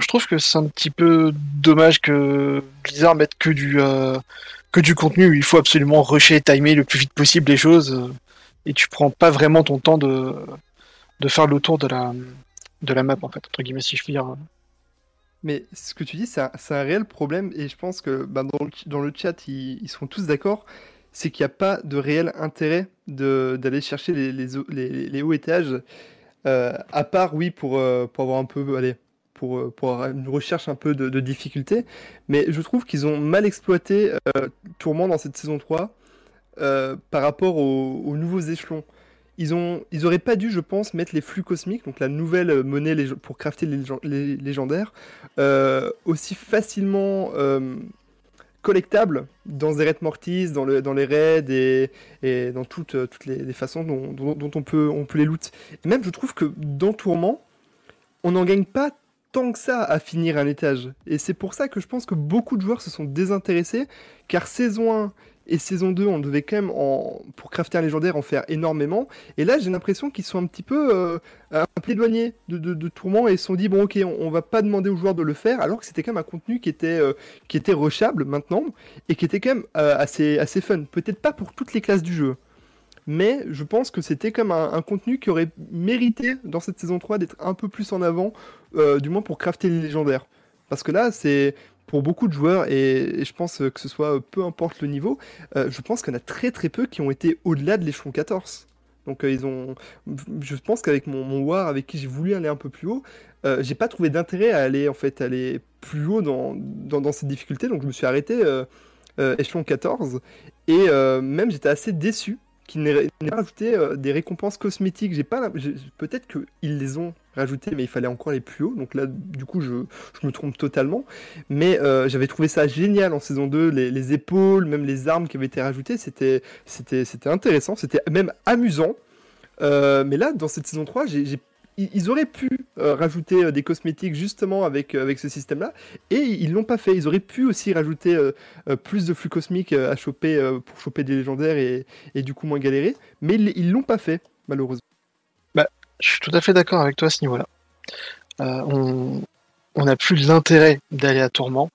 Je trouve que c'est un petit peu dommage que Blizzard mette que du euh, que du contenu il faut absolument rusher et timer le plus vite possible les choses euh, et tu prends pas vraiment ton temps de de faire le tour de la de la map en fait entre guillemets si je puis dire. Mais ce que tu dis, c'est un, un réel problème et je pense que bah, dans, le, dans le chat, ils, ils seront tous d'accord. C'est qu'il n'y a pas de réel intérêt d'aller chercher les, les, les- hauts étages, euh, à part, oui, pour, pour avoir un peu, allez, pour, euh, pour une recherche un peu de, de difficulté. Mais je trouve qu'ils ont mal exploité euh, Tourment dans cette saison 3 euh, par rapport aux, aux nouveaux échelons. Ils ont, ils auraient pas dû, je pense, mettre les flux cosmiques, donc la nouvelle monnaie pour crafter les, légend- les légendaires, aussi facilement collectables dans Zeret Mortis, dans, le, dans les raids et, dans toutes, les, façons dont on, peut, on peut les loot. Et même, je trouve que dans Tourment, on n'en gagne pas tant que ça à finir un étage. Et c'est pour ça que je pense que beaucoup de joueurs se sont désintéressés, car saison 1 et saison 2, on devait quand même, en, pour crafter un légendaire, en faire énormément. Et là, j'ai l'impression qu'ils sont un petit peu euh, un peu éloignés de, de, Tourment et se sont dit, bon ok, on, on va pas demander aux joueurs de le faire, alors que c'était quand même un contenu qui était, euh, qui était rushable maintenant, et qui était quand même euh, assez, assez fun. Peut-être pas pour toutes les classes du jeu. Mais je pense que c'était comme un, un contenu qui aurait mérité dans cette saison 3 d'être un peu plus en avant, euh, du moins pour crafter les légendaires. Parce que là, c'est pour beaucoup de joueurs, et, je pense que ce soit peu importe le niveau, euh, je pense qu'il y en a très très peu qui ont été au-delà de l'échelon 14. Donc euh, ils ont, je pense qu'avec mon, War, avec qui j'ai voulu aller un peu plus haut, euh, j'ai pas trouvé d'intérêt à aller en fait aller plus haut dans, dans, cette difficulté, donc je me suis arrêté échelon 14, et même j'étais assez déçu n'aient n'aient pas rajouté euh, des récompenses cosmétiques. J'ai pas, peut-être qu'ils les ont rajoutées, mais il fallait encore aller plus haut. Donc là, du coup, je, me trompe totalement. Mais euh, j'avais trouvé ça génial en saison 2, les, les épaules, même les armes qui avaient été rajoutées, c'était, c'était, intéressant, c'était même amusant. Euh, mais là, dans cette saison 3, j'ai, j'ai- ils auraient pu euh, rajouter euh, des cosmétiques justement avec, euh, avec ce système-là, et ils l'ont pas fait. Ils auraient pu aussi rajouter plus de flux cosmiques à choper pour choper des légendaires et, du coup moins galérer, mais ils ils l'ont pas fait, malheureusement. Je suis tout à fait d'accord avec toi à ce niveau-là. On n'a plus l'intérêt d'aller à Tourment.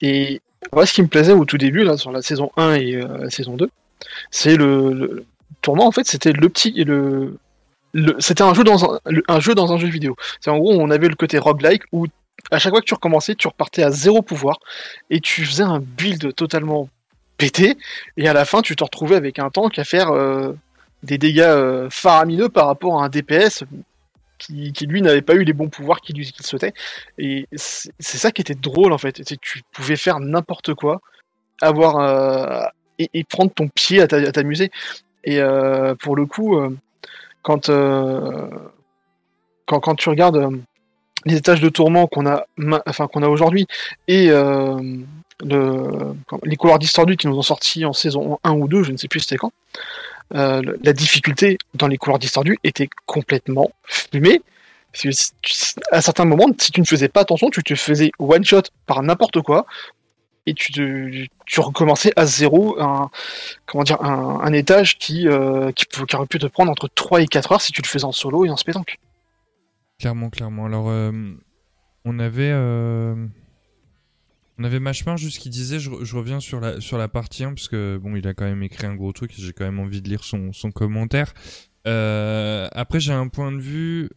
Et moi, ce qui me plaisait au tout début, là, sur la saison 1 et la saison 2, c'est le, Tourment, en fait, c'était le petit. C'était un jeu, dans un, jeu dans vidéo. C'est en gros, on avait le côté roguelike où à chaque fois que tu recommençais, tu repartais à zéro pouvoir et tu faisais un build totalement pété. Et à la fin, tu te retrouvais avec un tank à faire euh, des dégâts euh, faramineux par rapport à un DPS qui, lui n'avait pas eu les bons pouvoirs qu'il qu'il souhaitait. Et c'est ça qui était drôle en fait. C'est tu pouvais faire n'importe quoi, avoir euh, et, et prendre ton pied à t'a- à t'amuser. Et pour le coup, quand, euh, quand tu regardes euh, les étages de tourment qu'on a, enfin qu'on a aujourd'hui et euh, le, les couloirs distordus qui nous ont sortis en saison 1 ou 2, je ne sais plus c'était quand. la difficulté dans les couloirs distordus était complètement fumée. À certains moments, si tu ne faisais pas attention, tu te faisais one shot par n'importe quoi et tu, te- tu recommençais à zéro un, comment dire, un, étage qui, euh, qui, aurait pu te prendre entre 3 et 4 heures si tu le faisais en solo et en spétanque. Clairement, clairement. Alors, euh, on avait, euh, on avait juste qui disait, je, je reviens sur la sur la partie 1 parce bon, il a quand même écrit un gros truc. J'ai quand même envie de lire son son commentaire. Euh, après, j'ai un point de vue.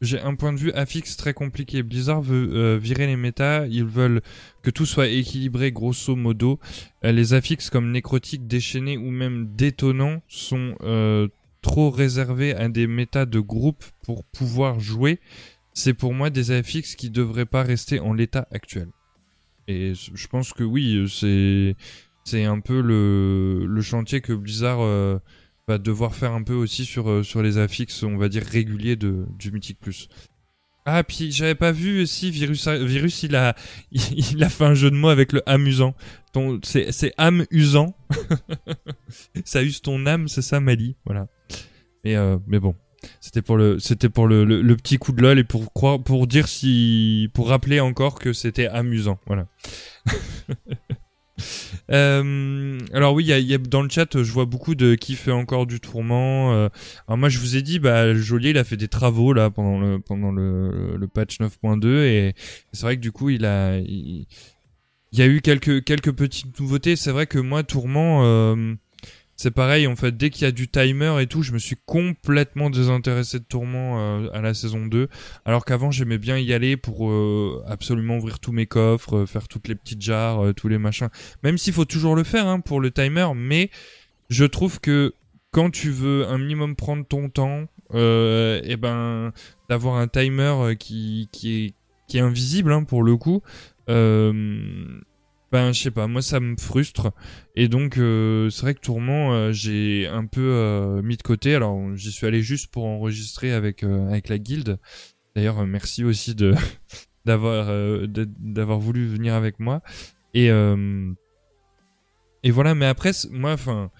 J'ai un point de vue affixe très compliqué. Blizzard veut euh, virer les méta, ils veulent que tout soit équilibré grosso modo. Euh, les affixes comme nécrotique, déchaîné ou même détonnant sont euh, trop réservés à des méta de groupe pour pouvoir jouer. C'est pour moi des affixes qui devraient pas rester en l'état actuel. Et je pense que oui, c'est un peu le, chantier que Blizzard va devoir faire un peu aussi sur, euh, sur les affixes, on va dire, réguliers de, du Mythic Plus. Ah, puis j'avais pas vu aussi, Virus, Virus il, a, il, a fait un jeu de mots avec le amusant. C'est âme usant. ça use ton âme, c'est ça, Mali. Voilà. Mais, euh, mais bon. C'était pour le, c'était pour le, le, petit coup de lol et pour croire, pour dire si, pour rappeler encore que c'était amusant. Voilà. Euh, alors oui, y y a, dans le chat, je vois beaucoup de qui fait encore du tourment. Euh. alors moi, je vous ai dit, bah Joliet, il a fait des travaux là pendant le pendant le, le patch 9.2 et c'est vrai que du coup, il a il, y a eu quelques quelques petites nouveautés. C'est vrai que moi, tourment. Euh, c'est pareil, en fait, dès qu'il y a du timer et tout, je me suis complètement désintéressé de Tourment euh, à la saison 2. Alors qu'avant, j'aimais bien y aller pour euh, absolument ouvrir tous mes coffres, euh, faire toutes les petites jarres, tous les machins. Même s'il faut toujours le faire hein, pour le timer, mais je trouve que quand tu veux un minimum prendre ton temps, et eh ben, d'avoir un timer qui, qui, est, qui est invisible hein, pour le coup, ben je sais pas, moi ça me frustre et donc euh, c'est vrai que Tourment euh, j'ai un peu euh, mis de côté. Alors j'y suis allé juste pour enregistrer avec avec la guilde. D'ailleurs merci aussi de d'avoir d'avoir voulu venir avec moi et et voilà. Mais après moi enfin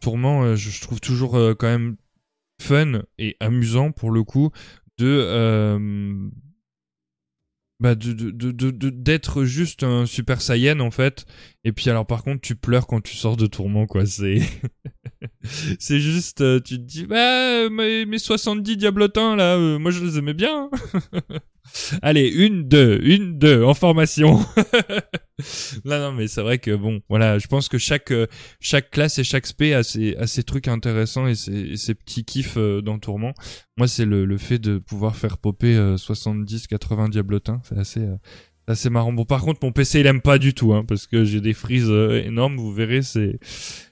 Tourment je, je, trouve toujours quand même fun et amusant pour le coup de bah de d'être juste un super saiyan en fait. Et puis alors par contre tu pleures quand tu sors de tourment quoi. C'est c'est juste euh, tu te dis bah mes, mes 70 diablotins là euh, moi je les aimais bien Allez, une, deux, une, deux, en formation. non, non, mais c'est vrai que bon, voilà, je pense que chaque euh, chaque classe et chaque spé a ses, a ses trucs intéressants et ses, ses petits kiffs euh, dans Tourment. Moi, c'est le, le fait de pouvoir faire popper 70, euh, 80 diablotins, c'est assez assez marrant. Bon, par contre, mon PC il aime pas du tout, hein, parce que j'ai des frises énormes. Vous verrez, c'est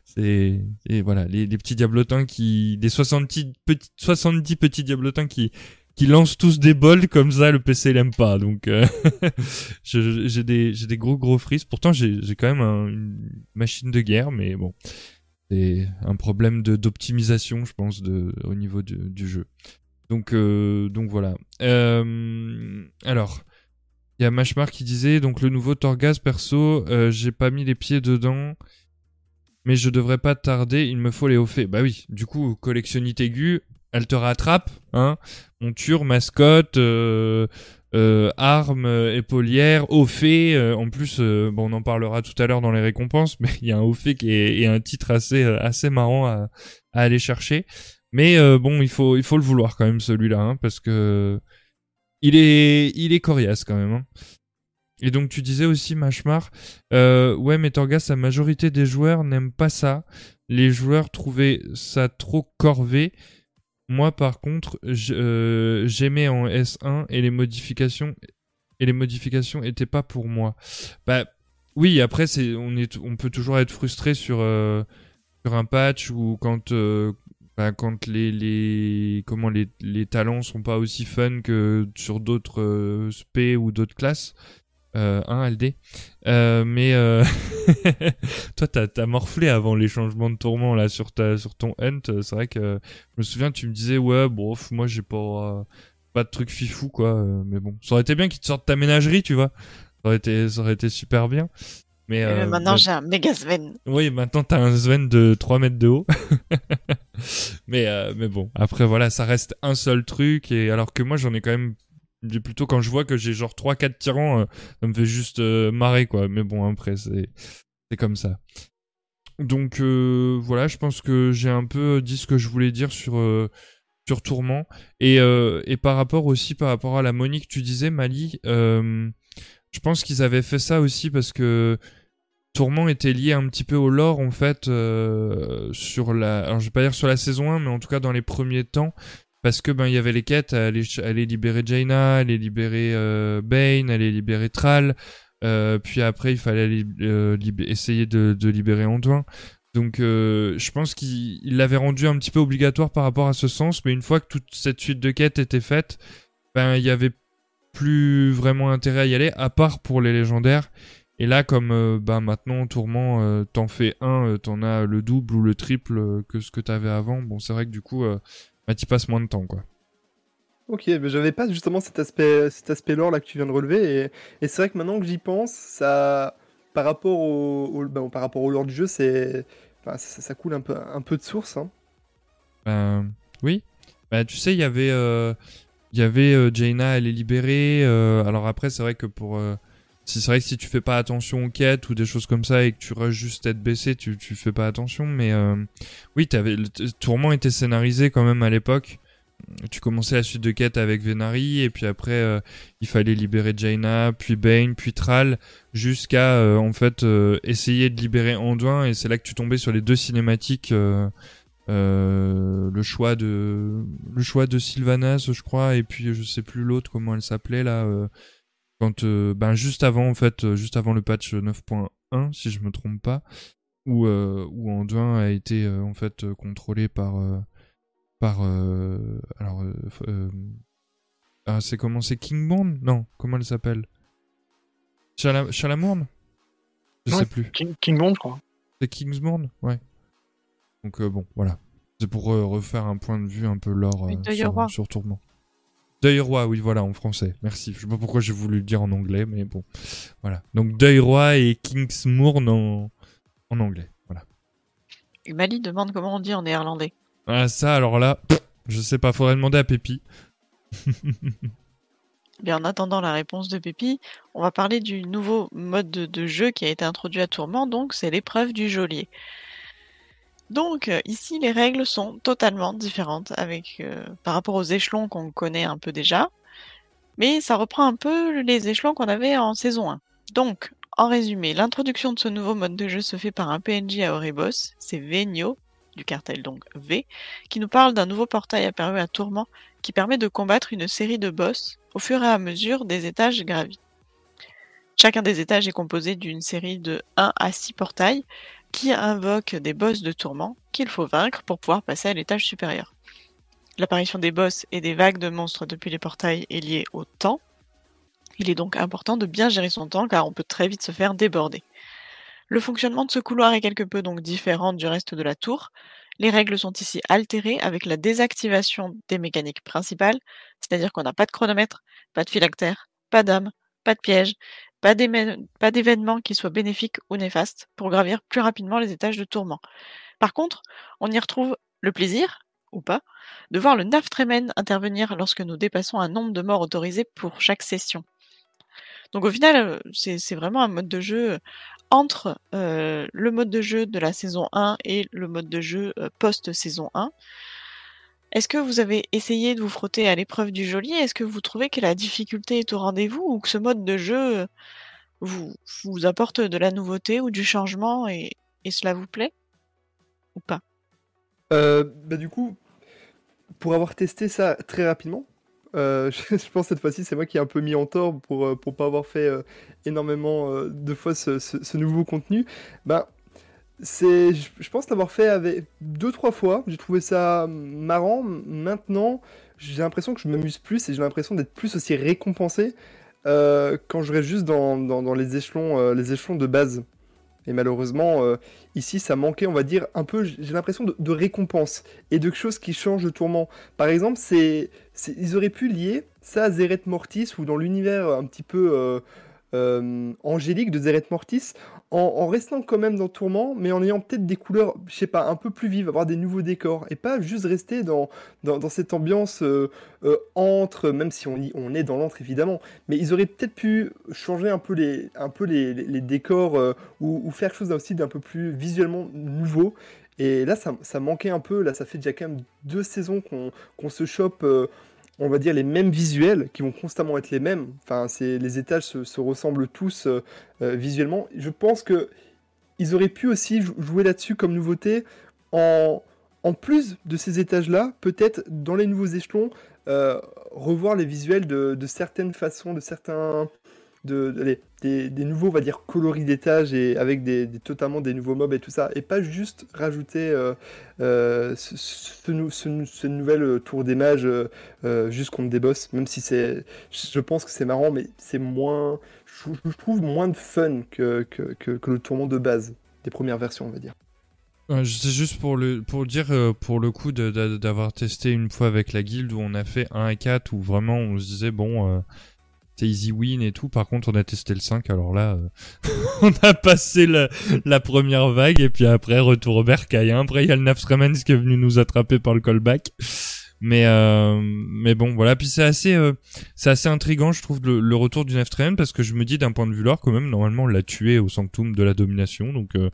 c'est et voilà les, les petits diablotins qui des 70 petits 70 petits diablotins qui qui lancent tous des bols comme ça, le PC l'aime pas. Donc euh, j'ai des gros gros frises. Pourtant j'ai quand même une machine de guerre, mais bon, c'est un problème d'optimisation, je pense, de au niveau du jeu. Donc euh, donc voilà. Euh, alors. Il y a Mashmar qui disait donc le nouveau Torgas perso, j'ai pas mis les pieds dedans, mais je devrais pas tarder, il me faut les hauts faits. Bah oui, du coup, collectionnite aiguë, elle te rattrape, hein. Monture, mascotte, euh, euh, armes, euh, épaulières, au fait. Euh, en plus, euh, bon, on en parlera tout à l'heure dans les récompenses, mais il y a un au fait qui est, un titre assez assez marrant à, à aller chercher. Mais bon, il faut il faut le vouloir quand même celui-là, hein, parce que il est il est coriace quand même. Hein. Et donc tu disais aussi Machmar, euh, ouais mais Torgas, la majorité des joueurs n'aiment pas ça. Les joueurs trouvaient ça trop corvé moi, par contre, euh, j'aimais en S1 et les modifications et les modifications étaient pas pour moi. Bah oui, après c'est on est on peut toujours être frustré sur euh, sur un patch ou quand euh, bah, quand les les comment les les talents sont pas aussi fun que sur d'autres SP ou d'autres classes euh, un LD. Euh, mais euh... toi, t'as as morflé avant les changements de tourment là sur ta sur ton hunt. C'est vrai que je me souviens, tu me disais ouais, bon, moi j'ai pas pas de truc fifou quoi. Euh, mais bon, ça aurait été bien qu'ils te sortent ta ménagerie, tu vois. Ça aurait été ça aurait été super bien. Mais euh, maintenant j'ai un méga Sven. Oui, maintenant t'as un Sven de 3 mètres de haut. mais mais bon, après voilà, ça reste un seul truc et alors que moi j'en ai quand même plutôt quand je vois que j'ai genre 3-4 tyrans, euh, ça me fait juste euh, marrer quoi. Mais bon, après, c'est, c'est comme ça. Donc euh, voilà, je pense que j'ai un peu dit ce que je voulais dire sur, sur Tourment. Et, et par rapport aussi, par rapport à la Monique, tu disais, Mali, je pense qu'ils avaient fait ça aussi parce que Tourment était lié un petit peu au lore en fait sur la alors je vais pas dire sur la saison 1 mais en tout cas dans les premiers temps parce que ben il y avait les quêtes, aller, libérer Jaina, aller libérer euh, Bane, aller libérer Thrall, euh, puis après il fallait euh, essayer de, libérer Antoine. Donc euh, je pense qu'il l'avait rendu un petit peu obligatoire par rapport à ce sens, mais une fois que toute cette suite de quêtes était faite, ben il y avait plus vraiment intérêt à y aller, à part pour les légendaires. Et là, comme bah, maintenant, Tourment, t'en fais un, t'en as le double ou le triple que ce que t'avais avant. Bon, c'est vrai que du coup, bah, t'y passes moins de temps, quoi. Ok, mais j'avais pas justement cet aspect, cet aspect lore là que tu viens de relever, et, et c'est vrai que maintenant que j'y pense, ça, par rapport au, au- bah, par rapport au lore du jeu, c'est, enfin, ça, ça coule un peu, un peu de source. Hein. Bah, oui. Bah, tu sais, il y avait, euh, il y avait euh, Jaina, elle est libérée. euh, alors après, c'est vrai que pour, si c'est vrai que si tu fais pas attention aux quêtes ou des choses comme ça et que tu rushes juste tête baissée, tu, tu fais pas attention. Mais euh, oui, t'avais, le Tourment était scénarisé quand même à l'époque. Tu commençais la suite de quêtes avec Venari et puis après euh, il fallait libérer Jaina, puis Bane, puis Thrall jusqu'à euh, en fait essayer de libérer Anduin et c'est là que tu tombais sur les deux cinématiques le choix de le choix de Sylvanas je crois et puis je sais plus l'autre comment elle s'appelait là quand euh, ben juste avant en fait euh, juste avant le patch 9.1 si je me trompe pas où euh, où Anduin a été euh, en fait contrôlé par euh, par euh, alors euh, euh, ah, c'est comment c'est Kingborn non comment elle s'appelle? Chala- Chalamourne? Je Ouais. sais plus King, Kingbond, je crois. c'est Kingsbourne Ouais. Donc euh, bon, voilà. C'est pour euh, refaire un point de vue un peu euh, Deuil sur, sur Tourment. Deuil roi, oui, voilà, en français. Merci. Je sais pas pourquoi j'ai voulu le dire en anglais, mais bon. Voilà. Donc Deuil roi et Kingsmourne en, en anglais. Voilà. Et Mali demande comment on dit en néerlandais. Ah, ça, alors là, je sais pas, faudrait demander à Pépi. Bien, en attendant la réponse de Pépi, on va parler du nouveau mode de, de jeu qui a été introduit à Tourment, donc c'est l'épreuve du geôlier. Donc euh, ici, les règles sont totalement différentes avec, euh, par rapport aux échelons qu'on connaît un peu déjà, mais ça reprend un peu les échelons qu'on avait en saison 1. Donc, en résumé, l'introduction de ce nouveau mode de jeu se fait par un PNJ à Oribos, c'est Venio, du cartel donc V, qui nous parle d'un nouveau portail apparu à Tourment qui permet de combattre une série de boss au fur et à mesure des étages gravis. Chacun des étages est composé d'une série de 1 à 6 portails qui invoquent des boss de tourment qu'il faut vaincre pour pouvoir passer à l'étage supérieur. L'apparition des boss et des vagues de monstres depuis les portails est liée au temps. Il est donc important de bien gérer son temps car on peut très vite se faire déborder. Le fonctionnement de ce couloir est quelque peu donc différent du reste de la tour. Les règles sont ici altérées avec la désactivation des mécaniques principales, c'est-à-dire qu'on n'a pas de chronomètre, pas de phylactère, pas d'âme, pas de piège, pas d'événements qui soient bénéfiques ou néfastes pour gravir plus rapidement les étages de tourment. Par contre, on y retrouve le plaisir, ou pas, de voir le Naftremen intervenir lorsque nous dépassons un nombre de morts autorisés pour chaque session. Donc au final, euh, c'est vraiment un mode de jeu entre euh, le mode de jeu de la saison 1 et le mode de jeu euh, post-saison 1. Est-ce que vous avez essayé de vous frotter à l'épreuve du geôlier? Est-ce que vous trouvez que la difficulté est au rendez-vous ou que ce mode de jeu euh, vous, apporte de la nouveauté ou du changement et, cela vous plaît? Ou pas? Euh, bah du coup, pour avoir testé ça très rapidement, euh, je, pense cette fois-ci c'est moi qui ai un peu mis en tort pour pour pas avoir fait énormément de fois ce, nouveau contenu. Ben c'est, je, pense l'avoir fait avec deux trois fois. J'ai trouvé ça marrant. Maintenant, j'ai l'impression que je m'amuse plus et j'ai l'impression d'être plus aussi récompensé euh, quand je reste juste dans, dans, les échelons euh, les échelons de base. Et malheureusement, euh, ici, ça manquait, on va dire, un peu, j'ai l'impression, de, de récompense et de choses qui changent de tourment. Par exemple, c'est- ils auraient pu lier ça à Zeret Mortis ou dans l'univers un petit peu euh, angélique de Zeret Mortis, en, restant quand même dans Tourment, mais en ayant peut-être des couleurs, je sais pas, un peu plus vives, avoir des nouveaux décors, et pas juste rester dans, dans, cette ambiance euh, euh, entre, même si on, y- on est dans l'antre évidemment, mais ils auraient peut-être pu changer un peu les, un peu les, décors ou, faire quelque chose aussi d'un peu plus visuellement nouveau. Et là, ça, manquait un peu. Là, ça fait déjà quand même deux saisons qu'on se chope, on va dire, les mêmes visuels qui vont constamment être les mêmes. Enfin, les étages se, se ressemblent tous euh, euh, visuellement. Je pense que ils auraient pu aussi jou- jouer là-dessus comme nouveauté en, plus de ces étages-là, peut-être dans les nouveaux échelons, euh, revoir les visuels de certaines façons, de certains. De, des, nouveaux, on va dire, coloris d'étages et avec des, totalement des nouveaux mobs et tout ça, et pas juste rajouter euh, euh, ce, ce ce nou- ce nouvel euh, tour des mages euh, juste contre des boss, même si c'est, je pense que c'est marrant, mais c'est moins, je, trouve moins de fun que, que, que, le tourment de base des premières versions, on va dire. C'est juste pour le pour dire pour le coup d'avoir testé une fois avec la guilde où on a fait 1 et 4 où vraiment on se disait bon easy win et tout. Par contre on a testé le 5 alors là euh, on a passé le- la première vague et puis après retour au bercail. hein. Après il y a le Nafstremens qui est venu nous attraper par le callback. Mais euh, mais bon voilà puis c'est assez euh, c'est assez intrigant je trouve le, le retour du Naftremens parce que je me dis d'un point de vue lore quand même normalement on l'a tué au sanctum de la domination donc euh,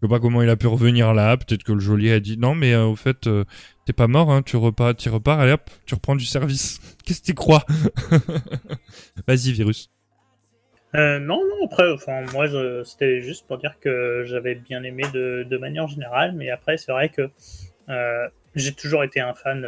je sais pas comment il a pu revenir là. Peut-être que le geôlier a dit non, mais euh, au fait, euh, t'es pas mort, hein, tu repars, tu repars, allez hop, tu reprends du service. Qu'est-ce que tu crois? Vas-y, virus. Euh, non, non, après, enfin, moi, c'était juste pour dire que j'avais bien aimé de, manière générale, mais après, c'est vrai que j'ai toujours été un fan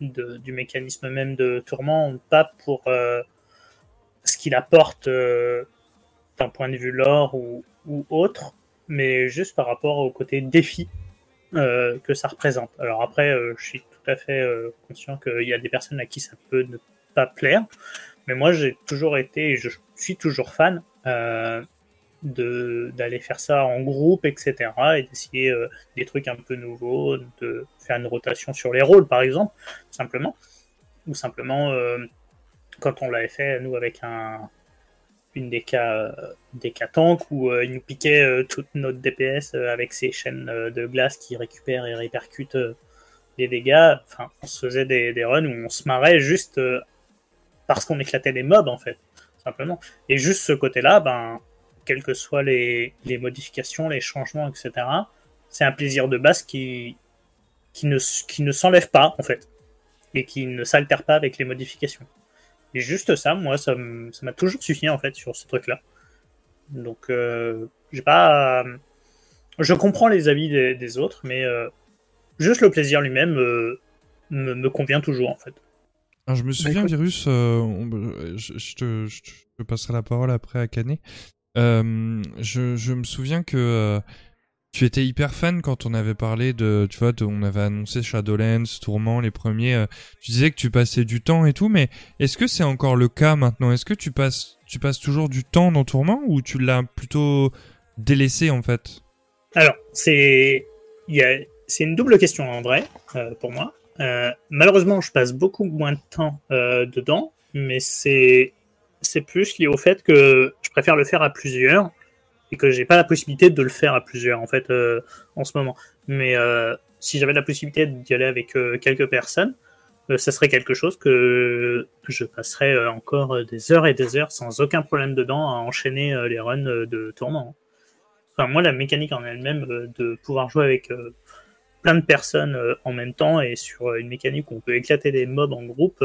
du mécanisme même de Tourment, pas pour ce qu'il apporte d'un point de vue lore ou autre, mais juste par rapport au côté défi euh, que ça représente. Alors après, euh, je suis tout à fait euh, conscient qu'il y a des personnes à qui ça peut ne pas plaire, mais moi, j'ai toujours été, et je suis toujours fan de d'aller faire ça en groupe, etc. Et d'essayer des trucs un peu nouveaux, de faire une rotation sur les rôles, par exemple, simplement. Ou simplement, quand on l'avait fait, nous, avec un, une des cas, des cas tank, où euh, il nous piquait euh, toute notre DPS euh, avec ses chaînes euh, de glace qui récupèrent et répercutent euh, les dégâts. Enfin, on se faisait des, des runs où on se marrait juste euh, parce qu'on éclatait les mobs en fait, simplement. Et juste ce côté-là, ben, quelles que soient les, les modifications, les changements, etc., c'est un plaisir de base qui, qui ne, qui ne s'enlève pas en fait, et qui ne s'altère pas avec les modifications. Et juste ça, moi, ça m'a toujours suffi en fait sur ce truc-là. Donc, euh, j'ai pas. Je comprends les avis des, des autres, mais euh, juste le plaisir lui-même euh, me, me convient toujours en fait. Alors, je me souviens, écoute- virus, euh, on- je, je te, je te passerai la parole après à Canet. Euh, je, je me souviens que euh, tu étais hyper fan quand on avait parlé de, tu vois, on avait annoncé Shadowlands, Tourment, les premiers. euh, tu disais que tu passais du temps et tout, mais est-ce que c'est encore le cas maintenant? Est-ce que tu passes, tu passes toujours du temps dans Tourment ou tu l'as plutôt délaissé en fait? Alors, c'est c'est une double question en vrai euh, pour moi. Euh, malheureusement, je passe beaucoup moins de temps dedans, mais c'est c'est plus lié au fait que je préfère le faire à plusieurs et que j'ai pas la possibilité de le faire à plusieurs en fait euh, en ce moment. Mais euh, si j'avais la possibilité d'y aller avec euh, quelques personnes, ça serait quelque chose que je passerais encore des heures et des heures sans aucun problème dedans à enchaîner les runs de tournant. Enfin, moi, la mécanique en elle-même de pouvoir jouer avec plein de personnes en même temps et sur une mécanique où on peut éclater des mobs en groupe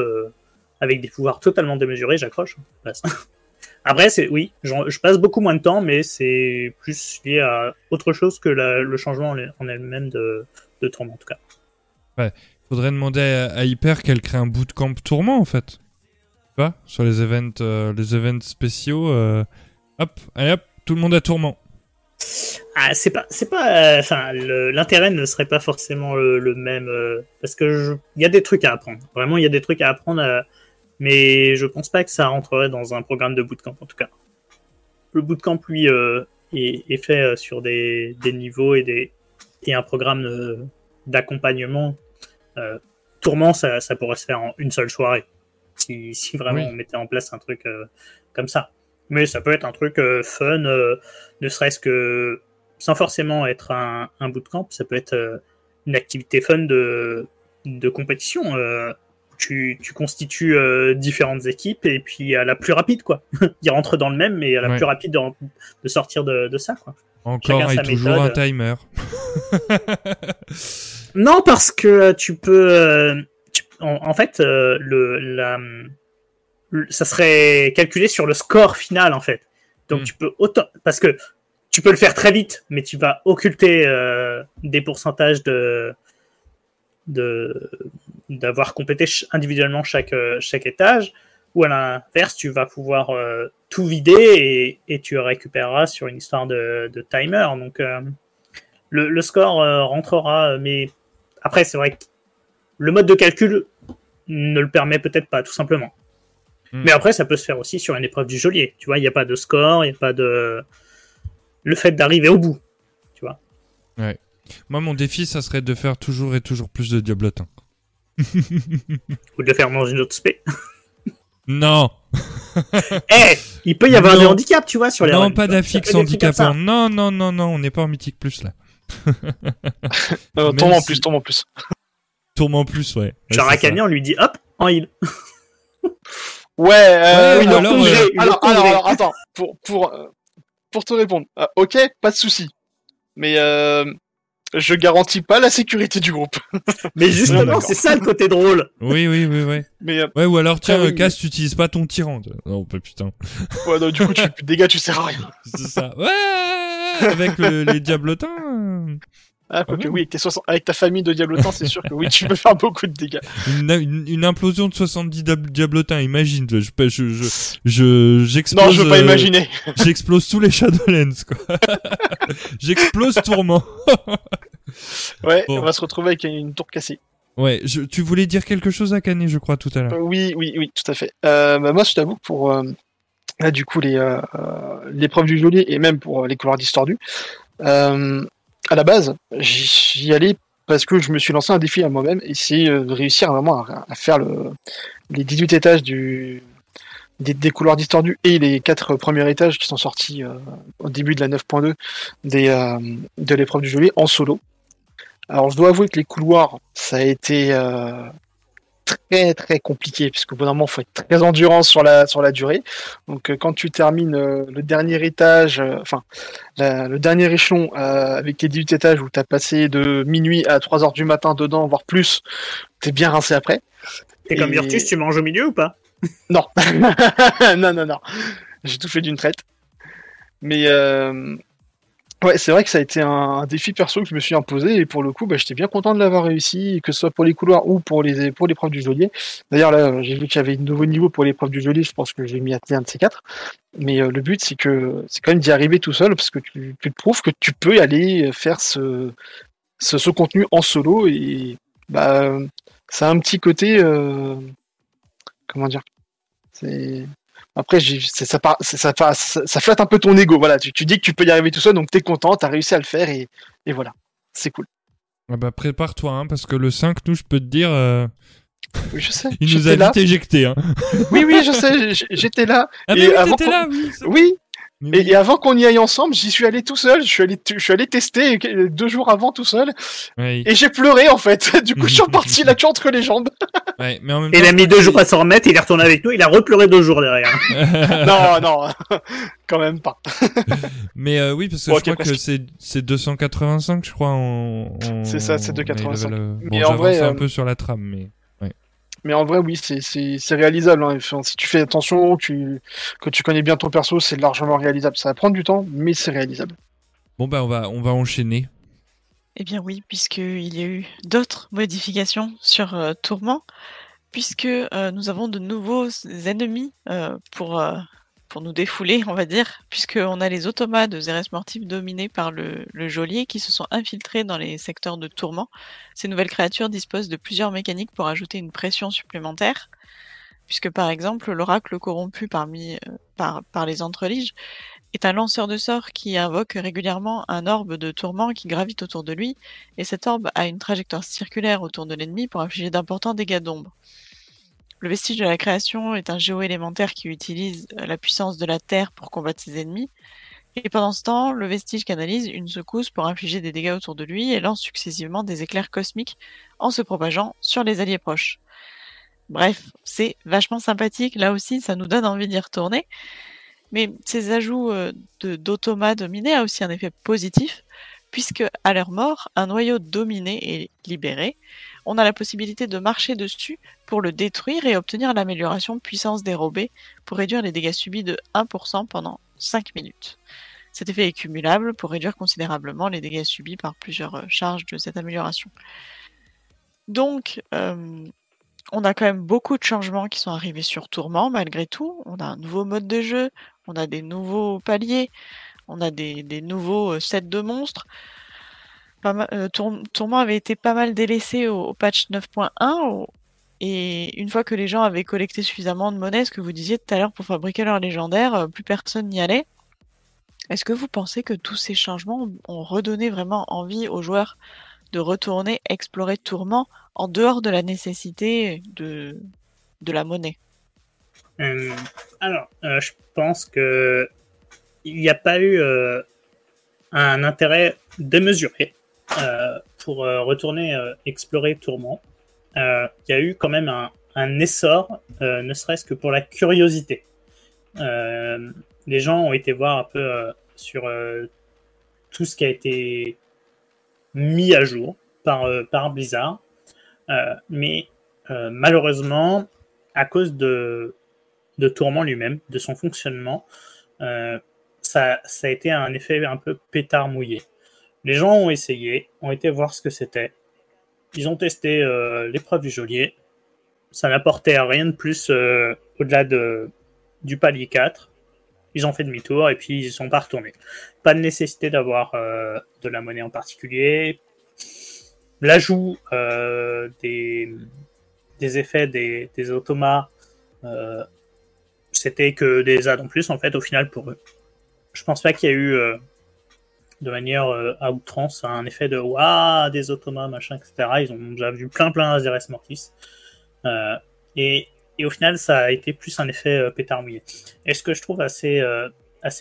avec des pouvoirs totalement démesurés, j'accroche. Passe. Après, c'est oui, je passe beaucoup moins de temps, mais c'est plus lié à autre chose que la- le changement en elle- en elle-même de, de tournoi, en tout cas. Faudrait demander à, à Hyper qu'elle crée un bootcamp Tourment en fait. Tu vois Sur les events, euh, les events spéciaux. euh, hop, allez hop, tout le monde à Tourment. Ah, c'est pas, c'est pas, euh, enfin, l'intérêt ne serait pas forcément le, le même parce que il y a des trucs à apprendre. Vraiment, il y a des trucs à apprendre, mais je pense pas que ça rentrerait dans un programme de bootcamp en tout cas. Le bootcamp, lui, euh, est, est fait euh, sur des, des niveaux et des et un programme euh, d'accompagnement. Euh, Tourment, ça, ça pourrait se faire en une seule soirée si, si vraiment Oui. on mettait en place un truc euh, comme ça. Mais ça peut être un truc fun, ne serait-ce que sans forcément être un, un bootcamp, ça peut être une activité fun de, de compétition. euh, tu, tu constitues euh, différentes équipes et puis à la plus rapide, quoi. Ils rentrent dans le même, mais à la Ouais. plus rapide de, de sortir de, de ça, quoi. Encore Chacun et toujours méthode. un timer. Non, parce que euh, tu peux. euh, tu- en, en fait, le, la, le- ça serait calculé sur le score final, en fait. Donc Mm. tu peux autant. Parce que tu peux le faire très vite, mais tu vas occulter euh, des pourcentages de de d'avoir complété individuellement chaque euh, chaque étage ou à l'inverse tu vas pouvoir euh, tout vider et, et tu récupéreras sur une histoire de, de timer donc euh, le, le score euh, rentrera mais après c'est vrai que le mode de calcul ne le permet peut-être pas tout simplement Mm. Mais après, ça peut se faire aussi sur une épreuve du geôlier. Tu vois, il n'y a pas de score, il n'y a pas de. Le fait d'arriver au bout. Moi, mon défi, ça serait de faire toujours et toujours plus de diablotin. Ou de le faire dans une autre spé. Non Eh Il peut y avoir Non. des handicaps, tu vois, sur les Non, runs, pas d'affix handicapant. Non, non, non, non, on n'est pas en mythique plus là. Euh, Même tombe en plus, tombe en plus. Tourment plus, ouais. Genre à Camille, on lui dit hop, en heal. Ouais, euh, Ouais, oui, alors, euh, alors, alors, attends, pour, pour, euh, pour te répondre, euh, ok, pas de souci. Mais euh, je garantis pas la sécurité du groupe. Mais justement, c'est ça le côté drôle. Oui, oui, oui, oui. Mais euh, Ouais, ou alors, tiens, euh, Cass, tu utilises pas ton tyran. Non, bah, putain. ouais, donc, du coup, tu fais plus de dégâts, tu sers à rien. C'est ça. Ouais Avec le- les diablotins. Euh, Ah, quoique, oui, avec, tes 60 avec ta famille de diablotins, c'est sûr que oui, tu peux faire beaucoup de dégâts. Une, une, une implosion de 70 dab- diablotins, imagine. Je, je, je, je, j'explose. Non, je veux pas euh, imaginer. J'explose tous les Shadowlands, quoi. J'explose Tourment. Ouais, bon. on va se retrouver avec une tour cassée. Ouais, je, tu voulais dire quelque chose à Canet, je crois, tout à l'heure. Oui, oui, oui, tout à fait. Euh, bah, moi, je t'avoue que pour euh, là, du coup les euh, l'épreuve du geôlier et même pour les couloirs distordus, à la base, j'y allais parce que je me suis lancé un défi à moi-même et c'est euh, de réussir vraiment à, faire le, les 18 étages des, couloirs distordus et les quatre premiers étages qui sont sortis euh, au début de la 9.2 des euh, de l'épreuve du geôlier en solo. Alors, je dois avouer que les couloirs, ça a été très très compliqué puisqu'au bout d'un moment, il faut être très endurant sur la sur la durée. Donc, euh, quand tu termines euh, le dernier étage, euh, enfin la- le dernier échelon avec tes 18 étages où tu as passé de minuit à 3 heures du matin dedans, voire plus, t'es bien rincé après. Et comme Virtus, tu manges au milieu ou pas? Non, non, non, non. J'ai tout fait d'une traite. Mais euh, ouais, c'est vrai que ça a été un, un défi perso que je me suis imposé et pour le coup, bah, j'étais bien content de l'avoir réussi, que ce soit pour les couloirs ou pour les pour l'épreuve du geôlier. D'ailleurs là, j'ai vu qu'il y avait de nouveau niveau pour l'épreuve du geôlier. Je pense que j'ai mis à un de ces quatre. Mais euh, le but, c'est que c'est quand même d'y arriver tout seul parce que tu, tu te prouves que tu peux aller faire ce ce, ce contenu en solo et bah ça a un petit côté euh, comment dire c'est après ça, part- ça, part- ça, ça flatte un peu ton ego. Voilà tu, tu dis que tu peux y arriver tout seul donc t'es content t'as réussi à le faire et, et voilà. C'est cool. Ah bah, prépare-toi, hein, parce que le 5, nous, je peux te dire, euh, oui je sais. il nous a vite éjectés. Hein. oui oui je sais j'étais là Ah, Et mais oui, avant là, oui mais et, oui. et avant qu'on y aille ensemble j'y suis allé tout seul je suis allé je suis allé tester deux jours avant tout seul Ouais, et j'ai pleuré en fait du coup je suis reparti la queue entre les jambes ouais, mais en même Et il temps, a mis deux jours à s'en remettre, il est retourné avec nous, il a repleuré deux jours derrière. non non quand même pas mais euh, oui, parce que Bon, je crois que presque. c'est c'est 285, je crois. En, en- C'est ça, c'est en 285. high level, euh, Mais Bon, en j'avance vrai, un euh, peu sur la trame, mais Mais en vrai, oui, c'est- c'est c'est réalisable. hein. Enfin, si tu fais attention, tu, que tu connais bien ton perso, c'est largement réalisable. Ça va prendre du temps, mais c'est réalisable. bon bah on va on va enchaîner. Eh bien oui, puisqu'il y a eu d'autres modifications sur euh, Tourment, puisque euh, nous avons de nouveaux ennemis euh, pour, euh, pour nous défouler, on va dire, puisqu'on a les automates de Zerès Mortif dominés par le, le geôlier qui se sont infiltrés dans les secteurs de Tourment. Ces nouvelles créatures disposent de plusieurs mécaniques pour ajouter une pression supplémentaire, puisque par exemple l'oracle corrompu parmi, euh, par, par les entreliges est un lanceur de sorts qui invoque régulièrement un orbe de tourment qui gravite autour de lui, et cet orbe a une trajectoire circulaire autour de l'ennemi pour infliger d'importants dégâts d'ombre. Le vestige de la création est un géo-élémentaire qui utilise la puissance de la Terre pour combattre ses ennemis, et pendant ce temps, le vestige canalise une secousse pour infliger des dégâts autour de lui et lance successivement des éclairs cosmiques en se propageant sur les alliés proches. Bref, c'est vachement sympathique, là aussi ça nous donne envie d'y retourner. Mais ces ajouts euh, d'automates dominés a aussi un effet positif, puisque à leur mort, un noyau dominé est libéré. On a la possibilité de marcher dessus pour le détruire et obtenir l'amélioration puissance dérobée pour réduire les dégâts subis de 1% pendant 5 minutes. Cet effet est cumulable pour réduire considérablement les dégâts subis par plusieurs euh, charges de cette amélioration. Donc, euh, on a quand même beaucoup de changements qui sont arrivés sur Tourment malgré tout. On a un nouveau mode de jeu, on a des nouveaux paliers, on a des, nouveaux euh, sets de monstres. Euh, Tour- Tourment avait été pas mal délaissé au, patch 9.1 au- Et une fois que les gens avaient collecté suffisamment de monnaie, ce que vous disiez tout à l'heure pour fabriquer leur légendaire, euh, plus personne n'y allait. Est-ce que vous pensez que tous ces changements ont redonné vraiment envie aux joueurs de retourner explorer Tourment en dehors de la nécessité de, la monnaie? Euh, alors, je pense que il n'y a pas eu un intérêt démesuré pour euh, retourner euh, explorer Tourment. Euh, Il y a eu quand même un, un essor, euh, ne serait-ce que pour la curiosité. Euh, les gens ont été voir un peu euh, sur euh, tout ce qui a été mis à jour par, euh, par Blizzard. Euh, mais euh, malheureusement, à cause de, de Tourment lui-même, de son fonctionnement, euh, ça, ça a été un effet un peu pétard mouillé. Les gens ont essayé, ont été voir ce que c'était. Ils ont testé euh, l'épreuve du geôlier. Ça n'apportait rien de plus euh, au-delà de, du palier 4. Ils ont fait demi-tour et puis ils sont pas retournés. Pas de nécessité d'avoir euh, de la monnaie en particulier. L'ajout des, des effets des, des automas, c'était que des add en plus en fait au final pour eux. Je pense pas qu'il y a eu de manière euh, à outrance un effet de waouh des automas machin etc. Ils ont déjà vu plein plein Azeres Mortis Euh, et, au final ça a été plus un effet euh, pétard mouillé. Et ce que je trouve assez euh,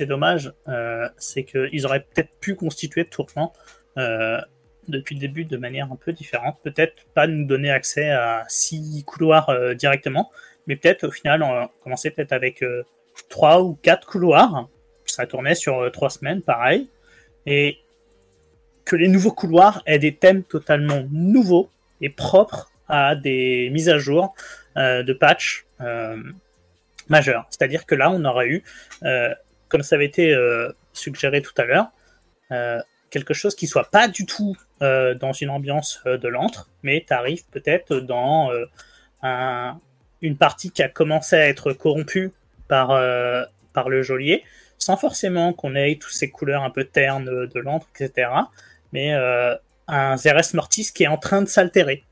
dommage, euh, c'est qu'ils auraient peut-être pu constituer Tourment depuis le début de manière un peu différente. Peut-être pas nous donner accès à six couloirs directement, mais peut-être au final on commencer peut-être avec trois ou quatre couloirs. Ça tournait sur trois semaines, pareil. Et que les nouveaux couloirs aient des thèmes totalement nouveaux et propres à des mises à jour euh, de patch euh, majeurs. C'est-à-dire que là, on aurait eu, euh, comme ça avait été euh, suggéré tout à l'heure, quelque chose qui soit pas du tout dans une ambiance de l'antre, mais t'arrives peut-être dans un- une partie qui a commencé à être corrompue par le geôlier, sans forcément qu'on ait toutes ces couleurs un peu ternes de l'antre, etc. Mais euh, un Zeres Mortis qui est en train de s'altérer.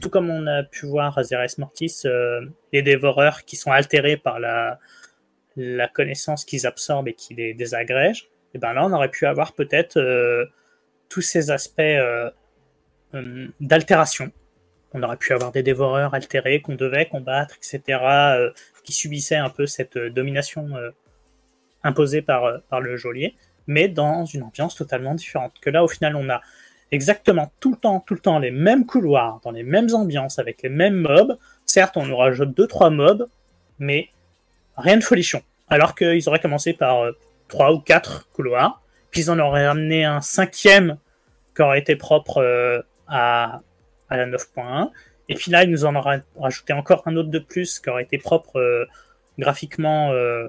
Tout comme on a pu voir à Zeres Mortis, euh, les dévoreurs qui sont altérés par la, la connaissance qu'ils absorbent et qui les désagrègent, et ben là on aurait pu avoir peut-être euh, tous ces aspects euh, euh, d'altération. On aurait pu avoir des dévoreurs altérés qu'on devait combattre, etc., euh, qui subissaient un peu cette euh, domination euh, imposée par, euh, par le geôlier, mais dans une ambiance totalement différente. Que là, au final, on a exactement tout le temps, tout le temps les mêmes couloirs, dans les mêmes ambiances, avec les mêmes mobs. Certes, on nous rajoute deux, trois mobs, mais rien de folichon. Alors qu'ils auraient commencé par euh, trois ou quatre couloirs, puis ils en auraient amené un cinquième qui aurait été propre euh, à, à la 9.1. Et puis là, ils nous en auraient rajouté encore un autre de plus qui aurait été propre euh, graphiquement euh,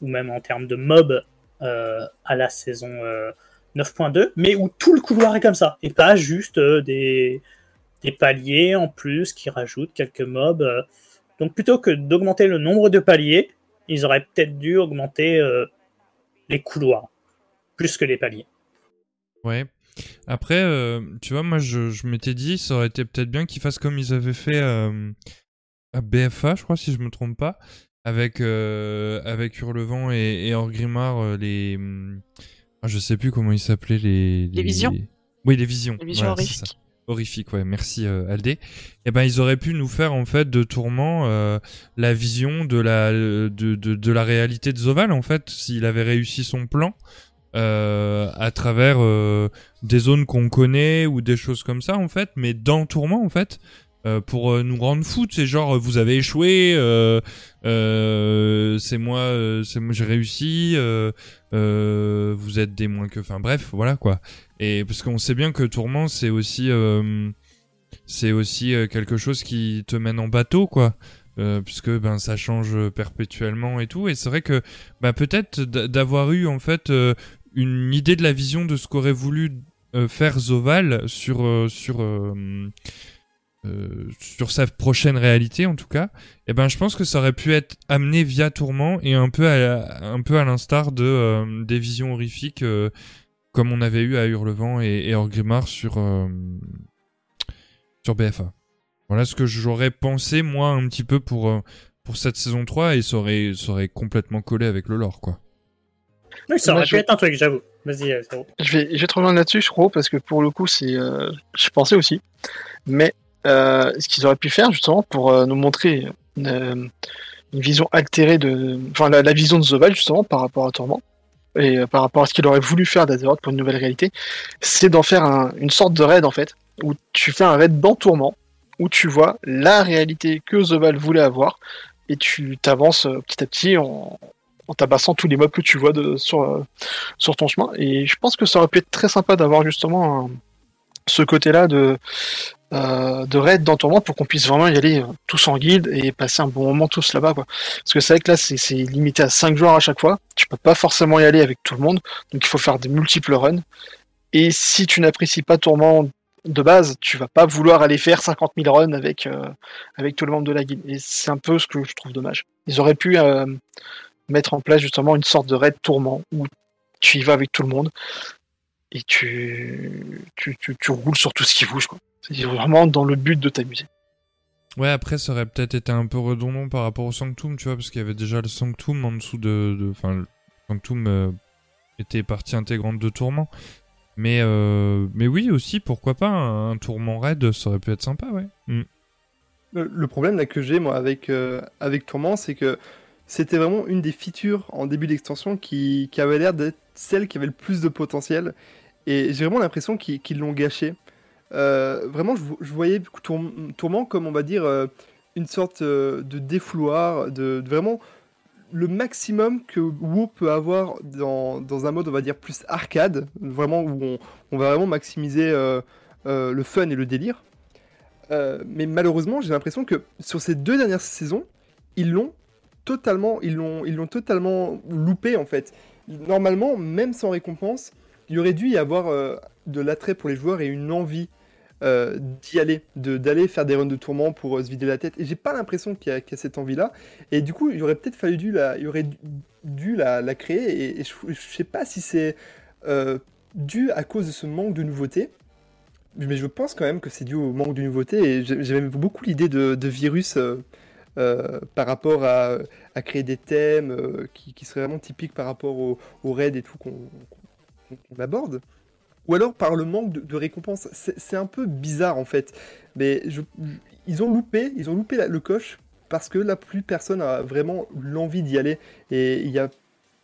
ou même en termes de mob euh, à la saison euh, 9.2, mais où tout le couloir est comme ça, et pas juste euh, des, des paliers en plus qui rajoutent quelques mobs. euh. Donc plutôt que d'augmenter le nombre de paliers, ils auraient peut-être dû augmenter euh, les couloirs, plus que les paliers. Ouais. Après, euh, tu vois, moi, je, je m'étais dit, ça aurait été peut-être bien qu'ils fassent comme ils avaient fait euh, à BFA, je crois, si je me trompe pas, avec, euh, avec Hurlevent et, et Orgrimmar, euh, les. hum, ah, je sais plus comment ils s'appelaient, les, Les visions. Oui, les visions. Les visions Voilà, ça. horrifiques. Horrifique, ouais, merci euh, Aldé. Et ben ils auraient pu nous faire en fait de Tourment euh, la vision de la de, de, de la réalité de Zoval en fait, s'il avait réussi son plan euh, à travers des zones qu'on connaît ou des choses comme ça en fait, mais dans Tourment en fait. Euh, pour euh, nous rendre fous, c'est genre euh, vous avez échoué, c'est moi, c'est moi j'ai réussi, vous êtes des moins que, enfin bref, voilà quoi. Et parce qu'on sait bien que Tourment, c'est aussi, c'est aussi quelque chose qui te mène en bateau, quoi. Puisque ben ça change perpétuellement et tout. Et c'est vrai que bah, peut-être d'avoir eu en fait une idée de la vision de ce qu'aurait voulu faire Zoval sur sur euh, sur sa prochaine réalité en tout cas. Et ben je pense que ça aurait pu être amené via Tourment et un peu à, un peu à l'instar de euh, des visions horrifiques. euh, comme on avait eu à Hurlevent et, et Orgrimmar sur, euh, sur BFA. Voilà ce que j'aurais pensé moi un petit peu pour pour cette saison 3 et ça aurait, ça aurait complètement collé avec le lore quoi. Oui, ça aurait pu être un truc, j'avoue. Vas-y, euh. Je vais, je vais te rejoindre là-dessus, je crois, parce que pour le coup, c'est, euh, je pensais aussi. Mais euh, ce qu'ils auraient pu faire, justement, pour euh, nous montrer une, euh, une vision altérée de, enfin, la, vision de Zoval, justement, par rapport à Tourment, et par rapport à ce qu'il aurait voulu faire d'Azeroth pour une nouvelle réalité, c'est d'en faire un- une sorte de raid, en fait, où tu fais un raid dans Tourment, où tu vois la réalité que Zoval voulait avoir, et tu t'avances petit à petit en, en tabassant tous les mobs que tu vois sur, sur ton chemin. Et je pense que ça aurait pu être très sympa d'avoir justement ce côté-là de, euh, de raid dans Tourment pour qu'on puisse vraiment y aller euh, tous en guilde et passer un bon moment tous là-bas. Quoi. Parce que c'est vrai que là, c'est limité à 5 joueurs à chaque fois. Tu peux pas forcément y aller avec tout le monde. Donc il faut faire des multiples runs. Et si tu n'apprécies pas Tourment de base, tu vas pas vouloir aller faire 50 000 runs avec, euh, avec tout le monde de la guilde. Et c'est un peu ce que je trouve dommage. Ils auraient pu mettre en place justement une sorte de raid tourment où tu y vas avec tout le monde et tu, tu, tu, roules sur tout ce qui bouge. C'est vraiment dans le but de t'amuser. Ouais, après, ça aurait peut-être été un peu redondant par rapport au Sanctum, tu vois, parce qu'il y avait déjà le Sanctum en dessous de. de- Enfin, le Sanctum euh, était partie intégrante de Tourment. Mais, euh, mais oui, aussi, pourquoi pas, un, un Tourment raid, ça aurait pu être sympa, ouais. Mm. Le, le problème là que j'ai moi avec, euh, avec Tourment, c'est que c'était vraiment une des features en début d'extension qui, qui avait l'air d'être celle qui avait le plus de potentiel. Et j'ai vraiment l'impression qu'ils qu'ils l'ont gâché. Euh, vraiment, je, vo- je voyais Tour- Tourment comme, on va dire, euh, une sorte euh, de défouloir, de, vraiment le maximum que WoW peut avoir dans, dans un mode, on va dire, plus arcade, vraiment où on, va vraiment maximiser le fun et le délire. Mais malheureusement, j'ai l'impression que sur ces deux dernières saisons, ils l'ont totalement, totalement loupé en fait. Normalement, même sans récompense, il aurait dû y avoir de l'attrait pour les joueurs et une envie euh, d'y aller, d'aller faire des runs de tourment pour euh, se vider la tête. Et j'ai pas l'impression qu'il y, a cette envie-là. Et du coup, il aurait peut-être fallu dû la, il aurait dû, la, créer. Et, je, je sais pas si c'est euh, dû à cause de ce manque de nouveauté. Mais je pense quand même que c'est dû au manque de nouveauté. Et j'ai- j'aime beaucoup l'idée de, virus par rapport à, créer des thèmes qui, qui seraient vraiment typiques par rapport au, au raid et tout qu'on aborde. Ou alors par le manque de, de récompense. C'est un peu bizarre en fait. Mais je- ils ont loupé, ils ont loupé le coche parce que là plus personne a vraiment l'envie d'y aller et il y a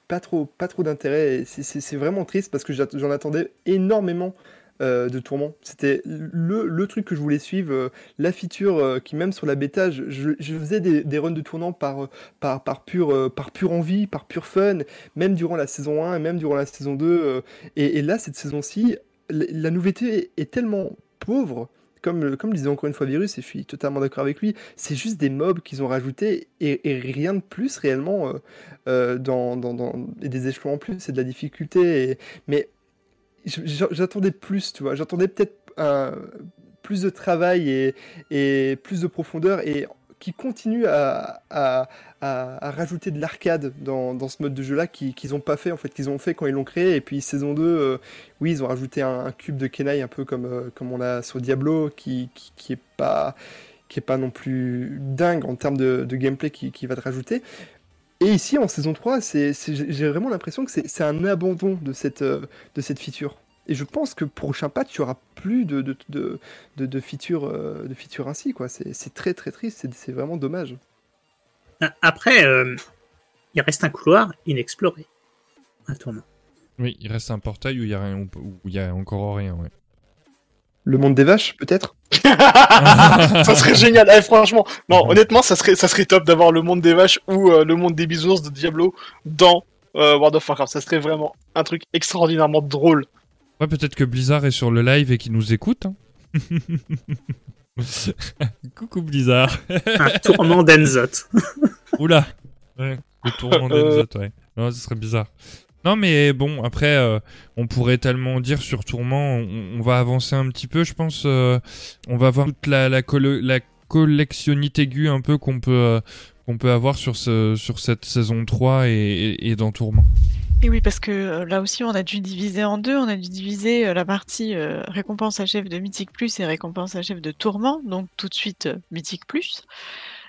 pas trop, pas trop d'intérêt. c'est- vraiment triste parce que j'en attendais énormément euh, de Tourment. C'était le, le truc que je voulais suivre, euh, la feature euh, qui même sur la bêta, je, faisais des, runs de tournant par, par, par, pure, par envie, par pure fun, même durant la saison 1 et même durant la saison 2. euh, et, là, cette saison-ci, la, nouveauté est, tellement pauvre. Comme, comme le disait encore une fois Virus, et je suis totalement d'accord avec lui, c'est juste des mobs qu'ils ont rajoutés et, rien de plus réellement dans, et des échelons en plus, c'est de la difficulté. mais j'attendais plus, tu vois. J'attendais peut-être un- plus de travail et, plus de profondeur et qui continue à, rajouter de l'arcade dans, ce mode de jeu-là qui- qu'ils n'ont pas fait, en fait, qu'ils ont fait quand ils l'ont créé. Et puis saison 2, euh, oui, ils ont rajouté un, cube de Kenai un peu comme, euh, comme on l'a sur Diablo, qui, qui, qui est pas pas non plus dingue en termes de, de gameplay qui, qui va te rajouter. Et ici, en saison 3, c'est, c'est- j'ai vraiment l'impression que c'est, c'est un abandon de cette, euh, de cette feature. Et je pense que prochain patch, il n'y aura plus de, de, de, de, de features euh, de features ainsi. Quoi. C'est, c'est très très triste, c'est, c'est vraiment dommage. Après, euh, il reste un couloir inexploré à tourment. Oui, il reste un portail où il y a, rien, où il y a encore rien, ouais. Le monde des vaches, peut-être ça serait génial. Eh, franchement, non, honnêtement, ça serait, ça serait top d'avoir le monde des vaches ou euh, le monde des bisounours de Diablo dans euh, World of Warcraft. Ça serait vraiment un truc extraordinairement drôle. Ouais, peut-être que Blizzard est sur le live et qu'il nous écoute. hein. Coucou Blizzard. Un tourment d'Enzot. Oula. Ouais, le tourment Euh. autres, ouais. Non, ce serait bizarre. Non, mais bon, après, euh, on pourrait tellement dire sur Tourment, on, va avancer un petit peu, je pense. euh, on va voir toute la, la, collectionnite aiguë un peu qu'on peut, euh, qu'on peut avoir sur, sur cette saison 3 et, et, dans Tourment. Et oui, parce que là aussi, on a dû diviser en deux. On a dû diviser la partie récompense à chef de Mythique Plus et récompense à chef de Tourment. Donc tout de suite, Mythique Plus.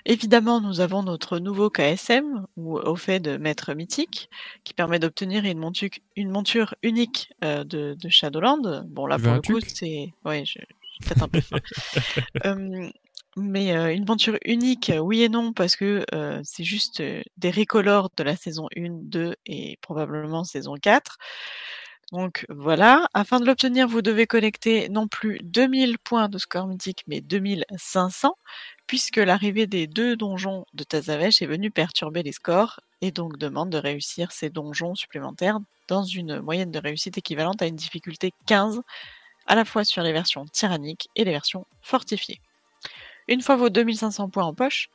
Évidemment, nous avons notre nouveau KSM, ou au fait de Maître Mythique, qui permet d'obtenir une, montu- une monture unique euh, de, de Shadowland. Bon, là, pour le coup, c'est... Ouais, je... je peut-être un peu. Euh, mais euh, une monture unique, oui et non, parce que euh, c'est juste des recolors de la saison 1, 2 et probablement saison 4. Donc voilà, afin de l'obtenir, vous devez collecter non plus 2000 points de score mythique, mais 2500, puisque l'arrivée des deux donjons de Tazavesh est venue perturber les scores, et donc demande de réussir ces donjons supplémentaires dans une moyenne de réussite équivalente à une difficulté 15, à la fois sur les versions tyranniques et les versions fortifiées. Une fois vos 2500 points en poche,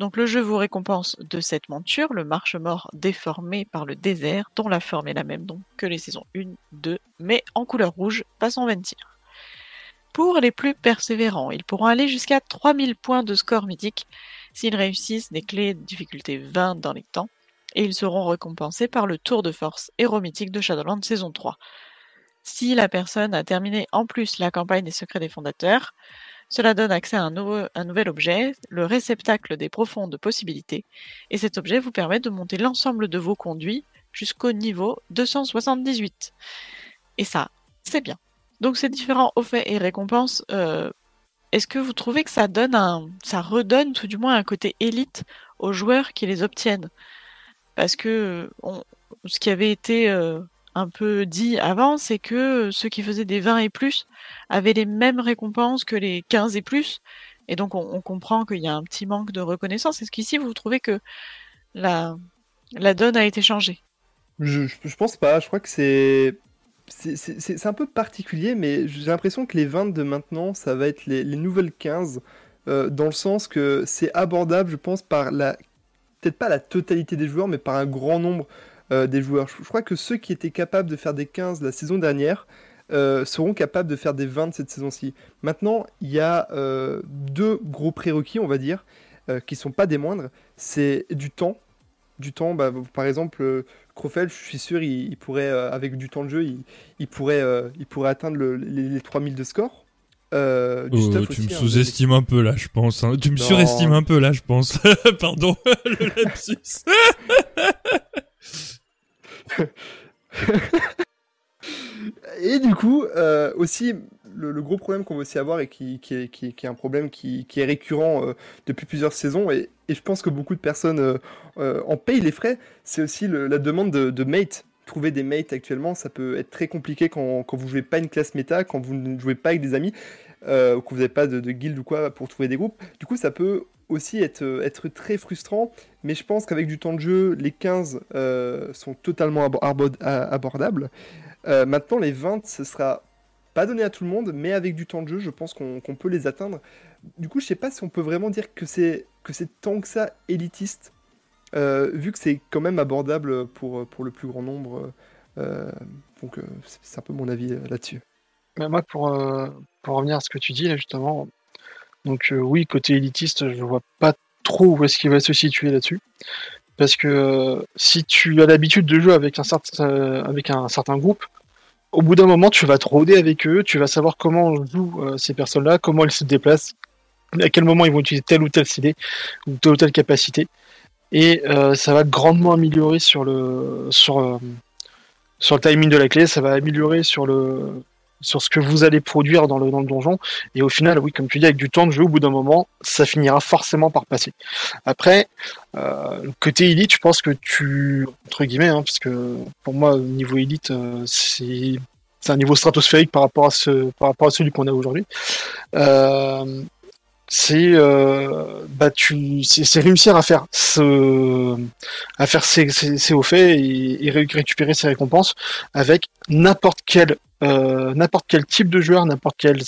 donc le jeu vous récompense de cette monture, le marche-mort déformé par le désert, dont la forme est la même que les saisons 1, 2, mais en couleur rouge, façon 20 tirs. Pour les plus persévérants, ils pourront aller jusqu'à 3000 points de score mythique s'ils réussissent des clés de difficulté 20 dans les temps, et ils seront récompensés par le tour de force héros mythique de Shadowlands saison 3. Si la personne a terminé en plus la campagne des secrets des fondateurs, cela donne accès à un, un nouvel objet, le réceptacle des profondes possibilités, et cet objet vous permet de monter l'ensemble de vos conduits jusqu'au niveau 278. Et ça, c'est bien. Donc ces différents hauts faits et récompenses, euh, est-ce que vous trouvez que ça donne un, ça redonne tout du moins un côté élite aux joueurs qui les obtiennent? Parce que euh, ce qui avait été euh, un peu dit avant, c'est que ceux qui faisaient des 20 et plus avaient les mêmes récompenses que les 15 et plus. Et donc, on, comprend qu'il y a un petit manque de reconnaissance. Est-ce qu'ici, vous trouvez que la, donne a été changée? Je, je pense pas, je crois que c'est. C'est un peu particulier, mais j'ai l'impression que les 20 de maintenant, ça va être les, les nouvelles 15, euh, dans le sens que c'est abordable, je pense, par la. Peut-être pas la totalité des joueurs, mais par un grand nombre euh, des joueurs. Je, crois que ceux qui étaient capables de faire des 15 la saison dernière euh, seront capables de faire des 20 cette saison-ci. Maintenant, il y a deux gros prérequis, on va dire, qui sont pas des moindres. C'est du temps. Du temps, bah, par exemple, Crofel, je suis sûr, il, il pourrait, euh, avec du temps de jeu, il, il pourrait, euh, il pourrait atteindre le- les, les 3000 de score. Euh, du Oh, stuff tu aussi, me hein, sous-estimes un peu là, je pense. hein. Tu me Non. surestimes un peu là, je pense. Pardon, le lapsus. Et du coup, aussi, le, gros problème qu'on va aussi avoir et qui, est, un problème qui, est récurrent euh, depuis plusieurs saisons, et, je pense que beaucoup de personnes euh, euh, en payent les frais, c'est aussi la demande de, de mates. Trouver des mates actuellement, ça peut être très compliqué quand, quand vous jouez pas une classe méta, quand vous ne jouez pas avec des amis, ou que vous n'avez pas de, guild ou quoi pour trouver des groupes. Du coup, ça peut aussi être, très frustrant, mais je pense qu'avec du temps de jeu, les 15 euh, sont totalement abordables. Maintenant, les 20, ce sera pas donné à tout le monde, mais avec du temps de jeu, je pense qu'on peut les atteindre. Du coup, je sais pas si on peut vraiment dire que c'est que c'est tant que ça élitiste, euh, vu que c'est quand même abordable pour, pour le plus grand nombre. euh, donc, euh, c'est un peu mon avis là-dessus. Mais moi, pour, pour revenir à ce que tu dis là, justement, donc oui, côté élitiste, je vois pas trop où est-ce qu'il va se situer là-dessus. Parce que si tu as l'habitude de jouer avec un, certain, avec un certain groupe, au bout d'un moment, tu vas te rôder avec eux, tu vas savoir comment jouent euh, ces personnes-là, comment elles se déplacent, à quel moment ils vont utiliser telle ou telle idée, ou telle ou telle capacité. Et euh, ça va grandement améliorer sur le, sur, euh, sur le timing de la clé, ça va améliorer sur le, sur ce que vous allez produire dans le, dans le donjon. Et au final, oui, comme tu dis, avec du temps de jeu, au bout d'un moment, ça finira forcément par passer. Après, euh, côté élite, je pense que tu, entre guillemets, hein, parce que pour moi, niveau élite, euh, c'est c'est un niveau stratosphérique par rapport à ce, par rapport à celui qu'on a aujourd'hui. Euh, c'est bah tu c'est réussir à faire ce à faire ses, hauts faits et, et ré- récupérer ses récompenses avec n'importe quel n'importe quel type de joueur n'importe quel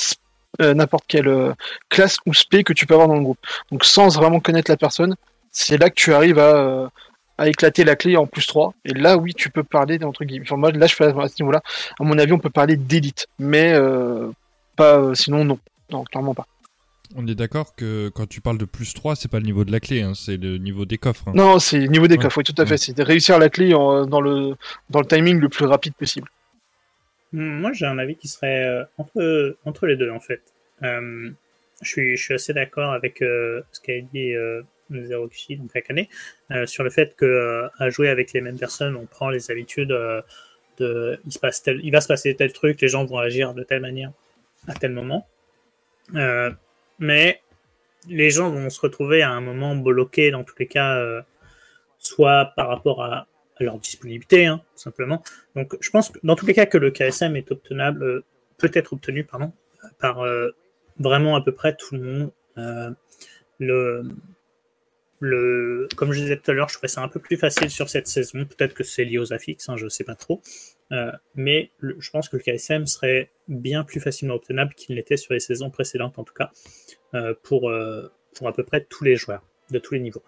euh, n'importe quelle euh, classe ou spé que tu peux avoir dans le groupe donc sans vraiment connaître la personne c'est là que tu arrives à euh, à éclater la clé en plus 3 et là oui tu peux parler entre guillemets enfin, moi là je fais à ce niveau là à mon avis on peut parler d'élite mais euh, pas euh, sinon non non clairement pas On est d'accord que quand tu parles de plus 3, c'est pas le niveau de la clé, hein, c'est le niveau des coffres. hein. Non, c'est le niveau des Ouais. coffres, oui, tout à fait. Ouais. C'est de réussir la clé en- dans, le, dans le timing le plus rapide possible. Moi, j'ai un avis qui serait euh, entre, entre les deux, en fait. Euh, je, suis, je suis assez d'accord avec euh, ce qu'a dit euh, Zero Kishi, donc Akane, sur le fait que à jouer avec les mêmes personnes, on prend les habitudes de il, se passe tel, il va se passer tel truc, les gens vont agir de telle manière à tel moment. Mais les gens vont se retrouver à un moment bloqués, dans tous les cas, soit par rapport à leur disponibilité, hein, tout simplement, donc, je pense que dans tous les cas que le KSM est obtenable, euh, peut être obtenu, pardon, par euh, vraiment à peu près tout le monde. Euh, le, le, comme je disais tout à l'heure, je trouvais ça un peu plus facile sur cette saison. Peut-être que c'est lié aux affixes, hein, je ne sais pas trop. Mais je pense que le KSM serait bien plus facilement obtenable qu'il l'était sur les saisons précédentes, en tout cas, pour, pour à peu près tous les joueurs, de tous les niveaux.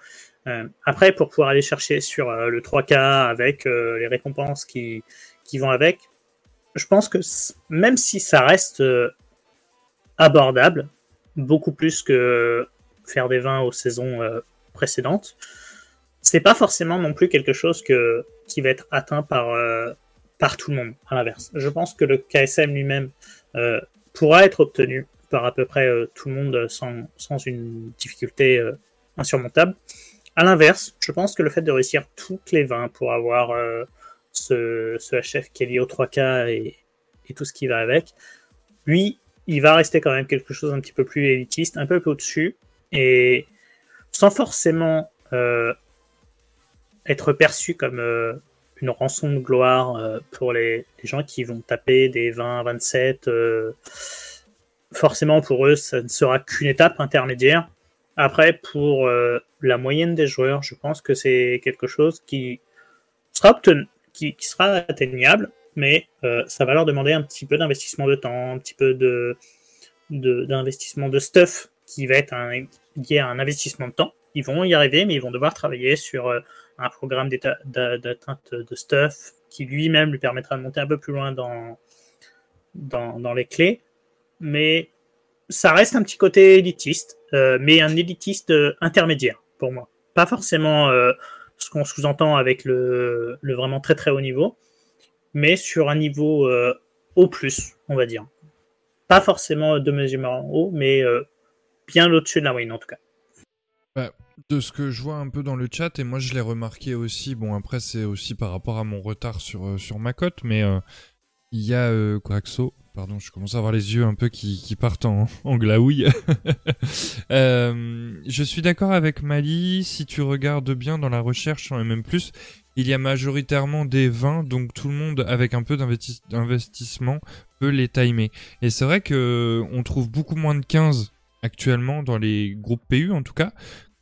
Euh, après, pour pouvoir aller chercher sur euh, le 3K avec euh, les récompenses qui, qui vont avec, je pense que même si ça reste abordable, beaucoup plus que faire des vins aux saisons précédentes, c'est pas forcément non plus quelque chose que, qui va être atteint par, par tout le monde, à l'inverse. Je pense que le KSM lui-même pourra être obtenu par à peu près tout le monde sans, sans une difficulté insurmontable. À l'inverse, je pense que le fait de réussir toutes les 20 pour avoir euh, ce, HF qui est lié au 3K et, tout ce qui va avec, lui, il va rester quand même quelque chose un petit peu plus élitiste, un peu plus au-dessus, et sans forcément euh, être perçu comme euh, une rançon de gloire pour les, gens qui vont taper des 20, 27. euh, forcément, pour eux, ça ne sera qu'une étape intermédiaire. Après, pour euh, la moyenne des joueurs, je pense que c'est quelque chose qui sera, atteignable, mais euh, ça va leur demander un petit peu d'investissement de temps, un petit peu d'investissement de, stuff qui va être lié à un investissement de temps. Ils vont y arriver, mais ils vont devoir travailler sur euh, un programme d'atteinte de stuff qui lui-même lui permettra de monter un peu plus loin dans, dans les clés. Mais ça reste un petit côté élitiste, euh, mais un élitiste euh, intermédiaire pour moi. Pas forcément euh, ce qu'on sous-entend avec le, vraiment très très haut niveau, mais sur un niveau au plus, on va dire. Pas forcément de mesure en haut, mais bien au-dessus de la moyenne en tout cas. De ce que je vois un peu dans le chat, et moi je l'ai remarqué aussi, bon après c'est aussi par rapport à mon retard sur, sur ma cote, mais il y a euh, Quaxo, pardon, je commence à avoir les yeux un peu qui, qui partent en, en glaouille. Euh, je suis d'accord avec Mali, si tu regardes bien dans la recherche en MM+, il y a majoritairement des 20, donc tout le monde avec un peu d'investi- d'investissement peut les timer. Et c'est vrai que on trouve beaucoup moins de 15 actuellement dans les groupes PU en tout cas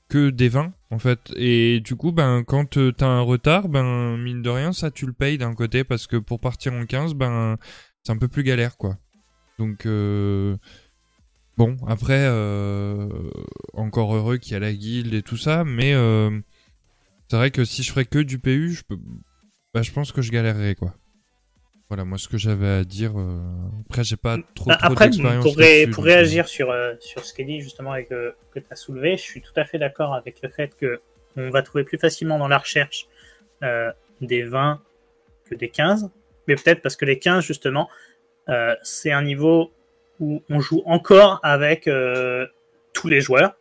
que des 20 en fait. Et du coup ben quand euh, t'as un retard ben mine de rien ça tu le payes d'un côté parce que pour partir en 15 ben c'est un peu plus galère quoi. Donc euh, bon après euh, encore heureux qu'il y a la guilde et tout ça mais c'est vrai que si je ferais que du PU je bah, je pense que je galérerais quoi voilà moi ce que j'avais à dire euh, après j'ai pas trop Bah, trop Après, d'expérience pour, ré- pour euh, réagir sur, euh, sur ce qu'est dit justement avec, euh, que tu as soulevé, je suis tout à fait d'accord avec le fait que on va trouver plus facilement dans la recherche euh, des 20 que des 15, mais peut-être parce que les 15 justement, euh, c'est un niveau où on joue encore avec euh, tous les joueurs.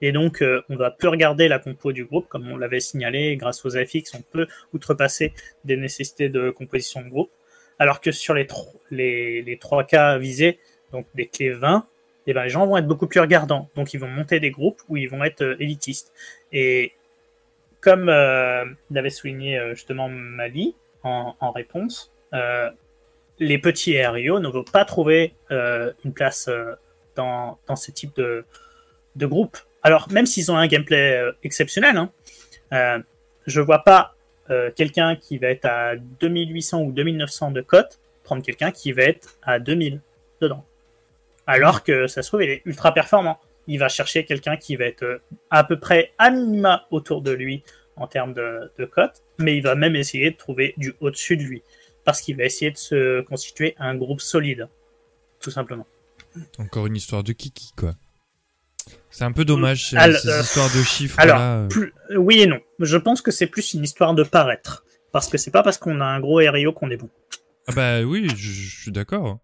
Et donc, on va plus regarder la compo du groupe, comme on l'avait signalé, grâce aux affixes, on peut outrepasser des nécessités de composition de groupe. Alors que sur les, tro- les, les 3 cas visés, donc des clés 20, eh ben, les gens vont être beaucoup plus regardants. Donc, ils vont monter des groupes où ils vont être euh, élitistes. Et comme euh, l'avait souligné euh, justement Mali en, en réponse, les petits RIO ne vont pas trouver une place dans, dans ce type de, de groupe. Alors, même s'ils ont un gameplay exceptionnel, hein, je vois pas euh, quelqu'un qui va être à 2800 ou 2900 de cote prendre quelqu'un qui va être à 2000 dedans. Alors que ça se trouve, il est ultra performant. Il va chercher quelqu'un qui va être euh, à peu près à minima autour de lui en termes de, de cote, mais il va même essayer de trouver du au-dessus de lui parce qu'il va essayer de se constituer un groupe solide, tout simplement. Encore une histoire de kiki, quoi. C'est un peu dommage, ces, Alors, ces euh, histoires de chiffres Alors, là. euh. plus- oui et non. Je pense que c'est plus une histoire de paraître. Parce que c'est pas parce qu'on a un gros RIO qu'on est bon. Ah bah oui, je, je suis d'accord.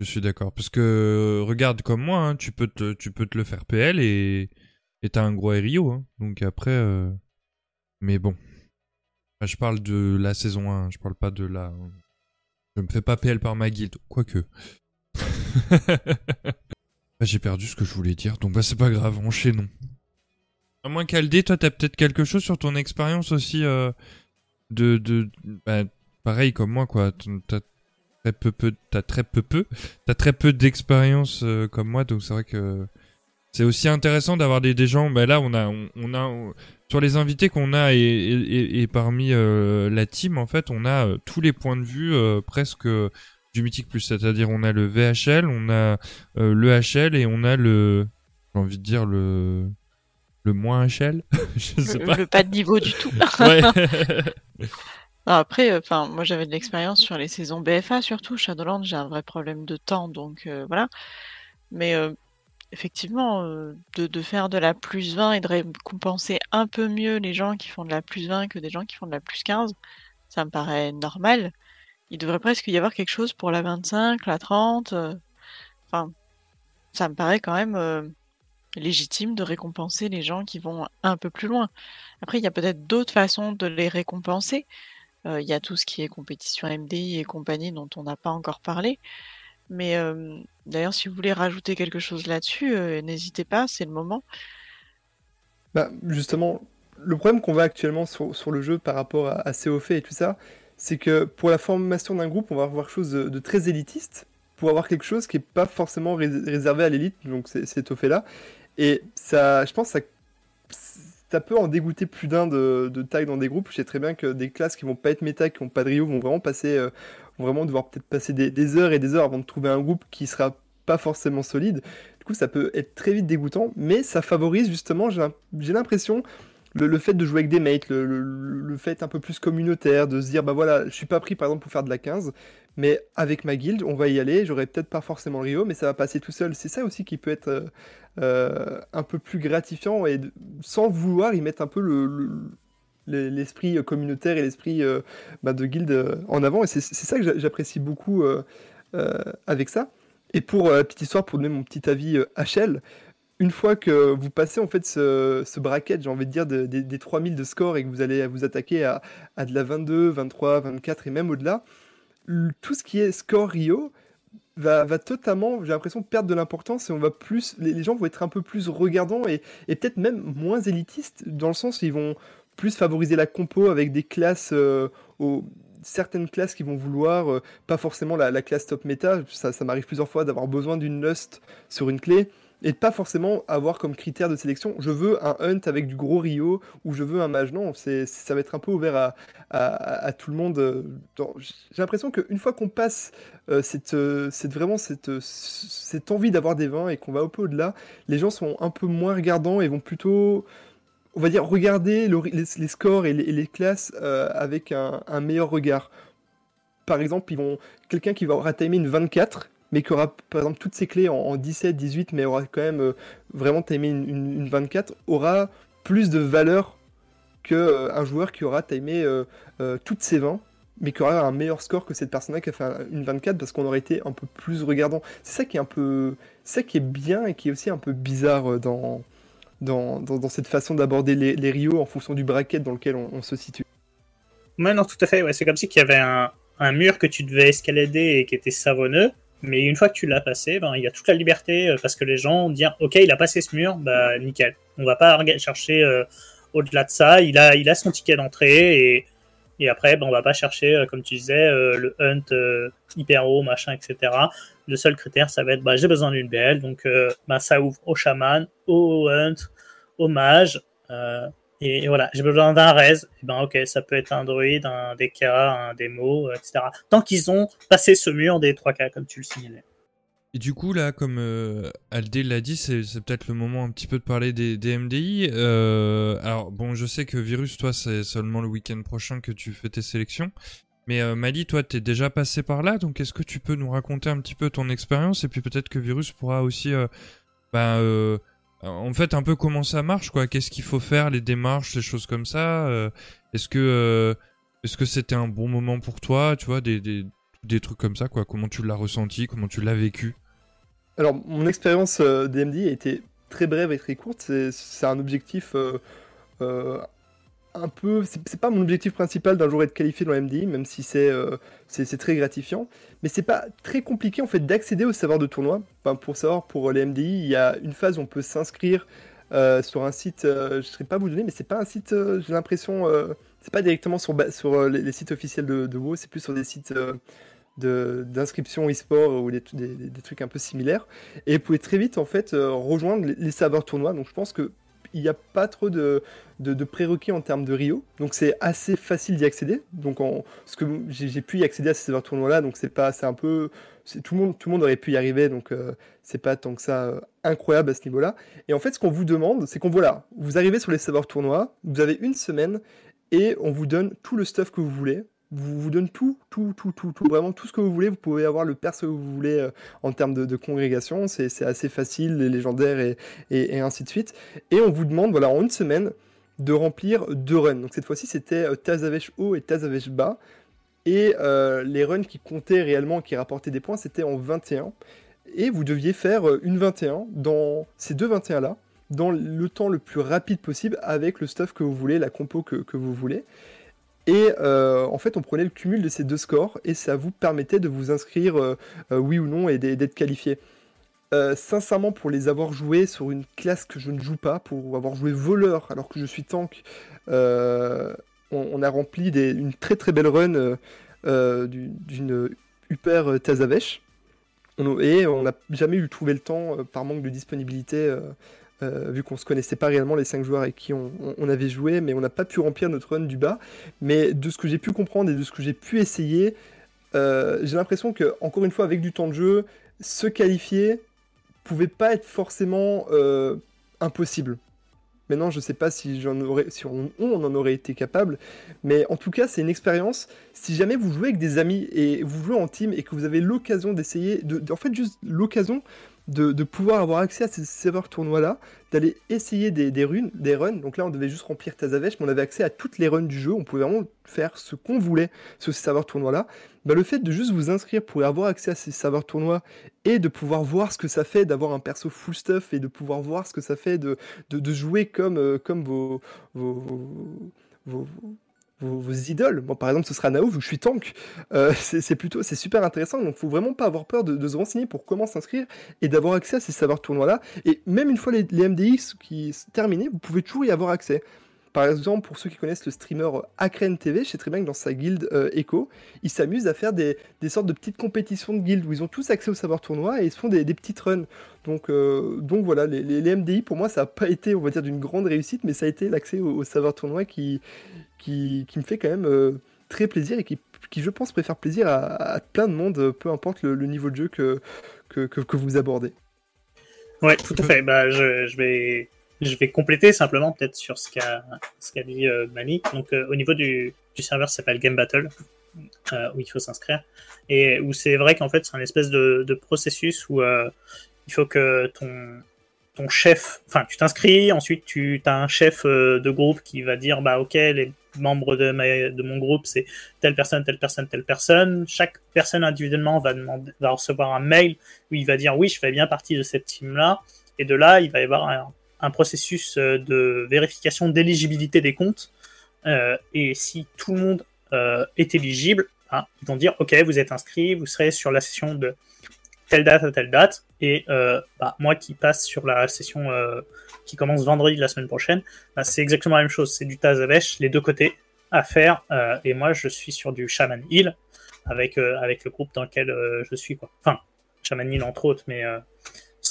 Je suis d'accord. Parce que euh, regarde comme moi, hein, tu, peux te, tu peux te le faire PL et et t'as un gros RIO. Hein. Donc après... euh, Mais bon. Enfin, je parle de la saison 1, je parle pas de la... Je me fais pas PL par ma guilde, quoique. Bah, J'ai perdu ce que je voulais dire, donc bah c'est pas grave, enchaînons. À moins qu'Aldé, toi t'as peut-être quelque chose sur ton expérience aussi euh, de... de bah, pareil comme moi quoi, t'as très peu peu t'as très peu peu t'as très peu d'expérience euh, comme moi. Donc c'est vrai que c'est aussi intéressant d'avoir des, gens bah là on a on, a sur les invités qu'on a et, et, parmi euh, la team en fait on a tous les points de vue presque du mythique plus c'est-à-dire on a le VHL on a euh, le HL et on a le j'ai envie de dire le le moins HL je sais Le, pas le pas de niveau du tout. ouais après, euh, enfin, moi j'avais de l'expérience sur les saisons BFA surtout. Shadowlands, j'ai un vrai problème de temps, donc euh, voilà. Mais euh, effectivement, euh, de, de faire de la plus 20 et de récompenser un peu mieux les gens qui font de la plus 20 que des gens qui font de la plus 15, ça me paraît normal. Il devrait presque y avoir quelque chose pour la 25, la 30. euh, Enfin, ça me paraît quand même euh, légitime de récompenser les gens qui vont un peu plus loin. Après, il y a peut-être d'autres façons de les récompenser. Euh, Il y a tout ce qui est compétition MDI et compagnie dont on n'a pas encore parlé. Mais d'ailleurs, si vous voulez rajouter quelque chose là-dessus, n'hésitez pas, c'est le moment. Bah, justement, le problème qu'on voit actuellement sur, sur le jeu par rapport à, à COF et tout ça, c'est que pour la formation d'un groupe, on va avoir quelque chose de, très élitiste pour avoir quelque chose qui n'est pas forcément rés- réservé à l'élite, donc au fait là. Et ça, je pense que ça, peut en dégoûter plus d'un de, de tag dans des groupes. Je sais très bien que des classes qui vont pas être méta, qui n'ont pas de Rio, vont vraiment passer, euh, vont vraiment devoir peut-être passer des, des heures et des heures avant de trouver un groupe qui sera pas forcément solide. Du coup, ça peut être très vite dégoûtant, mais ça favorise justement, j'ai l'impression, le, fait de jouer avec des mates, le, fait un peu plus communautaire, de se dire, bah voilà, je suis pas pris par exemple pour faire de la 15, mais avec ma guilde, on va y aller, j'aurai peut-être pas forcément le Rio, mais ça va passer tout seul. C'est ça aussi qui peut être euh, euh, un peu plus gratifiant et sans vouloir y mettre un peu le, le- le- l'esprit communautaire et l'esprit euh, bah, de guilde euh, en avant. Et c'est ça que j'a- j'apprécie beaucoup euh, euh, avec ça. Et pour euh, la petite histoire, pour donner mon petit avis euh, HL, une fois que vous passez en fait ce, ce bracket, j'ai envie de dire, de- des- des 3000 de score et que vous allez vous attaquer à, à de la 22, 23, 24 et même au-delà, tout ce qui est score Rio va, va totalement, j'ai l'impression, perdre de l'importance et on va plus, les, gens vont être un peu plus regardants et, et peut-être même moins élitistes dans le sens où ils vont plus favoriser la compo avec des classes, euh, certaines classes qui vont vouloir, euh, pas forcément la, la classe top méta, ça, ça m'arrive plusieurs fois d'avoir besoin d'une lust sur une clé et de pas forcément avoir comme critère de sélection, je veux un hunt avec du gros Rio ou je veux un mage. Non, ça va être un peu ouvert à, tout le monde. euh, J'ai l'impression qu'une fois qu'on passe euh, cette, euh, cette- vraiment cette, cette envie d'avoir des vins et qu'on va un peu au-delà, les gens sont un peu moins regardants et vont plutôt, on va dire, regarder le- les, scores et les, classes avec un, meilleur regard. Par exemple, quelqu'un qui va aura timé une 24, mais qui aura par exemple toutes ses clés en, en 17, 18, mais aura quand même euh, vraiment timé une, une- une 24, aura plus de valeur qu'un joueur qui aura timé euh, euh, toutes ses 20 mais qui aura un meilleur score que cette personne-là qui a fait un- une 24 parce qu'on aurait été un peu plus regardant. C'est ça qui est un peu, ça qui est bien et qui est aussi un peu bizarre euh, dans cette façon d'aborder les, les Rio en fonction du bracket dans lequel on, se situe. Ouais, non, tout à fait. Ouais, c'est comme si qu'il y avait un mur que tu devais escalader et qui était savonneux. Mais une fois que tu l'as passé, ben, il y a toute la liberté euh, parce que les gens disent Ok, il a passé ce mur, bah nickel. On va pas chercher euh, au-delà de ça. Il a, il a son ticket d'entrée et, après, ben, on va pas chercher, euh, comme tu disais, le hunt hyper haut, machin, etc. Le seul critère, ça va être bah, j'ai besoin d'une BL, donc ben, ça ouvre au chaman, au hunt, au mage. Et, voilà, j'ai besoin d'un res, et ben ok, ça peut être un druide, un DK, un démo, etc. Tant qu'ils ont passé ce mur des 3K, comme tu le signalais. Et du coup, là, comme euh, Aldé l'a dit, c'est peut-être le moment un petit peu de parler des, MDI. Euh, alors, bon, je sais que Virus, toi, c'est seulement le week-end prochain que tu fais tes sélections. Mais euh, Mali, toi, t'es déjà passé par là, donc est-ce que tu peux nous raconter un petit peu ton expérience? Et puis peut-être que Virus pourra aussi euh, euh, en fait un peu comment ça marche quoi. Qu'est-ce qu'il faut faire, les démarches, les choses comme ça. euh, est-ce que euh, est-ce que c'était un bon moment pour toi, tu vois, des, des, trucs comme ça quoi? Comment tu l'as ressenti, comment tu l'as vécu? Alors, mon expérience euh, DMD a été très brève et très courte. C'est- un objectif euh, euh, un peu. C'est pas mon objectif principal d'un jour être qualifié dans la MDI, même si c'est euh, c'est très gratifiant. Mais c'est pas très compliqué en fait d'accéder au savoir de tournoi. Enfin, pour savoir, pour les MDI, il y a une phase où on peut s'inscrire euh, sur un site. euh, je ne saurais pas vous donner, mais c'est pas un site. J'ai l'impression. c'est pas directement sur, les, sites officiels de, de WoW, c'est plus sur des sites d'inscription e-sport ou des, trucs un peu similaires. Et vous pouvez très vite en fait rejoindre les, les serveurs tournois. Donc je pense que il n'y a pas trop de, de, prérequis en termes de Rio. Donc c'est assez facile d'y accéder. Donc ce que j'ai pu y accéder à ces serveurs tournois là. Donc c'est pas un peu c'est tout le monde tout le monde aurait pu y arriver. Donc euh, c'est pas tant que ça euh, incroyable à ce niveau-là. Et en fait ce qu'on vous demande c'est qu'on voilà vous arrivez sur les serveurs tournois. Vous avez une semaine et on vous donne tout le stuff que vous voulez. Vous vous donne tout, tout, tout, tout, tout, vraiment tout ce que vous voulez. Vous pouvez avoir le perso que vous voulez euh, en termes de, congrégation. C'est assez facile, les légendaires et, ainsi de suite. Et on vous demande, voilà, en une semaine, de remplir deux runs. Donc cette fois-ci, c'était euh, Tazavesh haut et Tazavesh bas. Et euh, les runs qui comptaient réellement, qui rapportaient des points, c'était en 21. Et vous deviez faire euh, une 21 dans ces deux 21-là, dans le temps le plus rapide possible, avec le stuff que vous voulez, la compo que vous voulez. Et euh, en fait, on prenait le cumul de ces deux scores et ça vous permettait de vous inscrire euh, euh, oui ou non et d'être qualifié. Sincèrement, pour les avoir joués sur une classe que je ne joue pas, pour avoir joué voleur alors que je suis tank, on, a rempli une très très belle run du- d'une Upper Tazavesh. On- Et on n'a jamais eu trouvé le temps, par manque de disponibilité, euh, vu qu'on se connaissait pas réellement les 5 joueurs avec qui on, avait joué, mais on n'a pas pu remplir notre run du bas. Mais de ce que j'ai pu comprendre et de ce que j'ai pu essayer, euh, j'ai l'impression que, encore une fois, avec du temps de jeu, se qualifier pouvait pas être forcément euh, impossible. Maintenant, je sais pas si, j'en aurais, on, on en aurait été capable, mais en tout cas, c'est une expérience. Si jamais vous jouez avec des amis et vous jouez en team et que vous avez l'occasion d'essayer, de, de- en fait, juste l'occasion de, pouvoir avoir accès à ces serveurs tournois-là, d'aller essayer des, runes, des runs. Donc là, on devait juste remplir Tazavesh, mais on avait accès à toutes les runs du jeu. On pouvait vraiment faire ce qu'on voulait sur ces serveurs tournois-là. Bah, le fait de juste vous inscrire pour avoir accès à ces serveurs tournois et de pouvoir voir ce que ça fait d'avoir un perso full stuff et de pouvoir voir ce que ça fait de, de, jouer comme, euh, comme vos, vos, vos, vos idoles. Bon, par exemple, ce sera Nao, vu que je suis tank. Euh, c'est plutôt, c'est super intéressant. Donc, faut vraiment pas avoir peur de, se renseigner pour comment s'inscrire et d'avoir accès à ces serveurs tournois-là. Et même une fois les, les MDX qui terminés, vous pouvez toujours y avoir accès. Par exemple, pour ceux qui connaissent le streamer Akren TV, je sais très bien que dans sa guilde euh, Echo, ils s'amusent à faire des, sortes de petites compétitions de guildes où ils ont tous accès au savoir tournoi et ils se font des, des petites runs. Donc, euh, donc voilà, les, MDI, pour moi, ça n'a pas été, on va dire, d'une grande réussite, mais ça a été l'accès au, savoir tournoi qui, qui, me fait quand même euh, très plaisir et qui, qui, je pense, préfère plaisir à, plein de monde, euh, peu importe le, niveau de jeu que, que, que, vous abordez. Ouais, tout à fait. Bah, je vais, je vais compléter simplement peut-être sur ce qu'a, dit euh, Mani. Donc, euh, au niveau du, du serveur, ça s'appelle Game Battle, euh, où il faut s'inscrire, et où c'est vrai qu'en fait, c'est un espèce de, processus où euh, il faut que ton, chef, enfin, tu t'inscris, ensuite tu as un chef euh, de groupe qui va dire, bah, ok, les membres de, mon groupe, c'est telle personne, telle personne, telle personne. Chaque personne individuellement va, va recevoir un mail où il va dire, oui, je fais bien partie de cette team-là. Et de là, il va y avoir un, un processus euh, de vérification d'éligibilité des comptes. Euh, et si tout le monde euh, est éligible, hein, ils vont dire, ok, vous êtes inscrit, vous serez sur la session de telle date à telle date. Et bah, moi qui passe sur la session qui commence vendredi de la semaine prochaine, bah, c'est exactement la même chose. C'est du Tazavesh, les deux côtés à faire. Et moi, je suis sur du Shaman Hill avec, avec le groupe dans lequel je suis. Quoi. Enfin, Shaman Hill entre autres, mais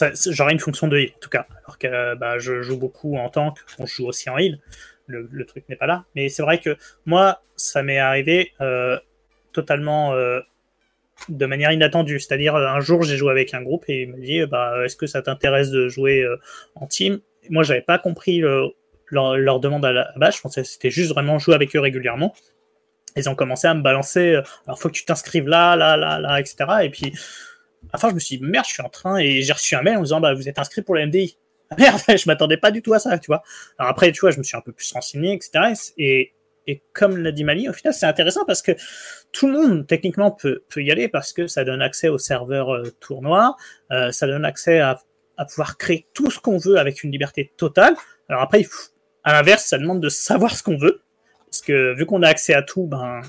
euh, j'aurai une fonction de heal en tout cas. Alors que euh, bah, je joue beaucoup en tank, on joue aussi en heal. Le, truc n'est pas là. Mais c'est vrai que moi, ça m'est arrivé euh, totalement euh, de manière inattendue. C'est-à-dire, un jour, j'ai joué avec un groupe et il me dit bah, Est-ce que ça t'intéresse de jouer en team? Moi, j'avais pas compris le, leur, leur, demande à la base. Je pensais que c'était juste vraiment jouer avec eux régulièrement. Ils ont commencé à me balancer alors, faut que tu t'inscrives là, là, là, là, etc. Et puis, enfin, je me suis dit Merde, je suis en train et j'ai reçu un mail en me disant bah, Vous êtes inscrit pour la MDI. ah merde, je m'attendais pas du tout à ça, tu vois. Alors après, tu vois, je me suis un peu plus renseigné, etc. Et, et comme l'a dit Mali, au final, c'est intéressant parce que tout le monde, techniquement, peut, peut y aller parce que ça donne accès au serveur euh, tournoi, euh, ça donne accès à, à pouvoir créer tout ce qu'on veut avec une liberté totale. Alors après, à l'inverse, ça demande de savoir ce qu'on veut. Parce que vu qu'on a accès à tout, ben,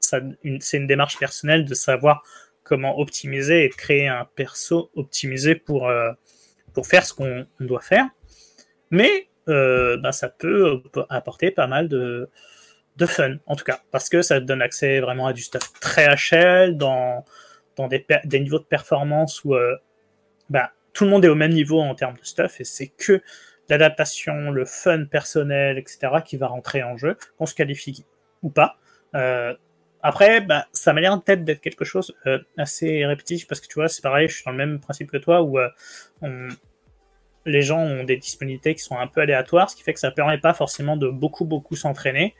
c'est une démarche personnelle de savoir comment optimiser et créer un perso optimisé pour, euh, faire ce qu'on on doit faire. Mais euh, ben, ça peut apporter pas mal de, fun, en tout cas, parce que ça donne accès vraiment à du stuff très HL, dans, des, niveaux de performance où euh, bah, tout le monde est au même niveau en termes de stuff, et c'est que l'adaptation, le fun personnel, etc., qui va rentrer en jeu, qu'on se qualifie ou pas. Après, bah, ça m'a l'air peut-être d'être quelque chose euh, assez répétitif, parce que tu vois, c'est pareil, je suis dans le même principe que toi, où euh, les gens ont des disponibilités qui sont un peu aléatoires, ce qui fait que ça permet pas forcément de beaucoup, beaucoup s'entraîner.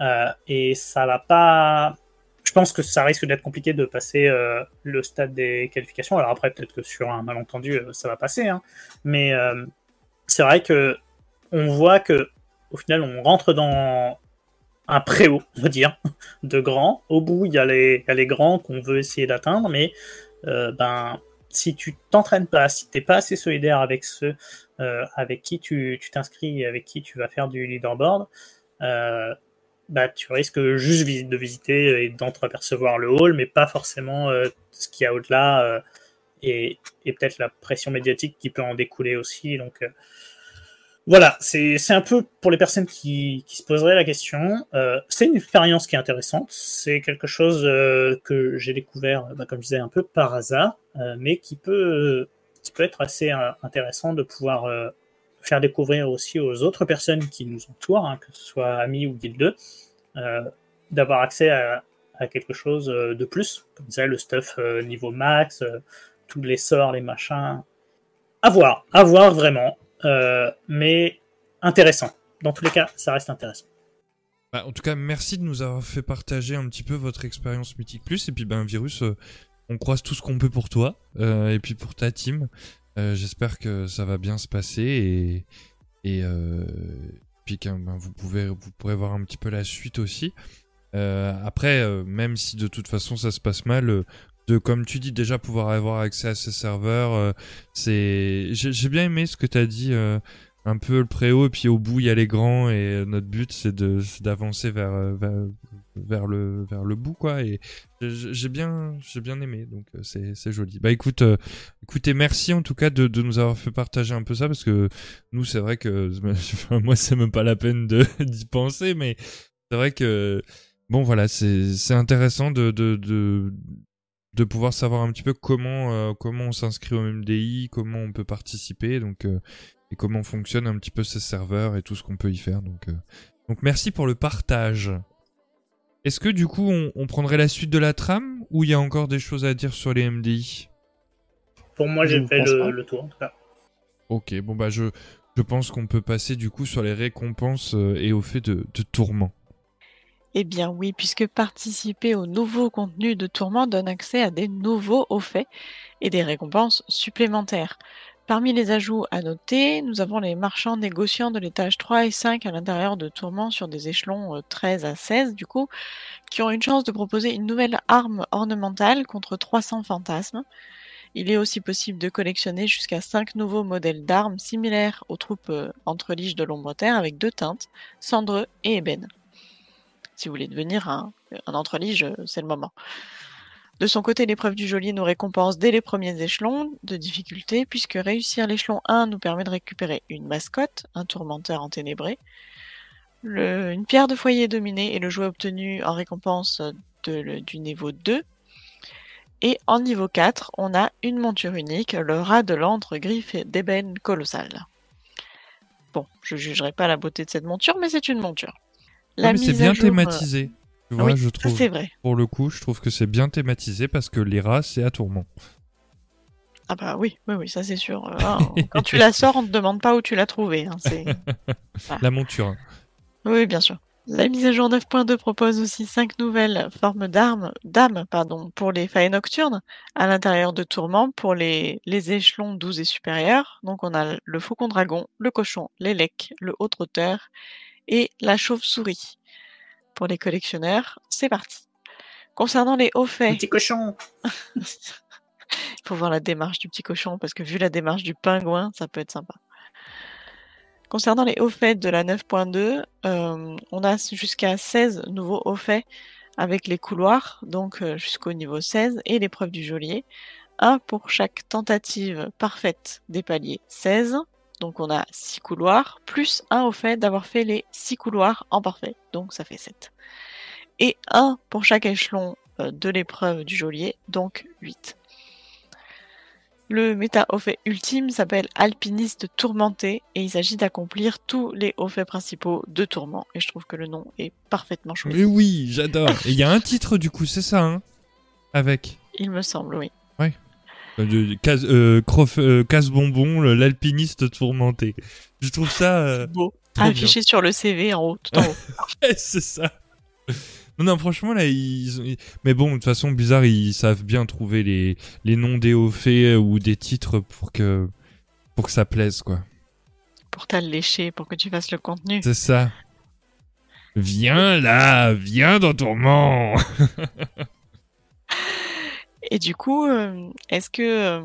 Euh, et ça va pas. Je pense que ça risque d'être compliqué de passer euh, le stade des qualifications. Alors après, peut-être que sur un malentendu, ça va passer. hein. Mais c'est vrai que on voit que au final, on rentre dans un préau, on va dire, de grands. Au bout, il y a les, grands qu'on veut essayer d'atteindre, mais euh, ben, si tu t'entraînes pas, si t'es pas assez solidaire avec ceux euh, avec qui tu t'inscris et avec qui tu vas faire du leaderboard, euh, bah, tu risques juste de visiter et d'entreapercevoir le hall, mais pas forcément euh, ce qu'il y a au-delà et, et peut-être la pression médiatique qui peut en découler aussi. Donc voilà, c'est un peu pour les personnes qui, qui se poseraient la question. Euh, c'est une expérience qui est intéressante. C'est quelque chose euh, que j'ai découvert, bah, comme je disais, un peu par hasard, euh, mais qui peut, qui peut être assez euh, intéressant de pouvoir euh, faire découvrir aussi aux autres personnes qui nous entourent, hein, que ce soit amis ou guild 2, euh, d'avoir accès à, à quelque chose de plus, comme ça, le stuff niveau max, tous les sorts, les machins. À voir, à voir vraiment, mais intéressant. Dans tous les cas, ça reste intéressant. Bah, en tout cas, merci de nous avoir fait partager un petit peu votre expérience Mythic Plus. Et puis, ben, Virus, euh, on croise tout ce qu'on peut pour toi euh, et puis pour ta team. Euh, J'espère que ça va bien se passer et, euh, puis que ben, vous, pouvez, vous pourrez voir un petit peu la suite aussi. Euh, après, euh, même si de toute façon ça se passe mal, euh, de comme tu dis déjà pouvoir avoir accès à ces serveurs, euh, c'est j'ai bien aimé ce que tu as dit. euh, un peu le préau et puis au bout il y a les grands et euh, notre but c'est de d'avancer vers, vers vers le vers le bout quoi et j'ai bien j'ai bien aimé donc c'est joli bah écoute euh, écoutez merci en tout cas de, de nous avoir fait partager un peu ça parce que nous c'est vrai que moi c'est même pas la peine de d'y penser mais c'est vrai que bon voilà c'est intéressant de de pouvoir savoir un petit peu comment euh, comment on s'inscrit au MDI comment on peut participer donc euh, et comment fonctionnent un petit peu ces serveurs et tout ce qu'on peut y faire. Donc, euh, donc merci pour le partage. Est-ce que du coup on, on prendrait la suite de la trame ou il y a encore des choses à dire sur les MDI Pour moi, j'ai fait le, le tour en tout cas. Ok, bon bah je, je pense qu'on peut passer du coup sur les récompenses euh, et au fait de, de tourment. Eh bien oui, puisque participer au nouveau contenu de Tourment donne accès à des nouveaux hauts faits et des récompenses supplémentaires. Parmi les ajouts à noter, nous avons les marchands négociants de l'étage 3 et 5 à l'intérieur de Tourment sur des échelons euh, 13 à 16 du coup, qui ont une chance de proposer une nouvelle arme ornementale contre 300 fantasmes. Il est aussi possible de collectionner jusqu'à 5 nouveaux modèles d'armes similaires aux troupes euh, entre liges de l'ombre terre avec deux teintes, cendreux et ébène. Si vous voulez devenir un, un c'est le moment. De son côté, l'épreuve du geôlier nous récompense dès les premiers échelons de difficulté, puisque réussir l'échelon 1 nous permet de récupérer une mascotte, un tourmenteur enténébré, une pierre de foyer dominée et le jouet obtenu en récompense du niveau 2. Et en niveau 4, on a une monture unique, le rat de l'antre griffe d'ébène colossal. Bon, je jugerai pas la beauté de cette monture, mais c'est une monture. Mais c'est mise à bien jour, euh, thématisé. Tu vois, oui, je ça trouve. c'est vrai. Pour le coup, je trouve que c'est bien thématisé parce que les rats, c'est à tourment. Ah bah oui, oui, oui, ça c'est sûr. Euh, ah, quand tu la sors, on te demande pas où tu l'as trouvée. hein, c'est- La monture. hein. Oui, bien sûr. La mise à jour 9.2 propose aussi 5 nouvelles formes d'armes, d'âmes pardon, pour les failles nocturnes à l'intérieur de Tourment pour les, les échelons 12 et supérieurs. Donc on a le faucon dragon, le cochon, l'élec, le haut trotteur et la chauve-souris. Pour les collectionneurs, c'est parti. Concernant les hauts faits, Petit cochon il faut voir la démarche du petit cochon parce que vu la démarche du pingouin, ça peut être sympa. Concernant les hauts faits de la 9.2, euh, on a jusqu'à 16 nouveaux hauts faits avec les couloirs, donc euh, jusqu'au niveau 16, et l'épreuve du geôlier. Un pour chaque tentative parfaite des paliers 16, donc on a 6 couloirs, plus un au fait d'avoir fait les 6 couloirs en parfait, donc ça fait 7. Et un pour chaque échelon euh, de l'épreuve du geôlier, donc 8. Le méta au fait ultime s'appelle Alpiniste tourmenté et il s'agit d'accomplir tous les hauts faits principaux de tourment. Et je trouve que le nom est parfaitement choisi. Mais oui, j'adore. Et il y a un titre du coup, c'est ça, hein? Avec. Il me semble, oui. Euh, de- Casse euh, Crof- euh, Casse-bonbon, le- l'alpiniste tourmenté. Je trouve ça. euh, Beau. Affiché sur le CV en haut, tout en haut. c'est ça. Non, non, franchement, là, ils... ils- Mais bon, de toute façon, bizarre, ils savent bien trouver les, les noms des hauts faits ou des titres pour que... pour que ça plaise, quoi. pour t'allécher, pour que tu fasses le contenu. C'est ça. Viens là, viens dans Tourment. Et du coup, euh, est-ce que euh,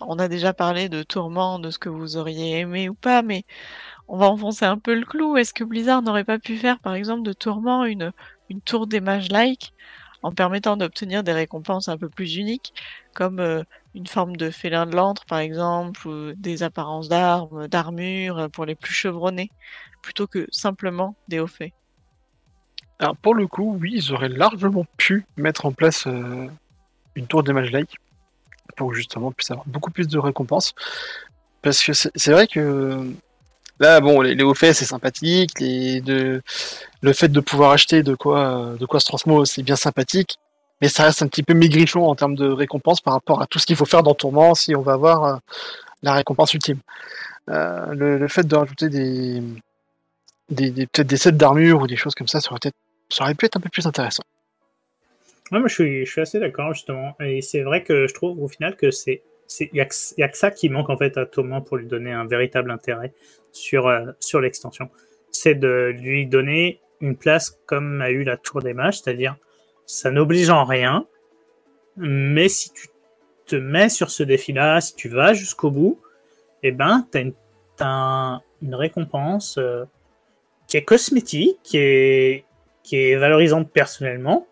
on a déjà parlé de tourment, de ce que vous auriez aimé ou pas, mais on va enfoncer un peu le clou. Est-ce que Blizzard n'aurait pas pu faire, par exemple, de tourment une, tour des mages like en permettant d'obtenir des récompenses un peu plus uniques, comme euh, une forme de félin de l'antre, par exemple, ou des apparences d'armes, d'armure euh, pour les plus chevronnés, plutôt que simplement des hauts faits? Alors pour le coup, oui, ils auraient largement pu mettre en place une tour des mages like pour justement on puisse avoir beaucoup plus de récompenses. Parce que c'est vrai que là, bon, les, les hauts faits c'est sympathique, de, le fait de pouvoir acheter de quoi, de quoi se transmo c'est bien sympathique, mais ça reste un petit peu maigrichon en termes de récompenses par rapport à tout ce qu'il faut faire dans Tourment si on va avoir euh, la récompense ultime. Euh, le, le fait de rajouter des, des, peut-être des sets d'armure ou des choses comme ça, ça aurait, ça aurait pu être un peu plus intéressant. Ouais, moi, je suis, assez d'accord, justement. Et c'est vrai que je trouve, au final, que c'est. Il n'y a, que- ça qui manque, en fait, à Tourment pour lui donner un véritable intérêt sur, euh, sur l'extension. C'est de lui donner une place comme a eu la Tour des Mages, c'est-à-dire, ça n'oblige en rien, mais si tu te mets sur ce défi-là, si tu vas jusqu'au bout, eh ben, tu as une, t'as un- une récompense euh, qui est cosmétique, qui qui est valorisante personnellement,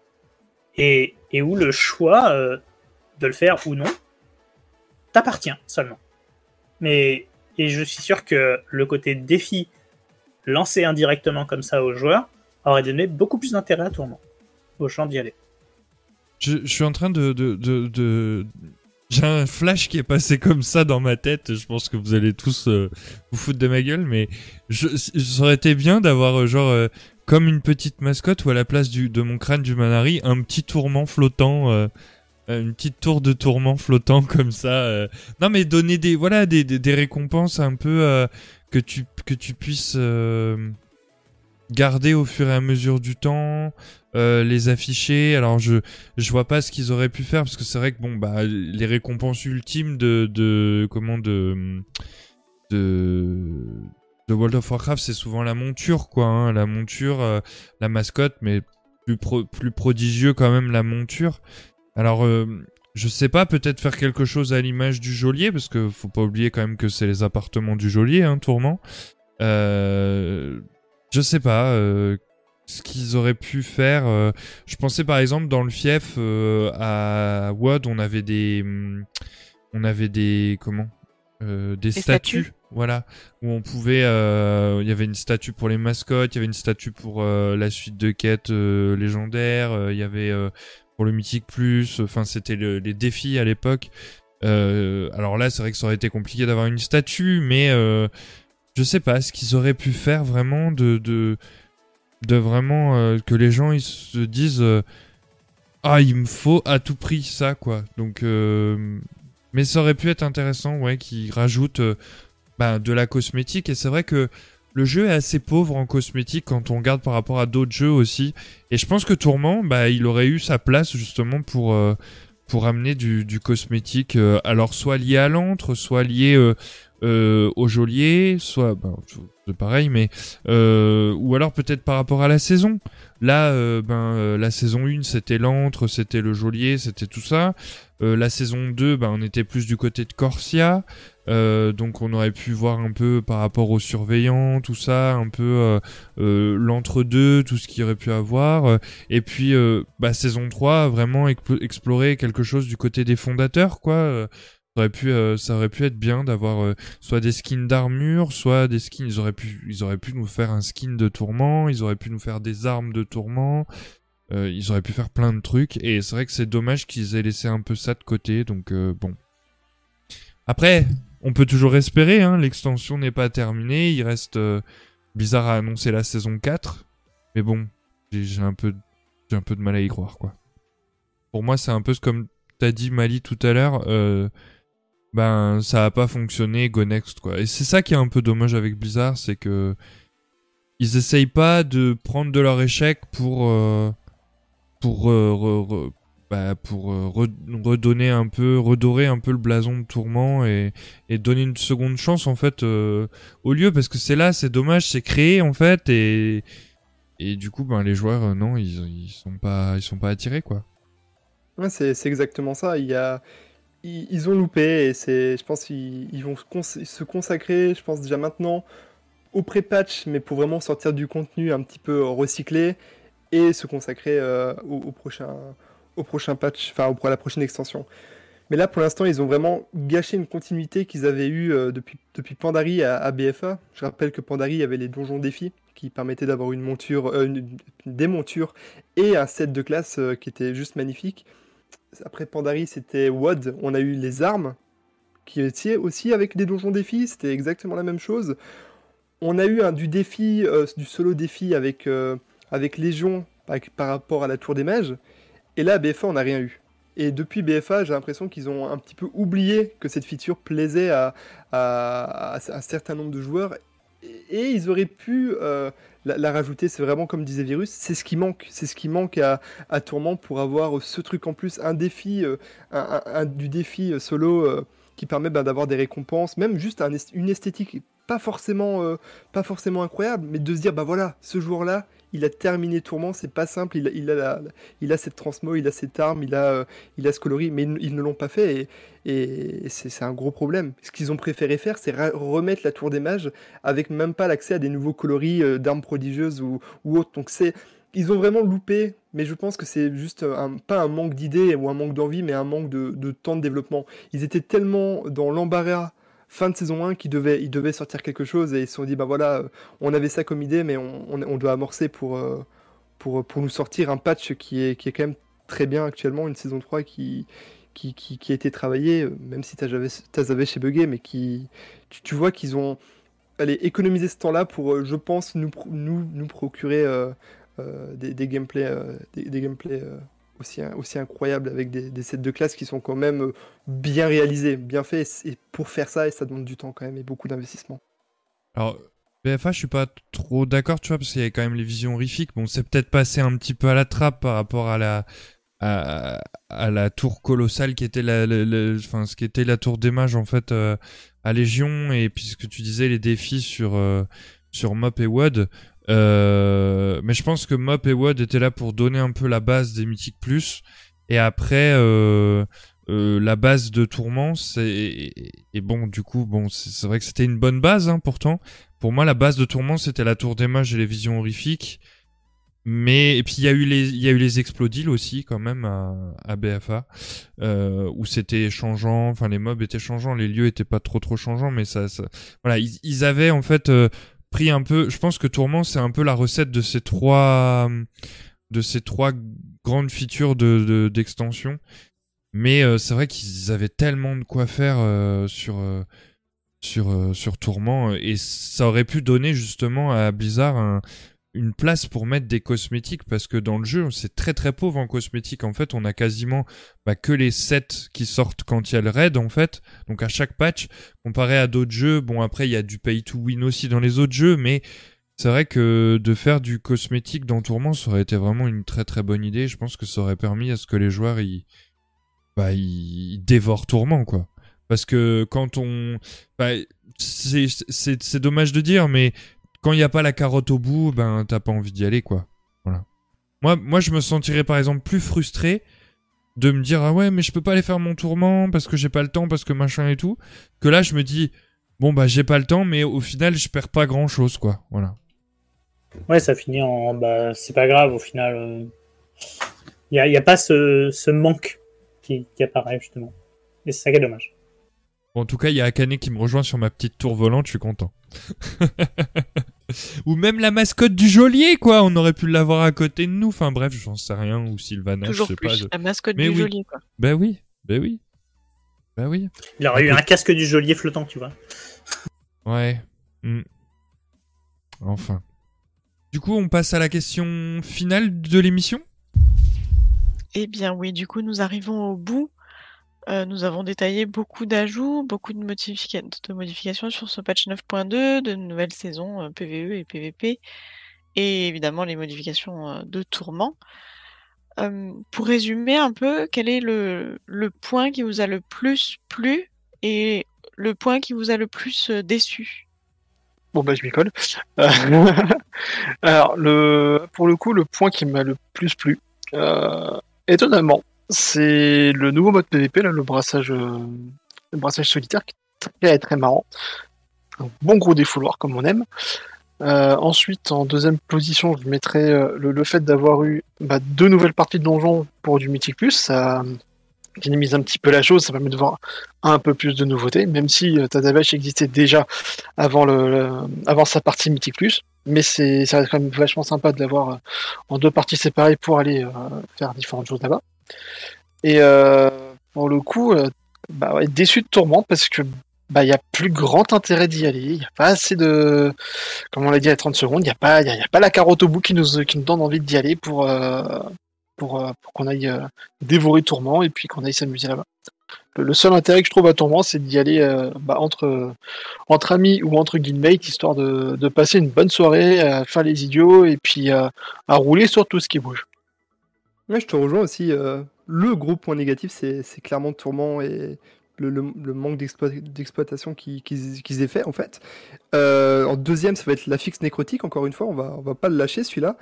et, où le choix euh, de le faire ou non t'appartient seulement. Mais et je suis sûr que le côté défi lancé indirectement comme ça aux joueurs aurait donné beaucoup plus d'intérêt à Tourment, aux gens d'y aller. Je, suis en train de... J'ai un flash qui est passé comme ça dans ma tête. Je pense que vous allez tous euh, vous foutre de ma gueule, mais je, ça aurait été bien d'avoir euh, genre comme une petite mascotte ou à la place de mon crâne du Manari, un petit tourment flottant. euh, euh, une petite tour de tourment flottant comme ça. euh. Non mais donner des voilà des, des, récompenses un peu que tu que tu puisses garder au fur et à mesure du temps, les afficher. Alors je je vois pas ce qu'ils auraient pu faire parce que c'est vrai que bon bah les récompenses ultimes de de comment de de de World of Warcraft c'est souvent la monture quoi, hein, la monture, euh, la mascotte, mais plus pro- plus prodigieux quand même la monture. Alors, euh, je sais pas, peut-être faire quelque chose à l'image du geôlier, parce que faut pas oublier quand même que c'est les appartements du geôlier, hein, Tourment. Euh, je sais pas, euh, ce qu'ils auraient pu faire. euh, je pensais par exemple dans le fief à WOD, on avait des, hum, on avait des comment, des, Des statues. statues. Voilà, où on pouvait, euh, il y avait une statue pour les mascottes, il y avait une statue pour euh, la suite de quêtes euh, légendaires, il y avait pour le Mythique Plus. Enfin, c'était le- les défis à l'époque. Alors là, c'est vrai que ça aurait été compliqué d'avoir une statue, mais je sais pas ce qu'ils auraient pu faire vraiment de de, vraiment que les gens ils se disent ah il me faut à tout prix ça quoi. Donc mais ça aurait pu être intéressant ouais qu'ils rajoutent bah, de la cosmétique et c'est vrai que le jeu est assez pauvre en cosmétiques quand on regarde par rapport à d'autres jeux aussi. Et je pense que Tourment, bah, il aurait eu sa place justement pour, euh, pour amener du, cosmétique, euh, alors soit lié à l'antre, soit lié euh, au geôlier, soit c'est pareil, mais ou alors peut-être par rapport à la saison. Là, ben la saison 1 c'était l'antre, c'était le geôlier, c'était tout ça. La saison 2, ben on était plus du côté de Corsia, euh, donc on aurait pu voir un peu par rapport aux surveillants, tout ça, un peu euh, euh, l'entre-deux, tout ce qu'il aurait pu avoir. Euh, Et puis bah, saison 3, vraiment explo- explorer quelque chose du côté des fondateurs, quoi. Ça aurait pu, ça aurait pu être bien d'avoir soit des skins d'armure, soit des skins. Ils auraient pu, ils auraient pu nous faire un skin de tourment, ils auraient pu nous faire des armes de tourment. ils auraient pu faire plein de trucs et c'est vrai que c'est dommage qu'ils aient laissé un peu ça de côté. Donc bon. Après, on peut toujours espérer. Hein, L'extension n'est pas terminée. Il reste euh, Blizzard à annoncer la saison 4. Mais bon, j'ai un peu, un peu de mal à y croire quoi. Pour moi, c'est un peu comme t'as dit Mali tout à l'heure. euh, ben ça a pas fonctionné, go next quoi. Et c'est ça qui est un peu dommage avec Blizzard, c'est que ils essayent pas de prendre de leur échec pour euh, pour bah, pour euh, re- redonner un peu, redorer un peu le blason de Tourment et, donner une seconde chance en fait euh, au lieu parce que c'est là, c'est dommage, c'est créé en fait et et du coup ben les joueurs euh, non ils, ils sont pas ils sont pas attirés quoi. Ouais, c'est exactement ça. Il y a, ils, ils ont loupé et c'est, je pense qu'ils ils vont se cons- se consacrer, je pense déjà maintenant, au pré-patch, mais pour vraiment sortir du contenu un petit peu recyclé et se consacrer au prochain, au prochain patch, enfin à la prochaine extension. Mais là, pour l'instant, ils ont vraiment gâché une continuité qu'ils avaient eue euh, depuis, depuis Pandari à, BFA. Je rappelle que Pandari, avait les donjons défis qui permettaient d'avoir une monture, euh, une, une démonture et un set de classe euh, qui était juste magnifique. Après Pandari, c'était WOD. On a eu les armes, qui étaient aussi avec des donjons défis. C'était exactement la même chose. On a eu du défi, du solo défi avec, avec Légion par rapport à la Tour des Mages. Et là, BFA, on n'a rien eu. Et depuis BFA, j'ai l'impression qu'ils ont un petit peu oublié que cette feature plaisait à, un certain nombre de joueurs. Et, ils auraient pu euh, la, rajouter. C'est vraiment comme disait Virus, c'est ce qui manque. C'est ce qui manque à, Tourment pour avoir ce truc en plus, un défi, euh, un, du défi euh, solo qui permet ben, d'avoir des récompenses, même juste une esthétique pas forcément, pas forcément incroyable, mais de se dire bah voilà, ce jour-là, il a terminé Tourment, c'est pas simple, il, a- il a il a cette transmo, il a cette arme, il a, euh, il a ce coloris, mais ils, ne l'ont pas fait et, c'est un gros problème. Ce qu'ils ont préféré faire, c'est remettre la Tour des Mages avec même pas l'accès à des nouveaux coloris euh, d'armes prodigieuses ou, ou autres. Donc c'est ils ont vraiment loupé, mais je pense que c'est juste un, pas un manque d'idées ou un manque d'envie, mais un manque de, de temps de développement. Ils étaient tellement dans l'embarras fin de saison 1 qu'ils devaient, ils devaient sortir quelque chose et ils se sont dit, bah voilà, euh, on avait ça comme idée, mais on, on- doit amorcer pour, euh, pour, pour nous sortir un patch qui est, qui est quand même très bien actuellement, une saison 3 qui, qui, qui, a été travaillée, euh, même si Tazavé chez Buggé, mais qui, tu, vois qu'ils ont allez, économisé ce temps-là pour, je pense, nous, nous, nous procurer des, des gameplays, des, euh, aussi, aussi incroyables avec des, des sets de classe qui sont quand même euh, bien réalisés, bien faits. Et pour faire ça, et ça demande du temps quand même et beaucoup d'investissement. Alors, BFA, je suis pas trop d'accord, tu vois, parce qu'il y a quand même les visions horrifiques. Bon, c'est peut-être passé un petit peu à la trappe par rapport à la à, la tour colossale qui était la- enfin, ce qui était la tour des mages en fait euh, à Légion et puis ce que tu disais les défis sur euh, sur Mop et Wad. Euh, mais je pense que Mop et Wad étaient là pour donner un peu la base des mythiques plus. Et après euh, euh, la base de tourment c'est et, bon du coup bon c'est vrai que c'était une bonne base hein, pourtant. Pour moi la base de tourment c'était la tour des mages et les visions horrifiques. Mais et puis il y a eu les il y a eu les explodiles aussi quand même à, à BFA euh, où c'était changeant. Enfin les mobs étaient changeants. Les lieux étaient pas trop trop changeants mais ça, ça- voilà. Ils, ils avaient en fait euh, pris un peu je pense que tourment c'est un peu la recette de ces trois de ces trois grandes features de de- d'extension. Mais euh, c'est vrai qu'ils avaient tellement de quoi faire euh, sur euh, sur sur Tourment et ça aurait pu donner justement à Blizzard un une place pour mettre des cosmétiques parce que dans le jeu c'est très très pauvre en cosmétiques. En fait on a quasiment bah, que les sets qui sortent quand il y a le raid en fait. Donc à chaque patch comparé à d'autres jeux bon après il y a du pay to win aussi dans les autres jeux mais c'est vrai que de faire du cosmétique dans Tourment ça aurait été vraiment une très très bonne idée. Je pense que ça aurait permis à ce que les joueurs ils bah ils dévorent Tourment quoi. Parce que quand on bah, c'est c'est dommage de dire mais quand il n'y a pas la carotte au bout, ben t'as pas envie d'y aller, quoi. Voilà. Moi, moi, je me sentirais par exemple plus frustré de me dire ah ouais, mais je peux pas aller faire mon tourment parce que j'ai pas le temps, parce que machin et tout. Que là, je me dis bon bah j'ai pas le temps, mais au final, je perds pas grand chose, quoi. Voilà. Ouais, ça finit en bah c'est pas grave au final. Il n'y a, y a, pas ce, ce manque qui, qui, apparaît justement. Et c'est ça qui est dommage. Bon, en tout cas, il y a Akane qui me rejoint sur ma petite tour volante, je suis content. ou même la mascotte du geôlier, quoi. On aurait pu l'avoir à côté de nous. Enfin bref, j'en sais rien. Ou Sylvana, Toujours je sais plus, pas. la mascotte du oui. geôlier, quoi. Ben oui, ben oui. Ben oui. Il aurait eu un casque du geôlier flottant, tu vois. Ouais. Mm. Enfin. Du coup, on passe à la question finale de l'émission? Eh bien oui, du coup, nous arrivons au bout. Euh, nous avons détaillé beaucoup d'ajouts, beaucoup de, modifica de, modifications sur ce patch 9.2, de nouvelles saisons euh, PVE et PVP, et évidemment les modifications euh, de tourment. pour résumer un peu, quel est le, point qui vous a le plus plu et le point qui vous a le plus déçu? Bon bah je m'y colle. Alors pour le coup, le point qui m'a le plus plu, étonnamment, c'est le nouveau mode PVP, là, le brassage, euh, solitaire, qui est très, très marrant. Un bon gros défouloir, comme on aime. Euh, ensuite, en deuxième position, je mettrais euh, le, fait d'avoir eu bah, deux nouvelles parties de donjon pour du Mythic Plus. Ça dynamise un petit peu la chose, ça permet de voir un peu plus de nouveautés, même si euh, existait déjà avant, sa partie Mythic Plus. Mais c'est ça reste quand même vachement sympa de l'avoir en deux parties séparées pour aller faire différentes choses là-bas. Et euh, pour le coup, euh, bah déçu de Tourment parce que bah il y a plus grand intérêt d'y aller. Il n'y a pas assez de, comme on l'a dit à 30 secondes, il n'y a pas, a, pas la carotte au bout qui nous, qui nous donne envie d'y aller pour, euh, pour, qu'on aille dévorer Tourment et puis qu'on aille s'amuser là-bas. Le, seul intérêt que je trouve à Tourment, c'est d'y aller bah, entre, entre amis ou entre guildmates, histoire de, de passer une bonne soirée, à faire les idiots et puis à rouler sur tout ce qui bouge. Ouais, je te rejoins aussi. Euh, le gros point négatif, c'est clairement Tourment et le, manque d'exploitation qu'ils qu aient fait, en fait. Euh, en deuxième, ça va être la fixe nécrotique, encore une fois, on va, va pas le lâcher celui-là.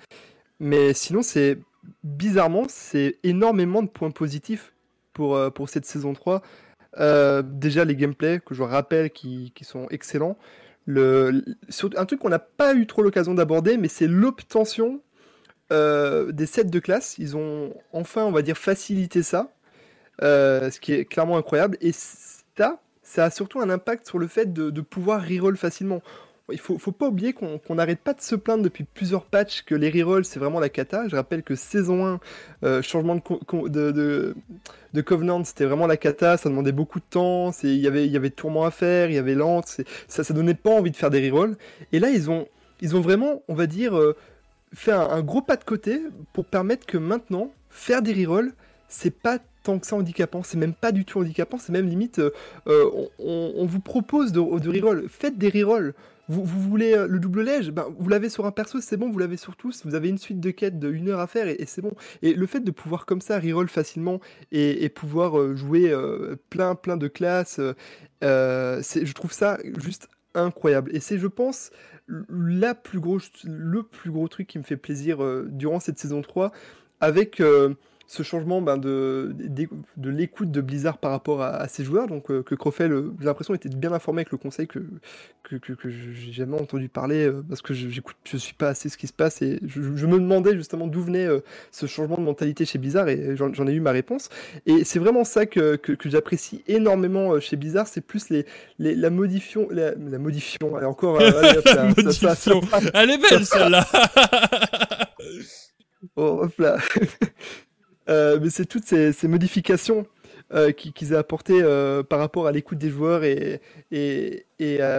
Mais sinon, c'est bizarrement, c'est énormément de points positifs pour, euh, cette saison 3. Euh, déjà, les gameplays, que je rappelle, qui, sont excellents. Le, un truc qu'on n'a pas eu trop l'occasion d'aborder, mais c'est l'obtention euh, des sets de classe. Ils ont enfin, on va dire, facilité ça, euh, ce qui est clairement incroyable. Et ça, ça a surtout un impact sur le fait de, pouvoir reroll facilement. Il faut, faut pas oublier qu'on n'arrête pas de se plaindre depuis plusieurs patchs que les rerolls c'est vraiment la cata. Je rappelle que saison 1, euh, changement de, de, de, Covenant, c'était vraiment la cata, ça demandait beaucoup de temps, il y avait, y avait tourment à faire, il y avait lente, ça, ça donnait pas envie de faire des rerolls. Et là, ils ont, ils ont vraiment, on va dire, fait un, gros pas de côté pour permettre que maintenant, faire des rerolls, c'est pas tant que ça handicapant, c'est même pas du tout handicapant, c'est même limite, euh, on, on, vous propose de, de faites des rerolls. Vous, vous, voulez euh, le double lège ben, Vous l'avez sur un perso, c'est bon, vous l'avez sur tous. Vous avez une suite de quêtes de une heure à faire et, c'est bon. Et le fait de pouvoir comme ça reroll facilement et, pouvoir euh, jouer euh, plein plein de classes, euh, je trouve ça juste incroyable. Et c'est, je pense, la plus gros, le plus gros truc qui me fait plaisir euh, durant cette saison 3 avec euh, ce changement ben, de, de, de l'écoute de Blizzard par rapport à, à ses joueurs. Donc, euh, que Crofel, euh, j'ai l'impression, était bien informé avec le conseil que, que, que, que j'ai jamais entendu parler euh, parce que j'écoute, je suis pas assez ce qui se passe et je, je me demandais justement d'où venait ce changement de mentalité chez Blizzard et j'en ai eu ma réponse. Et c'est vraiment ça que, que, que j'apprécie énormément chez Blizzard, c'est plus les, les, la modification, la, la modification, allez encore, allez, hop, là, ça, ça, ça, elle est belle celle-là. oh, hop là. Euh, mais c'est toutes ces, modifications euh, qui- qu'ils aient apporté euh, par rapport à l'écoute des joueurs et,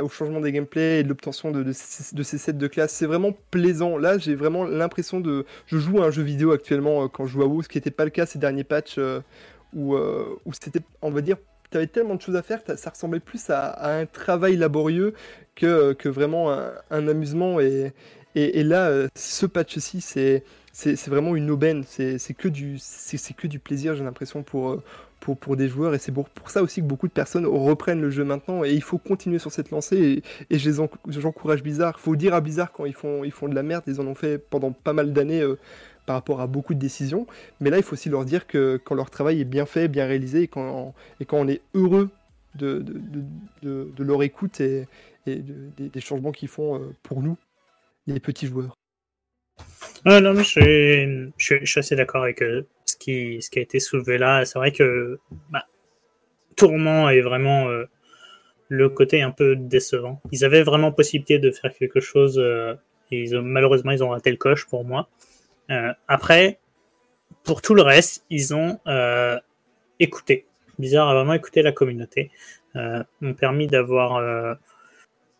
au changement des gameplays et l'obtention de, ces- sets de classe. C'est vraiment plaisant. Là, j'ai vraiment l'impression de. Je joue à un jeu vidéo actuellement quand je joue à WoW, ce qui n'était pas le cas ces derniers patchs où, c'était, on va dire, tu avais tellement de choses à faire, ça ressemblait plus à, un travail laborieux que, vraiment un, un amusement. Et, là, ce patch-ci, c'est. C'est vraiment une aubaine, c'est que, du- plaisir, j'ai l'impression, pour, euh, des joueurs. Et c'est pour, ça aussi que beaucoup de personnes reprennent le jeu maintenant. Et il faut continuer sur cette lancée. Et, j'encourage Blizzard. Il faut dire à Blizzard quand ils font, de la merde. Ils en ont fait pendant pas mal d'années euh, par rapport à beaucoup de décisions. Mais là, il faut aussi leur dire que quand leur travail est bien fait, bien réalisé, et quand, on est heureux de, leur écoute et, et de- des, des changements qu'ils font euh, pour nous, les petits joueurs. Non, mais je suis, assez d'accord avec euh, ce, qui, a été soulevé là. C'est vrai que bah, Tourment est vraiment euh, le côté un peu décevant. Ils avaient vraiment possibilité de faire quelque chose euh, et ils malheureusement ils ont raté le coche pour moi. Après, pour tout le reste, ils ont écouté. Bizarre a vraiment écouté la communauté. Ont permis d'avoir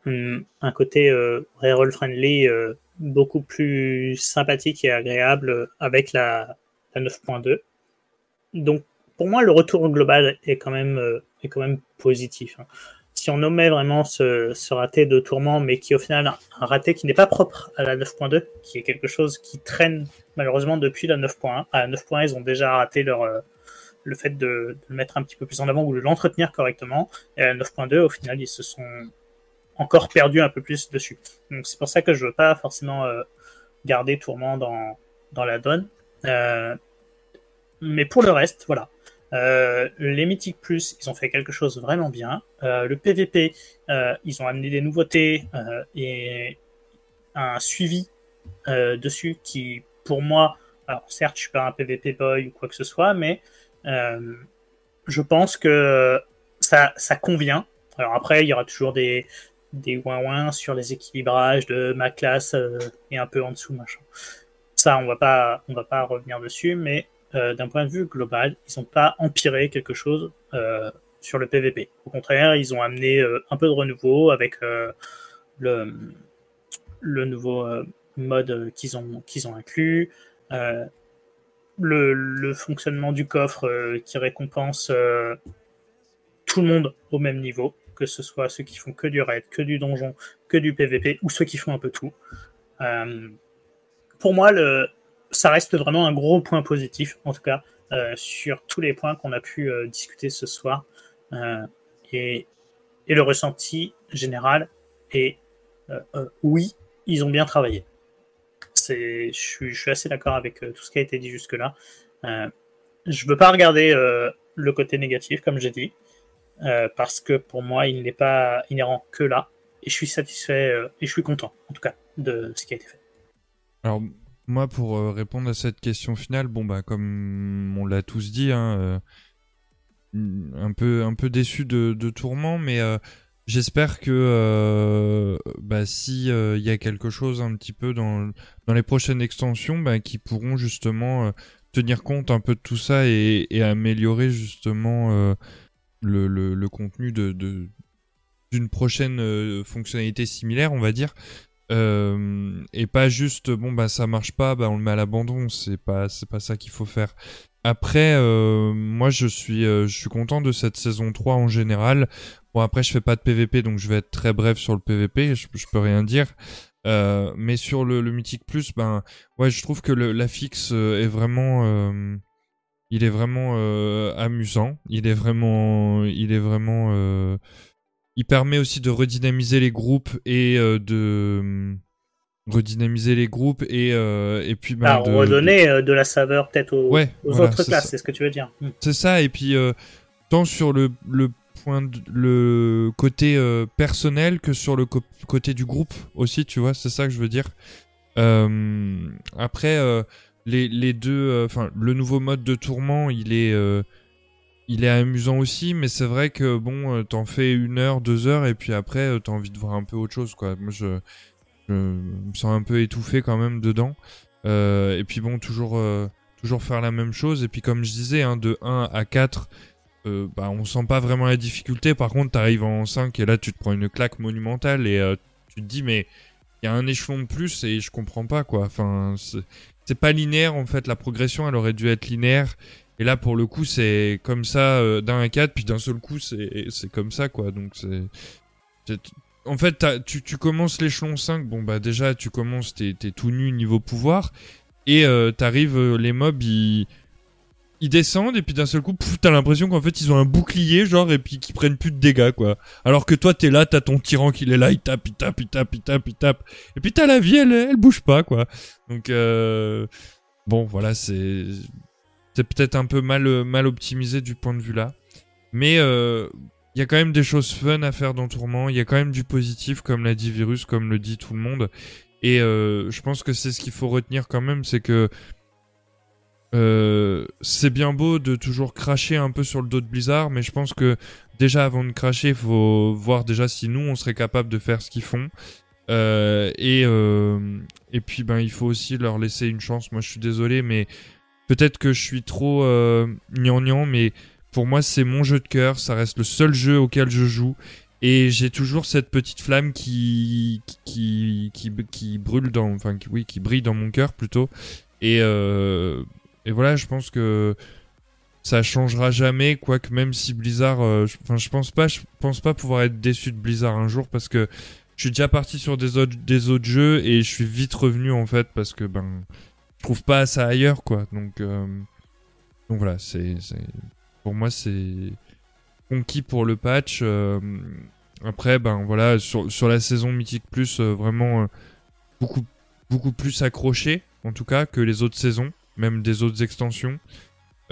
euh, un, côté euh, reroll friendly euh, beaucoup plus sympathique et agréable euh, avec la, la 9.2. Donc pour moi le retour global est quand même est quand même positif. hein. Si on nommait vraiment ce, ce raté de tourment, mais qui au final un, raté qui n'est pas propre à la 9.2, qui est quelque chose qui traîne malheureusement depuis la 9.1. À la 9.1, ils ont déjà raté leur, le fait de, de le mettre un petit peu plus en avant ou de l'entretenir correctement. Et à la 9.2, au final, ils se sont encore perdus un peu plus dessus. Donc c'est pour ça que je veux pas forcément euh, garder Tourment dans, dans la donne. Euh, mais pour le reste, voilà. Euh, les Mythiques Plus, ils ont fait quelque chose vraiment bien. Euh, le PVP, ils ont amené des nouveautés et un suivi dessus qui, pour moi, alors certes, je suis pas un PVP boy ou quoi que ce soit, mais je pense que ça, ça convient. Alors après, il y aura toujours des, des ouin sur les équilibrages de ma classe euh, et un peu en dessous, machin. Ça, on va pas, on va pas revenir dessus, mais euh, d'un point de vue global, ils n'ont pas empiré quelque chose euh, sur le PVP. Au contraire, ils ont amené un peu de renouveau avec le, le nouveau mode qu'ils ont, ont inclus, le, le fonctionnement du coffre qui récompense tout le monde au même niveau, que ce soit ceux qui font que du raid, que du donjon, que du PVP, ou ceux qui font un peu tout. Euh, pour moi, ça reste vraiment un gros point positif, en tout cas, euh, sur tous les points qu'on a pu euh, discuter ce soir. Et, le ressenti général est oui, ils ont bien travaillé. Je, suis, assez d'accord avec tout ce qui a été dit jusque-là. Je veux pas regarder le côté négatif, comme j'ai dit, euh, parce que pour moi, il n'est pas inhérent que là. Et je suis satisfait euh, et je suis content, en tout cas, de ce qui a été fait. Alors, moi, pour euh, répondre à cette question finale, bon, bah, comme on l'a tous dit, hein, un, peu, un peu déçu de, de Tourment, mais j'espère que bah, si il y a quelque chose un petit peu dans, dans les prochaines extensions, bah, qui pourront justement tenir compte un peu de tout ça et, améliorer justement le, le, le, contenu de, de d'une prochaine euh, fonctionnalité similaire, on va dire. Euh, et pas juste bon bah ça marche pas bah on le met à l'abandon c'est pas c'est pas ça qu'il faut faire. Après euh, moi je suis euh, je suis content de cette saison 3 en général. Bon après je fais pas de PVP donc je vais être très bref sur le PVP je, je peux rien dire. Euh, mais sur le, le mythique plus ben ouais je trouve que le, la fixe est vraiment il est vraiment amusant. Il est vraiment il est vraiment il permet aussi de redynamiser les groupes et euh, de redynamiser les groupes et euh, et puis bah, de, redonner de... de, la saveur peut-être aux, ouais, aux voilà, autres classes c'est ce que tu veux dire. Mm. c'est ça et puis euh, tant sur le, le point de, le côté euh, personnel que sur le côté du groupe aussi tu vois c'est ça que je veux dire. Euh, après euh, les, deux enfin le nouveau mode de tourment il est il est amusant aussi, mais c'est vrai que bon, euh, t'en fais une heure, deux heures, et puis après, euh, t'as envie de voir un peu autre chose, quoi. Moi, je, me sens un peu étouffé quand même dedans. Euh, et puis bon, toujours, faire la même chose. Et puis comme je disais, hein, de 1 à 4, euh, bah, on sent pas vraiment la difficulté. Par contre, t'arrives en 5 et là, tu te prends une claque monumentale et euh, tu te dis, mais il y a un échelon de plus et je comprends pas, quoi. Enfin, c'est- pas linéaire, en fait. La progression, elle aurait dû être linéaire. Et là, pour le coup, c'est comme ça euh, d'un à 4, puis d'un seul coup, c'est c'est comme ça, quoi. Donc, c'est. En fait, tu, tu commences l'échelon 5, bon, bah, déjà, tu commences, t'es t'es tout nu niveau pouvoir. Et euh, t'arrives, euh, les mobs, ils ils descendent et puis d'un seul coup, t'as l'impression qu'en fait ils ont un bouclier genre et puis qu'ils prennent plus de dégâts quoi. Alors que toi t'es là, t'as ton tyran qui est là, il tape, il tape, il tape, il tape, il tape. Et puis t'as la vie, elle, elle bouge pas quoi. Donc euh, bon voilà, c'est c'est peut-être un peu mal mal optimisé du point de vue là, mais euh, il y a quand même des choses fun à faire dans Tourment. Il y a quand même du positif comme l'a dit Virus, comme le dit tout le monde. Et euh, je pense que c'est ce qu'il faut retenir quand même, c'est que euh, c'est bien beau de toujours cracher un peu sur le dos de Blizzard, mais je pense que déjà avant de cracher, il faut voir déjà si nous on serait capable de faire ce qu'ils font. Euh, et euh, et puis ben il faut aussi leur laisser une chance. Moi je suis désolé, mais peut-être que je suis trop gnangnan, mais pour moi c'est mon jeu de cœur. Ça reste le seul jeu auquel je joue. Et j'ai toujours cette petite flamme qui qui qui, qui brûle dans, enfin qui, oui, qui brille dans mon cœur plutôt. Et euh, et voilà, je pense que ça changera jamais, quoique même si Blizzard, euh, enfin je pense pas, je pense pas pouvoir être déçu de Blizzard un jour parce que je suis déjà parti sur des autres jeux et je suis vite revenu en fait parce que ben je trouve pas ça ailleurs quoi. Donc euh, donc voilà, c'est pour moi c'est conquis pour le patch. euh, après ben voilà sur sur la saison Mythic Plus vraiment beaucoup beaucoup plus accroché en tout cas que les autres saisons, même des autres extensions.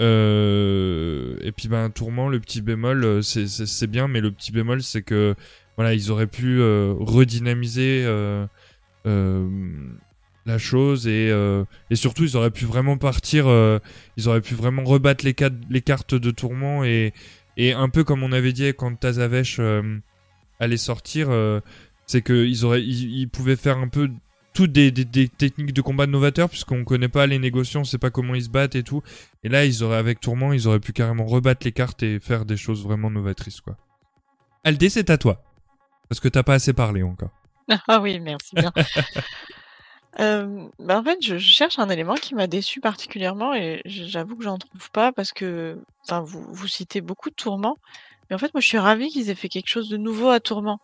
Euh, et puis ben tourment le petit bémol euh, c'est bien mais le petit bémol c'est que voilà ils auraient pu euh, redynamiser la chose et et surtout ils auraient pu vraiment partir ils auraient pu vraiment rebattre les, les cartes de tourment et et un peu comme on avait dit quand Tazavesh allait sortir c'est que ils auraient ils, ils pouvaient faire un peu toutes des, des, des techniques de combat novateurs puisqu'on connaît pas les négociants, on sait pas comment ils se battent et tout. Et là, ils auraient avec Tourment, ils auraient pu carrément rebattre les cartes et faire des choses vraiment novatrices quoi. Aldé, c'est à toi parce que t'as pas assez parlé encore. Ah oui, merci bien. Euh, bah, en fait, je, je cherche un élément qui m'a déçu particulièrement et j'avoue que j'en trouve pas parce que, vous, vous citez beaucoup de tourments, mais en fait, moi, je suis ravie qu'ils aient fait quelque chose de nouveau à Tourment.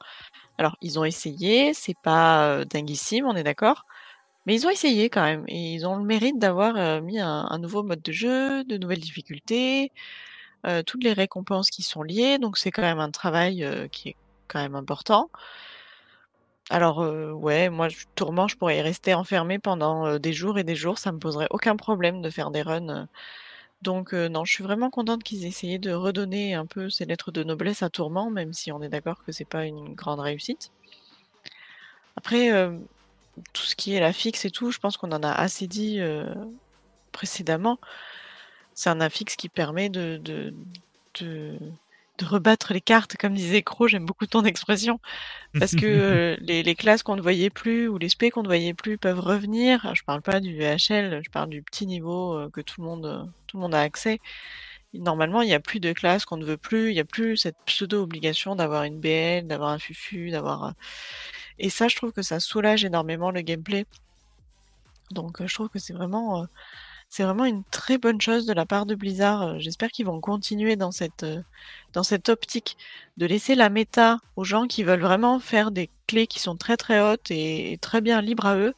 Alors, ils ont essayé, c'est pas euh, dinguissime, on est d'accord, mais ils ont essayé quand même et ils ont le mérite d'avoir euh, mis un, nouveau mode de jeu, de nouvelles difficultés, euh, toutes les récompenses qui sont liées, donc c'est quand même un travail qui est quand même important. Alors, ouais, moi, Tourment, je pourrais y rester enfermée pendant, des jours et des jours, ça me poserait aucun problème de faire des runs, donc heu, non, je suis vraiment contente qu'ils aient essayé de redonner un peu ces lettres de noblesse à Tourment, même si on est d'accord que c'est pas une grande réussite. Après, hem, tout ce qui est la fixe et tout, je pense qu'on en a assez dit, heu, précédemment. C'est un affixe qui permet de de rebattre les cartes, comme disait Cro, j'aime beaucoup ton expression. Parce que euh, les, les classes qu'on ne voyait plus ou les spé qu'on ne voyait plus peuvent revenir. Je parle pas du VHL, je parle du petit niveau euh, que tout le monde, euh, tout le monde a accès. Et normalement, il n'y a plus de classes qu'on ne veut plus. Il n'y a plus cette pseudo-obligation d'avoir une BL, d'avoir un fufu, d'avoir. Et ça, je trouve que ça soulage énormément le gameplay. Donc, je trouve que c'est vraiment, c'est vraiment une très bonne chose de la part de Blizzard. Euh, J'espère qu'ils vont continuer dans cette, euh, dans cette optique de laisser la méta aux gens qui veulent vraiment faire des clés qui sont très très hautes et, et très bien libres à eux,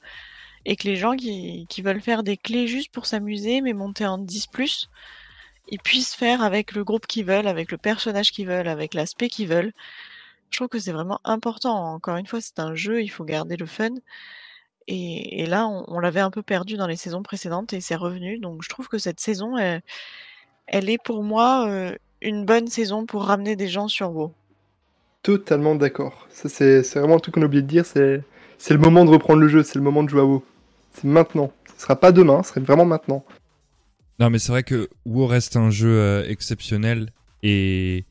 et que les gens qui, qui veulent faire des clés juste pour s'amuser, mais monter en 10+, ils puissent faire avec le groupe qu'ils veulent, avec le personnage qu'ils veulent, avec l'aspect qu'ils veulent. Je trouve que c'est vraiment important. Encore une fois, c'est un jeu, il faut garder le fun. Et, et là, on, on l'avait un peu perdu dans les saisons précédentes et c'est revenu. Donc je trouve que cette saison, elle, elle est pour moi euh, une bonne saison pour ramener des gens sur WoW. Totalement d'accord. Ça, c'est c'est vraiment un truc qu'on a oublié de dire. C'est c'est le moment de reprendre le jeu. C'est le moment de jouer à WoW. C'est maintenant. Ce sera pas demain. Ce serait vraiment maintenant. Non, mais c'est vrai que WoW reste un jeu euh, exceptionnel et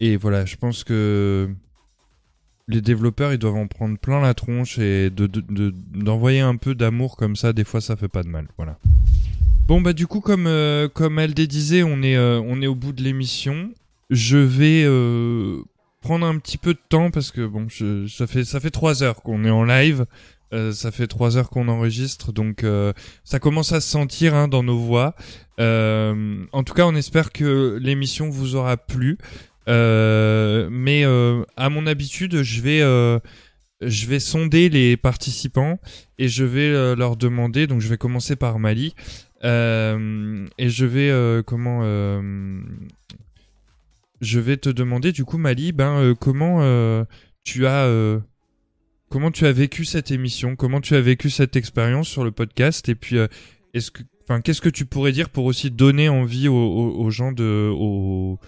et voilà, je pense que les développeurs ils doivent en prendre plein la tronche et de de- de- d'envoyer un peu d'amour comme ça. Des fois, ça fait pas de mal. Voilà. Bon bah du coup comme euh, comme LD disait, on est euh, on est au bout de l'émission. Je vais euh, prendre un petit peu de temps parce que bon, je, ça fait ça fait trois heures qu'on est en live. Euh, ça fait trois heures qu'on enregistre, donc euh, ça commence à se sentir hein, dans nos voix. Euh, en tout cas, on espère que l'émission vous aura plu. Euh, mais euh, à mon habitude, je vais euh, je vais sonder les participants et je vais leur demander. Donc, je vais commencer par Mali. Euh, et je vais euh, comment euh, je vais te demander du coup Mali, ben comment tu as comment tu as vécu cette émission, comment tu as vécu cette expérience sur le podcast? Et puis est-ce que enfin qu'est-ce que tu pourrais dire pour aussi donner envie aux, aux, aux gens de aux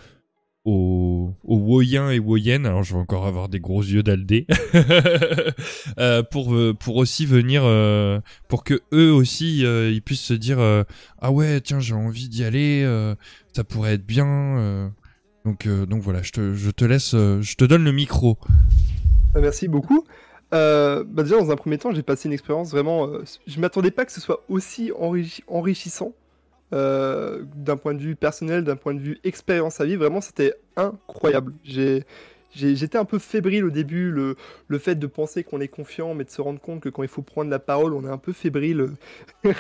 aux, aux Woyens et Woyennes, alors je vais encore avoir des gros yeux d'Aldé, euh, pour euh, pour aussi venir, euh, pour que eux aussi ils puissent se dire ah ouais tiens j'ai envie d'y aller, ça pourrait être bien. donc donc voilà je te je te laisse, je te donne le micro. Merci beaucoup. Bah déjà, dans un premier temps, j'ai passé une expérience vraiment. je m'attendais pas que ce soit aussi enrichi- enrichissant euh, d'un point de vue personnel, d'un point de vue expérience à vivre. Vraiment, c'était incroyable. J'ai, j'étais un peu fébrile au début, le, le fait de penser qu'on est confiant, mais de se rendre compte que quand il faut prendre la parole, on est un peu fébrile.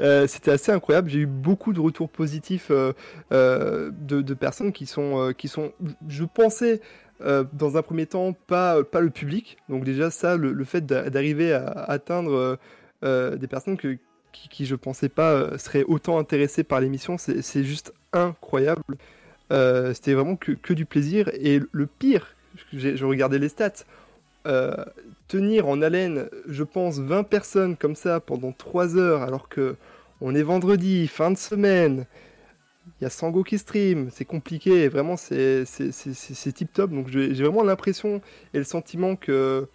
Euh, c'était assez incroyable. J'ai eu beaucoup de retours positifs euh, de, personnes qui sont, qui sont, je pensais dans un premier temps, pas, pas le public. Donc déjà ça, le, fait d'a- d'arriver à atteindre des personnes que, qui, qui, je pensais pas euh, seraient autant intéressées par l'émission, c'est juste incroyable. Euh, C'était vraiment que, que du plaisir. Et le pire, je regardais les stats, euh, tenir en haleine, je pense, 20 personnes comme ça pendant 3 heures, alors que on est vendredi, fin de semaine, il y a Sango qui stream, c'est compliqué, vraiment c'est tip top. Donc j'ai vraiment l'impression et le sentiment que,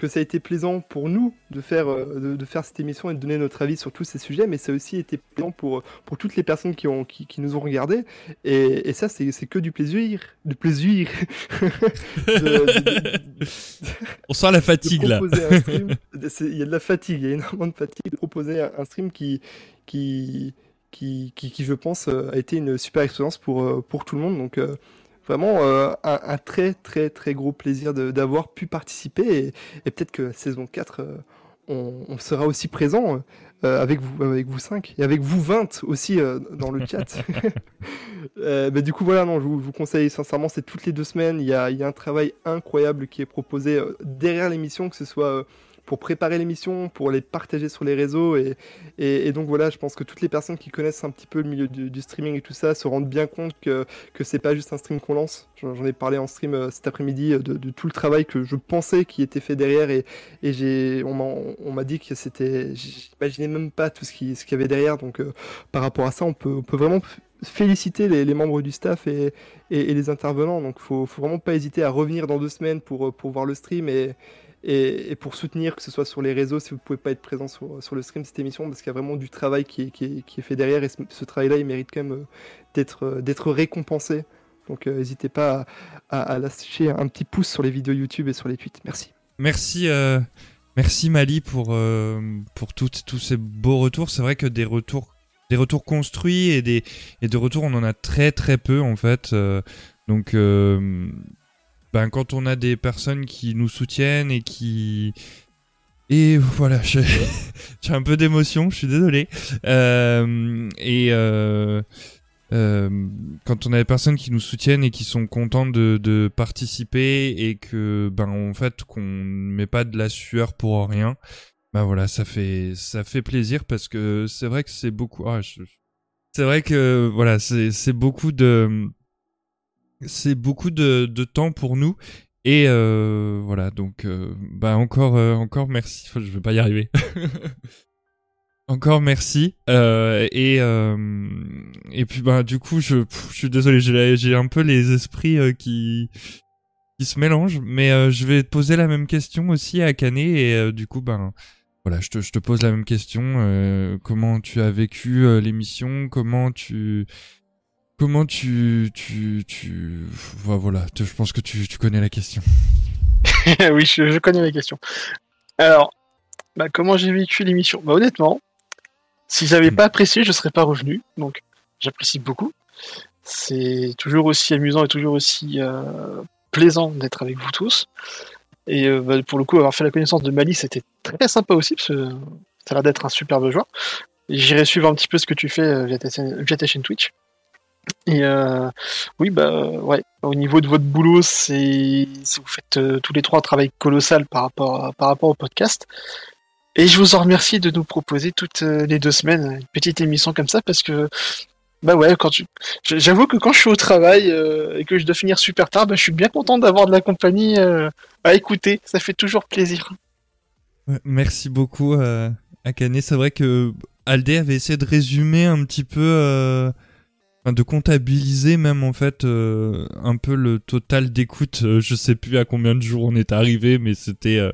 que ça a été plaisant pour nous de faire, euh, de, de faire cette émission et de donner notre avis sur tous ces sujets, mais ça a aussi été plaisant pour, pour toutes les personnes qui, ont, qui, qui nous ont regardés. Et, et ça, c'est que du plaisir. Du plaisir. de, de- de- On sent la fatigue là. Il y a de la fatigue, il y a énormément de fatigue de proposer un, un stream qui, qui, qui, qui, qui, je pense, euh, a été une super expérience pour, euh, pour tout le monde. Donc, euh, vraiment, euh, un, un très, très, très gros plaisir d'avoir pu participer. Et, et peut-être que saison 4, euh, on, on sera aussi présent euh, avec vous, avec vous 5 et avec vous 20 aussi dans le chat. Bah, du coup, voilà, non, je vous, je vous conseille sincèrement, c'est toutes les deux semaines. Il y a, il y a un travail incroyable qui est proposé derrière l'émission, que ce soit pour préparer l'émission, pour les partager sur les réseaux. Et, et, donc voilà, je pense que toutes les personnes qui connaissent un petit peu le milieu du, streaming et tout ça se rendent bien compte que, que c'est pas juste un stream qu'on lance. J'en ai parlé en stream euh, cet après-midi euh, de, tout le travail que je pensais qui était fait derrière. Et, et j'ai, on m'a dit que c'était. J'imaginais même pas tout ce qu'il ce qu'il y avait derrière. Donc euh, par rapport à ça, on peut, on peut vraiment féliciter les, les, membres du staff et, et, et les intervenants. Donc, faut, faut vraiment pas hésiter à revenir dans deux semaines pour, pour voir le stream et, et, pour soutenir, que ce soit sur les réseaux, si vous pouvez pas être présent sur, sur le stream cette émission, parce qu'il y a vraiment du travail qui est, qui qui est fait derrière et ce, travail-là, il mérite quand même euh, d'être, d'être récompensé. Donc, euh, n'hésitez pas à, lâcher un petit pouce sur les vidéos YouTube et sur les tweets. Merci. Merci. Euh... Merci Mali pour, euh, pour tous ces beaux retours. C'est vrai que des retours des retours construits et des et de retours on en a très très peu en fait euh, donc euh, ben quand on a des personnes qui nous soutiennent et qui et voilà j'ai un peu d'émotion je suis désolé euh, et euh, quand on a des personnes qui nous soutiennent et qui sont contentes de, de participer et que ben en fait qu'on met pas de la sueur pour rien bah voilà, ça fait ça fait plaisir parce que c'est vrai que c'est beaucoup. Ah, je... C'est vrai que voilà, c'est beaucoup de c'est beaucoup de, de temps pour nous et euh, voilà donc euh, bah encore euh, encore merci. Enfin, je vais pas y arriver. encore merci euh, et et puis bah du coup je je suis désolé j'ai un peu les esprits euh, qui qui se mélangent mais je vais te poser la même question aussi à Canet et du coup ben voilà, je te, je te pose la même question. Euh, comment tu as vécu euh, l'émission? Comment tu, comment tu, tu, tu, voilà. Je pense que tu, tu connais la question. oui, je, je, connais la question. Alors, bah, comment j'ai vécu l'émission? Bah honnêtement, Si j'avais pas apprécié, je serais pas revenu. Donc, j'apprécie beaucoup. C'est toujours aussi amusant et toujours aussi euh, plaisant d'être avec vous tous. Et euh, bah, pour le coup, avoir fait la connaissance de Mali, c'était très sympa aussi, parce que ça a l'air d'être un superbe joueur. J'irai suivre un petit peu ce que tu fais euh, via ta, via ta chaîne Twitch. Et euh, oui, bah ouais, au niveau de votre boulot, c'est vous faites euh, tous les trois un travail colossal par rapport, par rapport au podcast. Et je vous en remercie de nous proposer toutes euh, les deux semaines une petite émission comme ça parce que bah ouais, quand j'avoue que quand je suis au travail et que je dois finir super tard, bah, je suis bien content d'avoir de la compagnie à écouter. Ça fait toujours plaisir. Merci beaucoup, Akane. C'est vrai que Aldé avait essayé de résumer un petit peu, de comptabiliser même en fait euh, un peu le total d'écoute. Euh, je sais plus à combien de jours on est arrivé, mais c'était euh,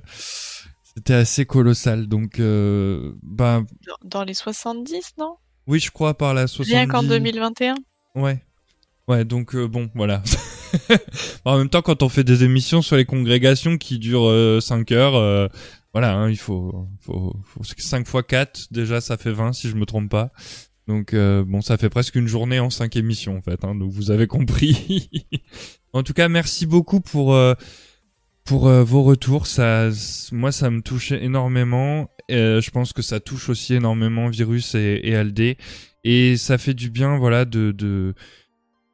c'était assez colossal. Donc, euh, bah Dans les 70, non? oui, je crois par la 70. Rien qu'en 2021 Ouais. Ouais, donc bon, voilà. en même temps, quand on fait des émissions sur les congrégations qui durent 5 heures, voilà, hein, il faut, faut, faut 5 fois 4, déjà ça fait 20 si je me trompe pas. Donc euh, bon, ça fait presque une journée en 5 émissions en fait, hein, donc vous avez compris. en tout cas, merci beaucoup pour euh, pour euh, vos retours. Ça, moi, ça me touche énormément. Je pense que ça touche aussi énormément Virus et, Aldé, et ça fait du bien, voilà, de de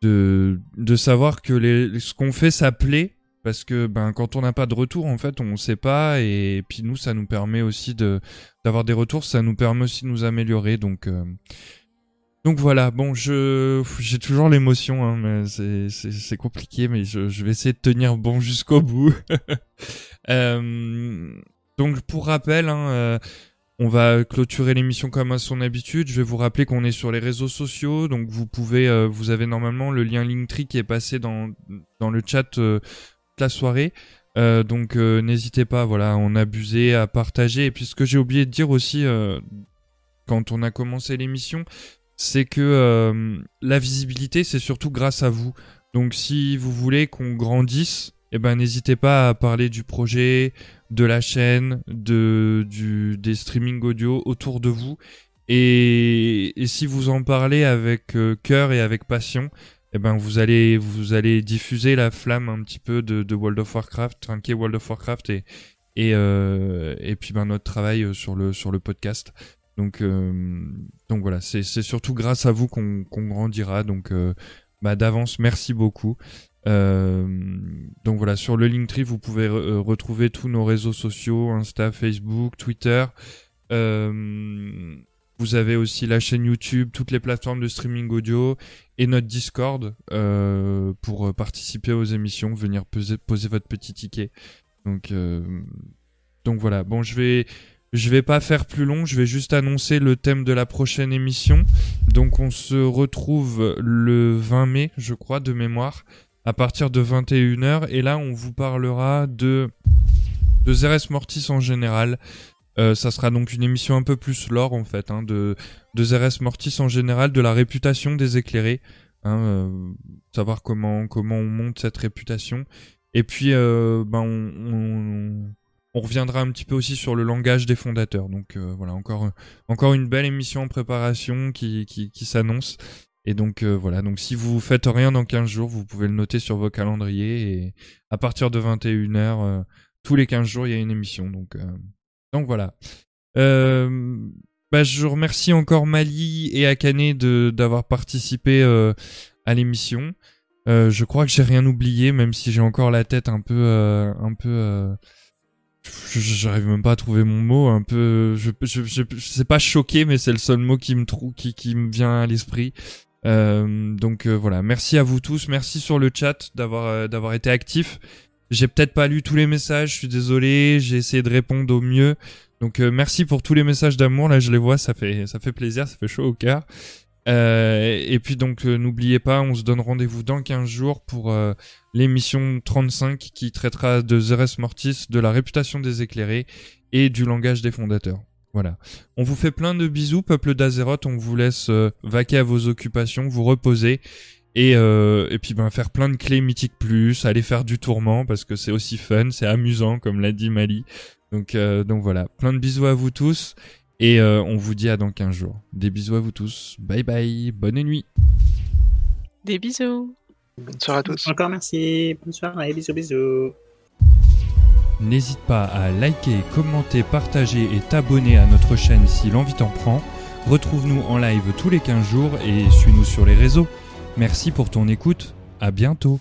de, de savoir que les, ce qu'on fait, ça plaît. Parce que ben quand on n'a pas de retour en fait on sait pas et puis nous ça nous permet aussi de d'avoir des retours ça nous permet aussi de nous améliorer donc donc voilà bon je j'ai toujours l'émotion hein, mais c'est compliqué mais je je vais essayer de tenir bon jusqu'au bout Euh, donc pour rappel hein, euh, on va clôturer l'émission comme à son habitude. Je vais vous rappeler qu'on est sur les réseaux sociaux, donc vous pouvez, euh, vous avez normalement le lien Linktree qui est passé dans dans le chat toute la soirée. Donc n'hésitez pas, voilà, en abuser, à partager. Et puis ce que j'ai oublié de dire aussi quand on a commencé l'émission, c'est que euh, la visibilité, c'est surtout grâce à vous. Donc si vous voulez qu'on grandisse, eh ben n'hésitez pas à parler du projet, de la chaîne, de du des streaming audio autour de vous. Et, si vous en parlez avec euh, cœur et avec passion, eh ben vous allez vous allez diffuser la flamme un petit peu de, World of Warcraft, trinquer World of Warcraft et et euh, puis ben notre travail sur le sur le podcast. Donc euh, donc voilà, c'est surtout grâce à vous qu'on grandira. Donc euh, bah d'avance merci beaucoup. Euh, donc voilà, sur le Linktree, vous pouvez re- retrouver tous nos réseaux sociaux, Insta, Facebook, Twitter. Vous avez aussi la chaîne YouTube, toutes les plateformes de streaming audio et notre Discord pour participer aux émissions, venir poser, votre petit ticket. Donc voilà. Bon, je vais, je vais pas faire plus long. Je vais juste annoncer le thème de la prochaine émission. Donc, on se retrouve le 20 mai, je crois, de mémoire, à partir de 21h. Et là, on vous parlera de de Zeres Mortis en général. Euh, ça sera donc une émission un peu plus lore en fait, hein, de, de Zeres Mortis en général, de la réputation des éclairés, hein, euh, savoir comment comment on monte cette réputation. Et puis euh, ben on, on, on reviendra un petit peu aussi sur le langage des fondateurs. Donc euh, voilà encore encore une belle émission en préparation qui qui, s'annonce. Et donc euh, voilà, donc si vous faites rien dans 15 jours, vous pouvez le noter sur vos calendriers et à partir de 21h tous les 15 jours, il y a une émission. Donc euh, donc voilà. Euh, bah, je remercie encore Mali et Akane d'avoir participé euh, à l'émission. Euh, je crois que j'ai rien oublié, même si j'ai encore la tête un peu, euh, un peu. J'arrive même pas à trouver mon mot. Un peu. Je, je, je, je sais pas choqué, mais c'est le seul mot qui me trou qui, qui me vient à l'esprit. Euh, donc euh, voilà. Merci à vous tous. Merci sur le chat d'avoir euh, d'avoir été actif. J'ai peut-être pas lu tous les messages, je suis désolé, j'ai essayé de répondre au mieux. Donc euh, merci pour tous les messages d'amour, là je les vois, ça fait ça fait plaisir, ça fait chaud au cœur. Euh, et puis donc euh, n'oubliez pas, on se donne rendez-vous dans 15 jours pour l'émission 35 qui traitera de Zeres Mortis, de la réputation des éclairés et du langage des fondateurs. Voilà. On vous fait plein de bisous, peuple d'Azeroth, on vous laisse euh, vaquer à vos occupations, vous reposer et, euh, et puis ben faire plein de clés mythiques plus, aller faire du tourment parce que c'est aussi fun, c'est amusant comme l'a dit Mali. Donc euh, donc voilà, plein de bisous à vous tous Et euh, on vous dit à dans 15 jours. Des bisous à vous tous. Bye bye. Bonne nuit. Des bisous. Bonne soirée à tous. Encore merci. Bonne soirée. Bisous, bisous. N'hésite pas à liker, commenter, partager et t'abonner à notre chaîne si l'envie t'en prend. Retrouve-nous en live tous les 15 jours et suis-nous sur les réseaux. Merci pour ton écoute. À bientôt.